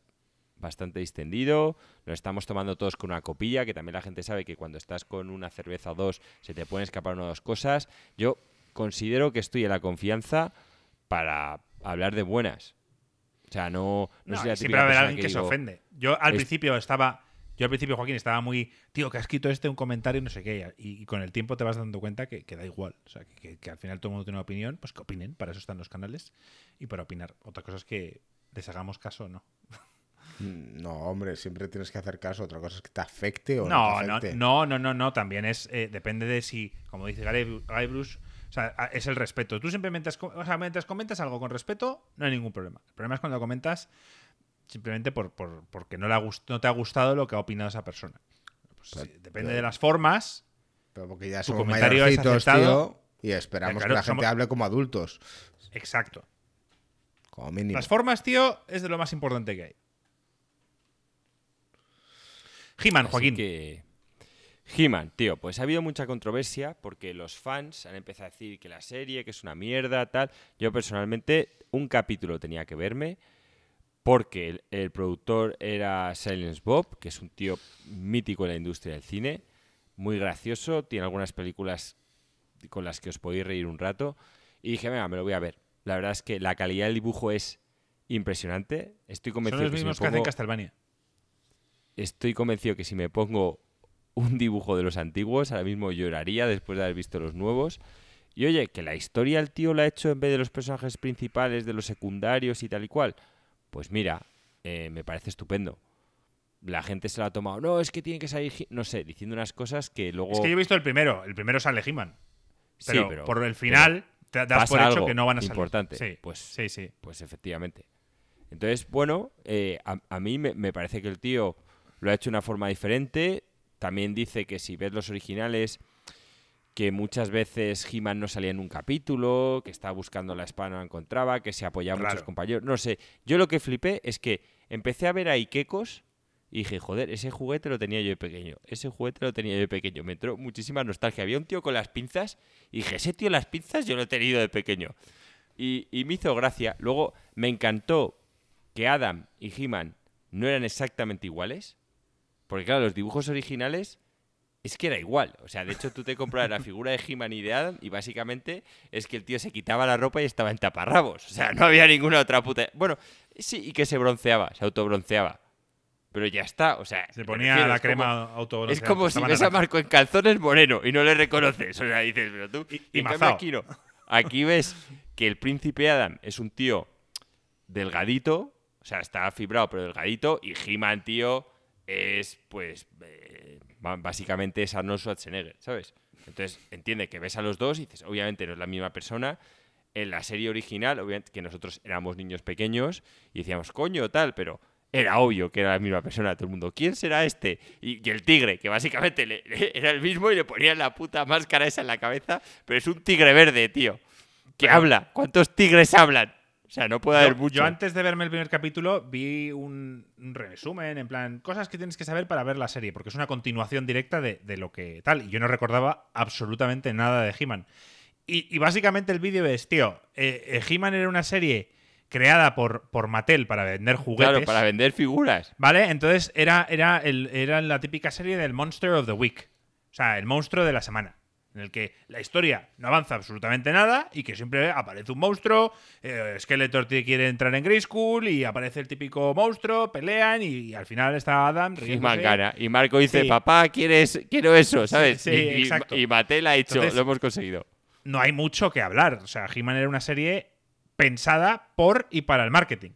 bastante distendido, nos estamos tomando todos con una copilla, que también la gente sabe que cuando estás con una cerveza o dos se te pueden escapar una o dos cosas. Yo considero que estoy en la confianza para hablar de buenas. O sea, no, no, No, soy la siempre va a haber alguien que, se digo, ofende. Yo al es- principio estaba. Yo al principio, Joaquín, estaba muy. Tío, que has escrito este un comentario y no sé qué. Y, y con el tiempo te vas dando cuenta que, que da igual. O sea, que, que- que al final todo el mundo tiene una opinión, pues que opinen. Para eso están los canales. Y para opinar. Otra cosa es que les hagamos caso o no. [LAUGHS] Mm, No, hombre, siempre tienes que hacer caso. Otra cosa es que te afecte o no, No, te no, afecte. no, no, no, no. También es. eh, depende de si, como dice Gary, Gary Bruce, o sea, es el respeto. Tú O sea, mientras comentas algo con respeto, no hay ningún problema. El problema es cuando comentas simplemente por, por- porque no, le ha no te ha gustado lo que ha opinado esa persona. Pues, Pero- sí, depende pero- de las formas. Pero porque ya somos mayorcitos, tío. Y esperamos Claro, que la gente hable como adultos. Exacto. Como mínimo. Las formas, tío, es de lo más importante que hay. He-Man, Joaquín. que- He-Man, tío, pues ha habido mucha controversia porque los fans han empezado a decir que la serie, que es una mierda, tal. Yo personalmente un capítulo tenía que verme porque el, el productor era Silence Bob, que es un tío mítico en la industria del cine, muy gracioso, tiene algunas películas con las que os podéis reír un rato. Y dije, venga, me lo voy a ver. La verdad es que la calidad del dibujo es impresionante. Estoy Son convencido los que si me mismos que hacen pongo- Castlevania. Estoy convencido que si me pongo un dibujo de los antiguos, ahora mismo lloraría después de haber visto los nuevos. Y oye, que la historia el tío la ha hecho en vez de los personajes principales, de los secundarios y tal y cual. Pues mira, eh, me parece estupendo. La gente se la ha tomado, no, es que tiene que salir, He-", no sé, diciendo unas cosas que luego... Es que yo he visto el primero. El primero sale He-Man. Sí, Pero, pero- por el final, te das pasa por hecho algo que no van a salir. importante. Sí, Pues- sí, sí. Pues efectivamente. Entonces, bueno, eh, a, a mí me, me parece que el tío lo ha hecho de una forma diferente. También dice que si ves los originales, que muchas veces He-Man no salía en un capítulo, que estaba buscando la espada no la encontraba, que se apoyaba a muchos compañeros. No sé, yo lo que flipé es que empecé a ver a Ikekos y dije, joder, ese juguete lo tenía yo de pequeño, ese juguete lo tenía yo de pequeño. Me entró muchísima nostalgia. Había un tío con las pinzas y dije, ese tío las pinzas yo lo he tenido de pequeño. Y, y me hizo gracia. Luego me encantó que Adam y He-Man no eran exactamente iguales. Porque claro, los dibujos originales es que era igual. O sea, de hecho tú te compras la figura de He-Man y de Adam y básicamente es que el tío se quitaba la ropa y estaba en taparrabos. O sea, no había ninguna otra puta... Bueno, sí, y que se bronceaba, se autobronceaba. Pero ya está, o sea... Se ponía la crema auto Es como si ves a Marco en calzones moreno y no le reconoces. O sea, dices, pero tú... Y- y en cambio aquí no. Aquí ves que el príncipe Adam es un tío delgadito, o sea, está fibrado pero delgadito, y He-Man, tío, es pues eh, básicamente es Arnold Schwarzenegger, ¿sabes? Entonces entiende que ves a los dos y dices, obviamente no es la misma persona. En la serie original, obviamente que nosotros éramos niños pequeños y decíamos, coño, tal, pero era obvio que era la misma persona. Todo el mundo, ¿quién será este? Y, y el tigre, que básicamente le- le- era el mismo y le ponían la puta máscara esa en la cabeza, pero es un tigre verde, tío. Que habla. ¿Cuántos tigres hablan? O sea, no puede haber Yo, mucho. yo antes de verme el primer capítulo vi un, un resumen, en plan, cosas que tienes que saber para ver la serie, porque es una continuación directa de, de lo que tal. Y yo no recordaba absolutamente nada de He-Man. Y, y básicamente el vídeo es, tío, eh, eh, He-Man era una serie creada por, por Mattel para vender juguetes. Claro, para vender figuras. ¿Vale? Entonces era, era, el, era la típica serie del Monster of the Week. O sea, el monstruo de la semana. En el que la historia no avanza absolutamente nada y que siempre aparece un monstruo, eh, Skeletor quiere entrar en Grey School y aparece el típico monstruo, pelean y, al final está Adam Y riéndose. Y Marco dice, Sí. papá, ¿quieres, quiero eso, ¿sabes? sí, y, y- exacto. y Mattel ha hecho, Entonces- lo hemos conseguido. No hay mucho que hablar. O sea, He-Man era una serie pensada por y para el marketing.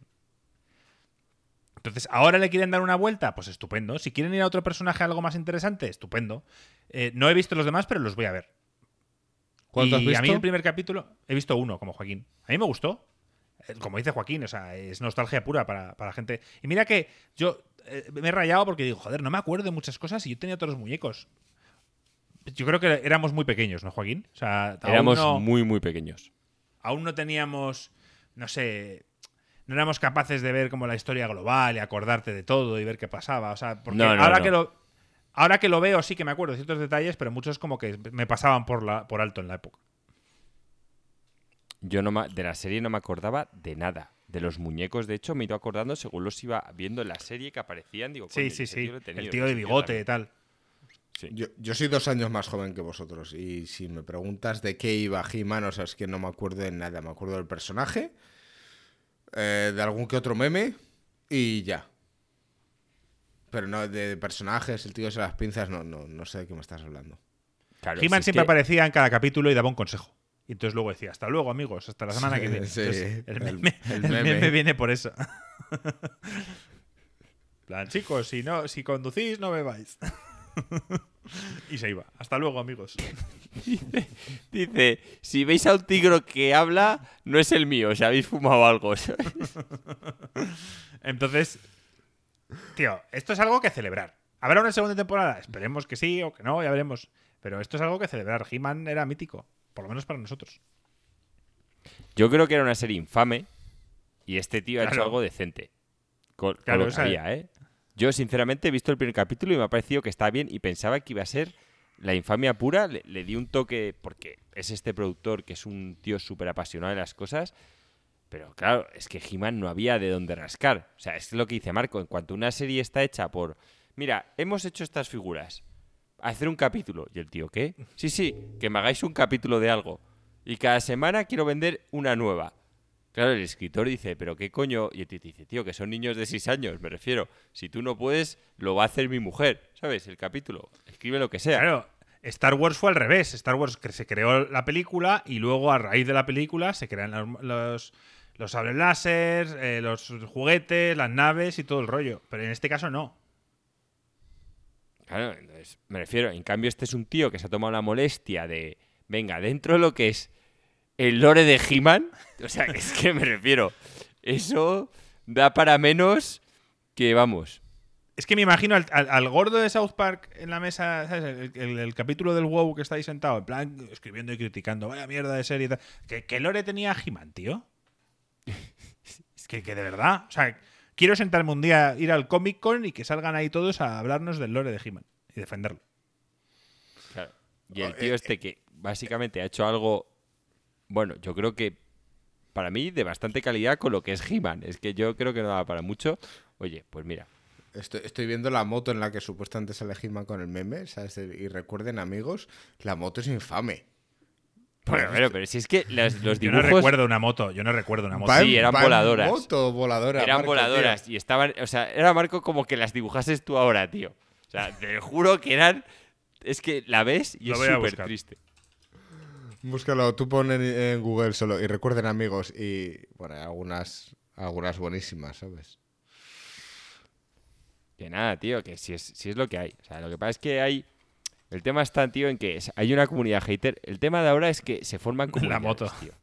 Entonces, ¿ahora le quieren dar una vuelta? Pues estupendo. Si quieren ir a otro personaje algo más interesante, estupendo. Eh, no he visto los demás, pero los voy a ver. ¿Cuánto has y a mí visto? el primer capítulo, he visto uno, como Joaquín. A mí me gustó. Eh, Como dice Joaquín, o sea, es nostalgia pura para, para la gente. Y mira que yo eh, me he rayado porque digo, joder, no me acuerdo de muchas cosas y yo tenía todos los muñecos. Yo creo que éramos muy pequeños, ¿no, Joaquín? O sea, Éramos no- muy, muy pequeños. aún no teníamos, no sé, no éramos capaces de ver como la historia global y acordarte de todo y ver qué pasaba. O sea, porque No, no, ahora no. que lo ahora que lo veo sí que me acuerdo de ciertos detalles, pero muchos como que me pasaban por la por alto en la época. Yo no de la serie no me acordaba de nada. De los muñecos, de hecho, me he ido acordando según los iba viendo en la serie que aparecían. Digo, Sí, sí, sí. tenido, El tío de bigote y tal. Sí. Yo, yo soy dos años más joven que vosotros y si me preguntas de qué iba He-Man, o sea, es que no me acuerdo de nada. Me acuerdo del personaje, eh, de algún que otro meme y ya. Pero no, de personajes, el tío de las pinzas, no, no, no sé de qué me estás hablando. Claro, He-Man siempre que- aparecía en cada capítulo y daba un consejo. Y entonces luego decía, hasta luego, amigos, hasta la semana que [LAUGHS] viene. Sí, Entonces, el, el- meme, el el meme. meme viene por eso. [LAUGHS] Plan, chicos, si no, si conducís, no bebáis. [LAUGHS] y se iba. Hasta luego, amigos. Dice, si veis a un tigre que habla, no es el mío, si habéis fumado algo. ¿sabes? Entonces, tío, esto es algo que celebrar. ¿Habrá una segunda temporada? Esperemos que sí o que no, ya veremos. Pero esto es algo que celebrar. He-Man era mítico, por lo menos para nosotros. Yo creo que era una serie infame y este tío ha hecho algo decente. Con, con Claro, lo que había, ¿eh? Yo, sinceramente, he visto el primer capítulo y me ha parecido que está bien y pensaba que iba a ser la infamia pura. Le, di un toque porque es este productor que es un tío súper apasionado de las cosas. Pero claro, es que He-Man no había de dónde rascar. O sea, es lo que dice Marco. En cuanto una serie está hecha por. Mira, hemos hecho estas figuras. Hacer un capítulo. ¿Y el tío qué? Sí, sí, que me hagáis un capítulo de algo. Y cada semana quiero vender una nueva. Claro, el escritor dice, pero qué coño. Y te dice, tío, que son niños de 6 años, me refiero. Si tú no puedes, lo va a hacer mi mujer. ¿Sabes? El capítulo. Escribe lo que sea. Claro, Star Wars fue al revés. Star Wars se creó la película y luego a raíz de la película se crean los, los, los sables láser, eh, los juguetes, las naves y todo el rollo. Pero en este caso no. Claro, entonces, me refiero, en cambio este es un tío que se ha tomado la molestia de, venga, dentro de lo que es el lore de He-Man, o sea, es que me refiero, eso da para menos que, vamos, Es que me imagino al, al- al gordo de South Park en la mesa, ¿sabes? El, el- el capítulo del WoW que está ahí sentado, en plan, escribiendo y criticando, vaya mierda de serie y tal. ¿Qué, qué lore tenía He-Man, tío? Es que, que de verdad, o sea, quiero sentarme un día, ir al Comic Con y que salgan ahí todos a hablarnos del lore de He-Man y defenderlo. Claro. Y el Oh, tío eh, este que básicamente ha hecho algo, bueno, yo creo que para mí de bastante calidad con lo que es He-Man. Es que yo creo que no da para mucho. Oye, pues mira, Estoy, estoy viendo la moto en la que supuestamente sale He-Man con el meme, ¿sabes? Y recuerden, amigos, la moto es infame. Bueno, pero, pero si es que las- los Yo no dibujos recuerdo una moto, yo no recuerdo una moto. Sí, eran voladoras. moto voladora, eran Marco, voladoras tío. y estaban, o sea, era Marco como que las dibujases tú ahora, tío. O sea, te juro que eran, es que la ves y Lo es súper triste. Búscalo, tú pon en, en Google solo y recuerden, amigos, y bueno, hay algunas, algunas buenísimas, ¿sabes? Que nada, tío, que si es, si es lo que hay. O sea, lo que pasa es que hay. El tema está, tío, en que es- hay una comunidad hater. El tema de ahora es que se forman La comunidades, moto. tío.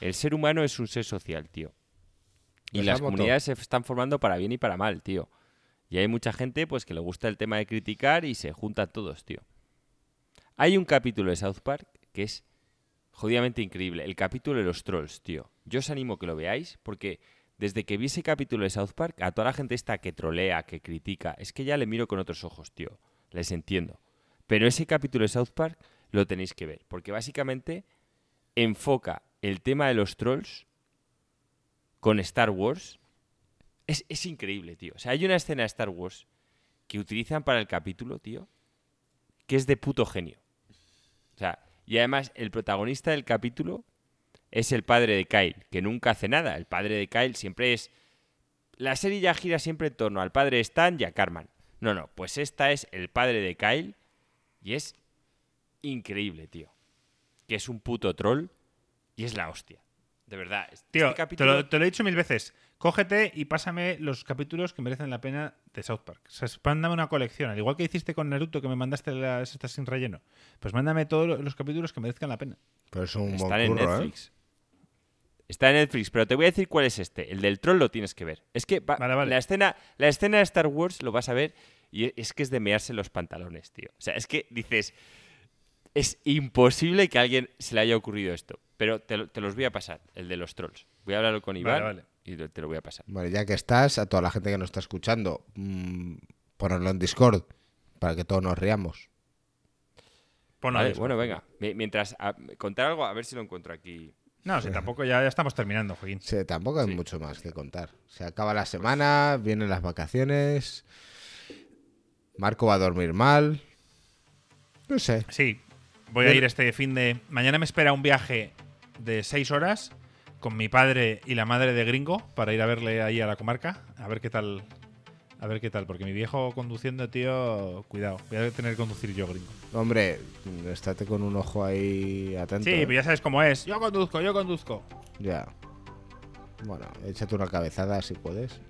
El ser humano es un ser social, tío. Y Pues la las moto. comunidades se están formando para bien y para mal, tío. Y hay mucha gente, pues, que le gusta el tema de criticar y se juntan todos, tío. Hay un capítulo de South Park que es jodidamente increíble. El capítulo de los trolls, tío. Yo os animo que lo veáis porque desde que vi ese capítulo de South Park, a toda la gente esta que trolea, que critica, es que ya le miro con otros ojos, tío. Les entiendo. Pero ese capítulo de South Park lo tenéis que ver. Porque básicamente enfoca el tema de los trolls con Star Wars. Es, es increíble, tío. O sea, hay una escena de Star Wars que utilizan para el capítulo, tío, que es de puto genio. O sea, y además el protagonista del capítulo es el padre de Kyle, que nunca hace nada. El padre de Kyle siempre es... La serie ya gira siempre en torno al padre de Stan y a Carman. No, no, pues esta es el padre de Kyle y es increíble, tío. Que es un puto troll y es la hostia. De verdad. Este Tío, te, capítulo- lo, te lo he dicho mil veces. Cógete y pásame los capítulos que merecen la pena de South Park. O sea, mándame una colección, al igual que hiciste con Naruto, que me mandaste las estas sin relleno. Pues mándame todos los capítulos que merezcan la pena. Pero es un Están en ¿eh? Netflix. Está en Netflix, pero te voy a decir cuál es este. El del troll lo tienes que ver. Es que va- Vale, vale. La, escena, la escena de Star Wars lo vas a ver y es que es de mearse los pantalones, tío. O sea, es que dices, es imposible que a alguien se le haya ocurrido esto. Pero te, lo- te los voy a pasar, el de los trolls. Voy a hablarlo con Iván vale. Y te lo voy a pasar. Vale, ya que estás, a toda la gente que nos está escuchando, mm, ponerlo en Discord para que todos nos riamos. Ponlo Vale, bueno, venga. Mi- Mientras a- contar algo, a ver si lo encuentro aquí. No, si tampoco ya, ya estamos terminando, Joaquín. Sí, tampoco hay Sí. mucho más que contar. Se acaba la semana, vienen las vacaciones. Marco va a dormir mal. No sé. Sí, voy a ir este fin de. Mañana me espera un viaje de seis horas con mi padre y la madre de Gringo para ir a verle ahí a la comarca. A ver qué tal. A ver qué tal, porque mi viejo conduciendo, tío, cuidado. Voy a tener que conducir yo, Gringo. Hombre, estate con un ojo ahí atento. Sí, ¿eh? pero ya sabes cómo es. Yo conduzco, yo conduzco. Ya. Bueno, échate una cabezada si puedes.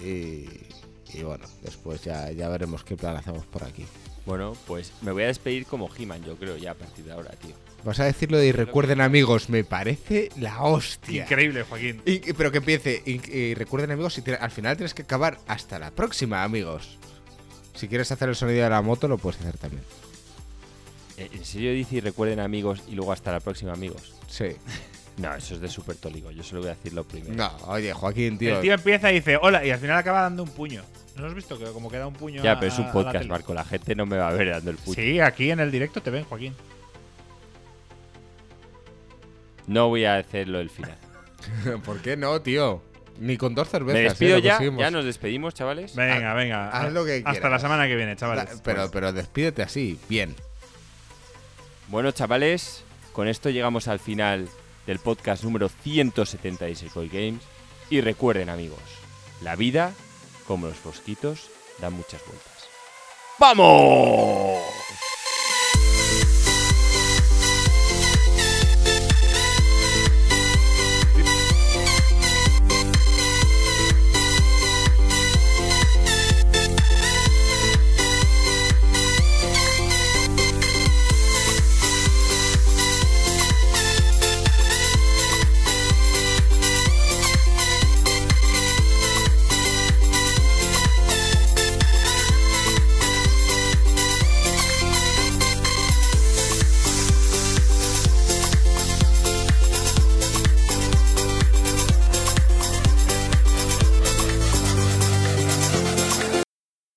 Y, y bueno, después ya, ya veremos qué plan hacemos por aquí. Bueno, pues me voy a despedir como He-Man, yo creo, ya a partir de ahora, tío. Vas a decirlo de y recuerden amigos, me parece la hostia. Increíble, Joaquín. Y- pero que empiece. Y, y recuerden amigos, y te- al final tienes que acabar hasta la próxima, amigos. Si quieres hacer el sonido de la moto, lo puedes hacer también. Eh, ¿En serio dice y recuerden amigos y luego hasta la próxima amigos? Sí. [LAUGHS] No, eso es de súper tólico. Yo solo voy a decirlo primero. No, oye, Joaquín, tío. El tío empieza y dice hola y al final acaba dando un puño. ¿No has visto que como que da un puño ya, a- pero es un la podcast, tele? Marco. La gente no me va a ver dando el puño. Sí, aquí en el directo te ven, Joaquín. No voy a hacerlo el final. [LAUGHS] ¿Por qué no, tío? Ni con dos cervezas. Me ¿eh? despido ya. conseguimos. Ya nos despedimos, chavales. Venga, venga. haz lo que Hasta la quieras. semana que viene, chavales. Pero, pero despídete así, bien. Bueno, chavales, con esto llegamos al final del podcast número 176 de Gold Games. Y recuerden, amigos, la vida, como los fosquitos, da muchas vueltas. ¡Vamos!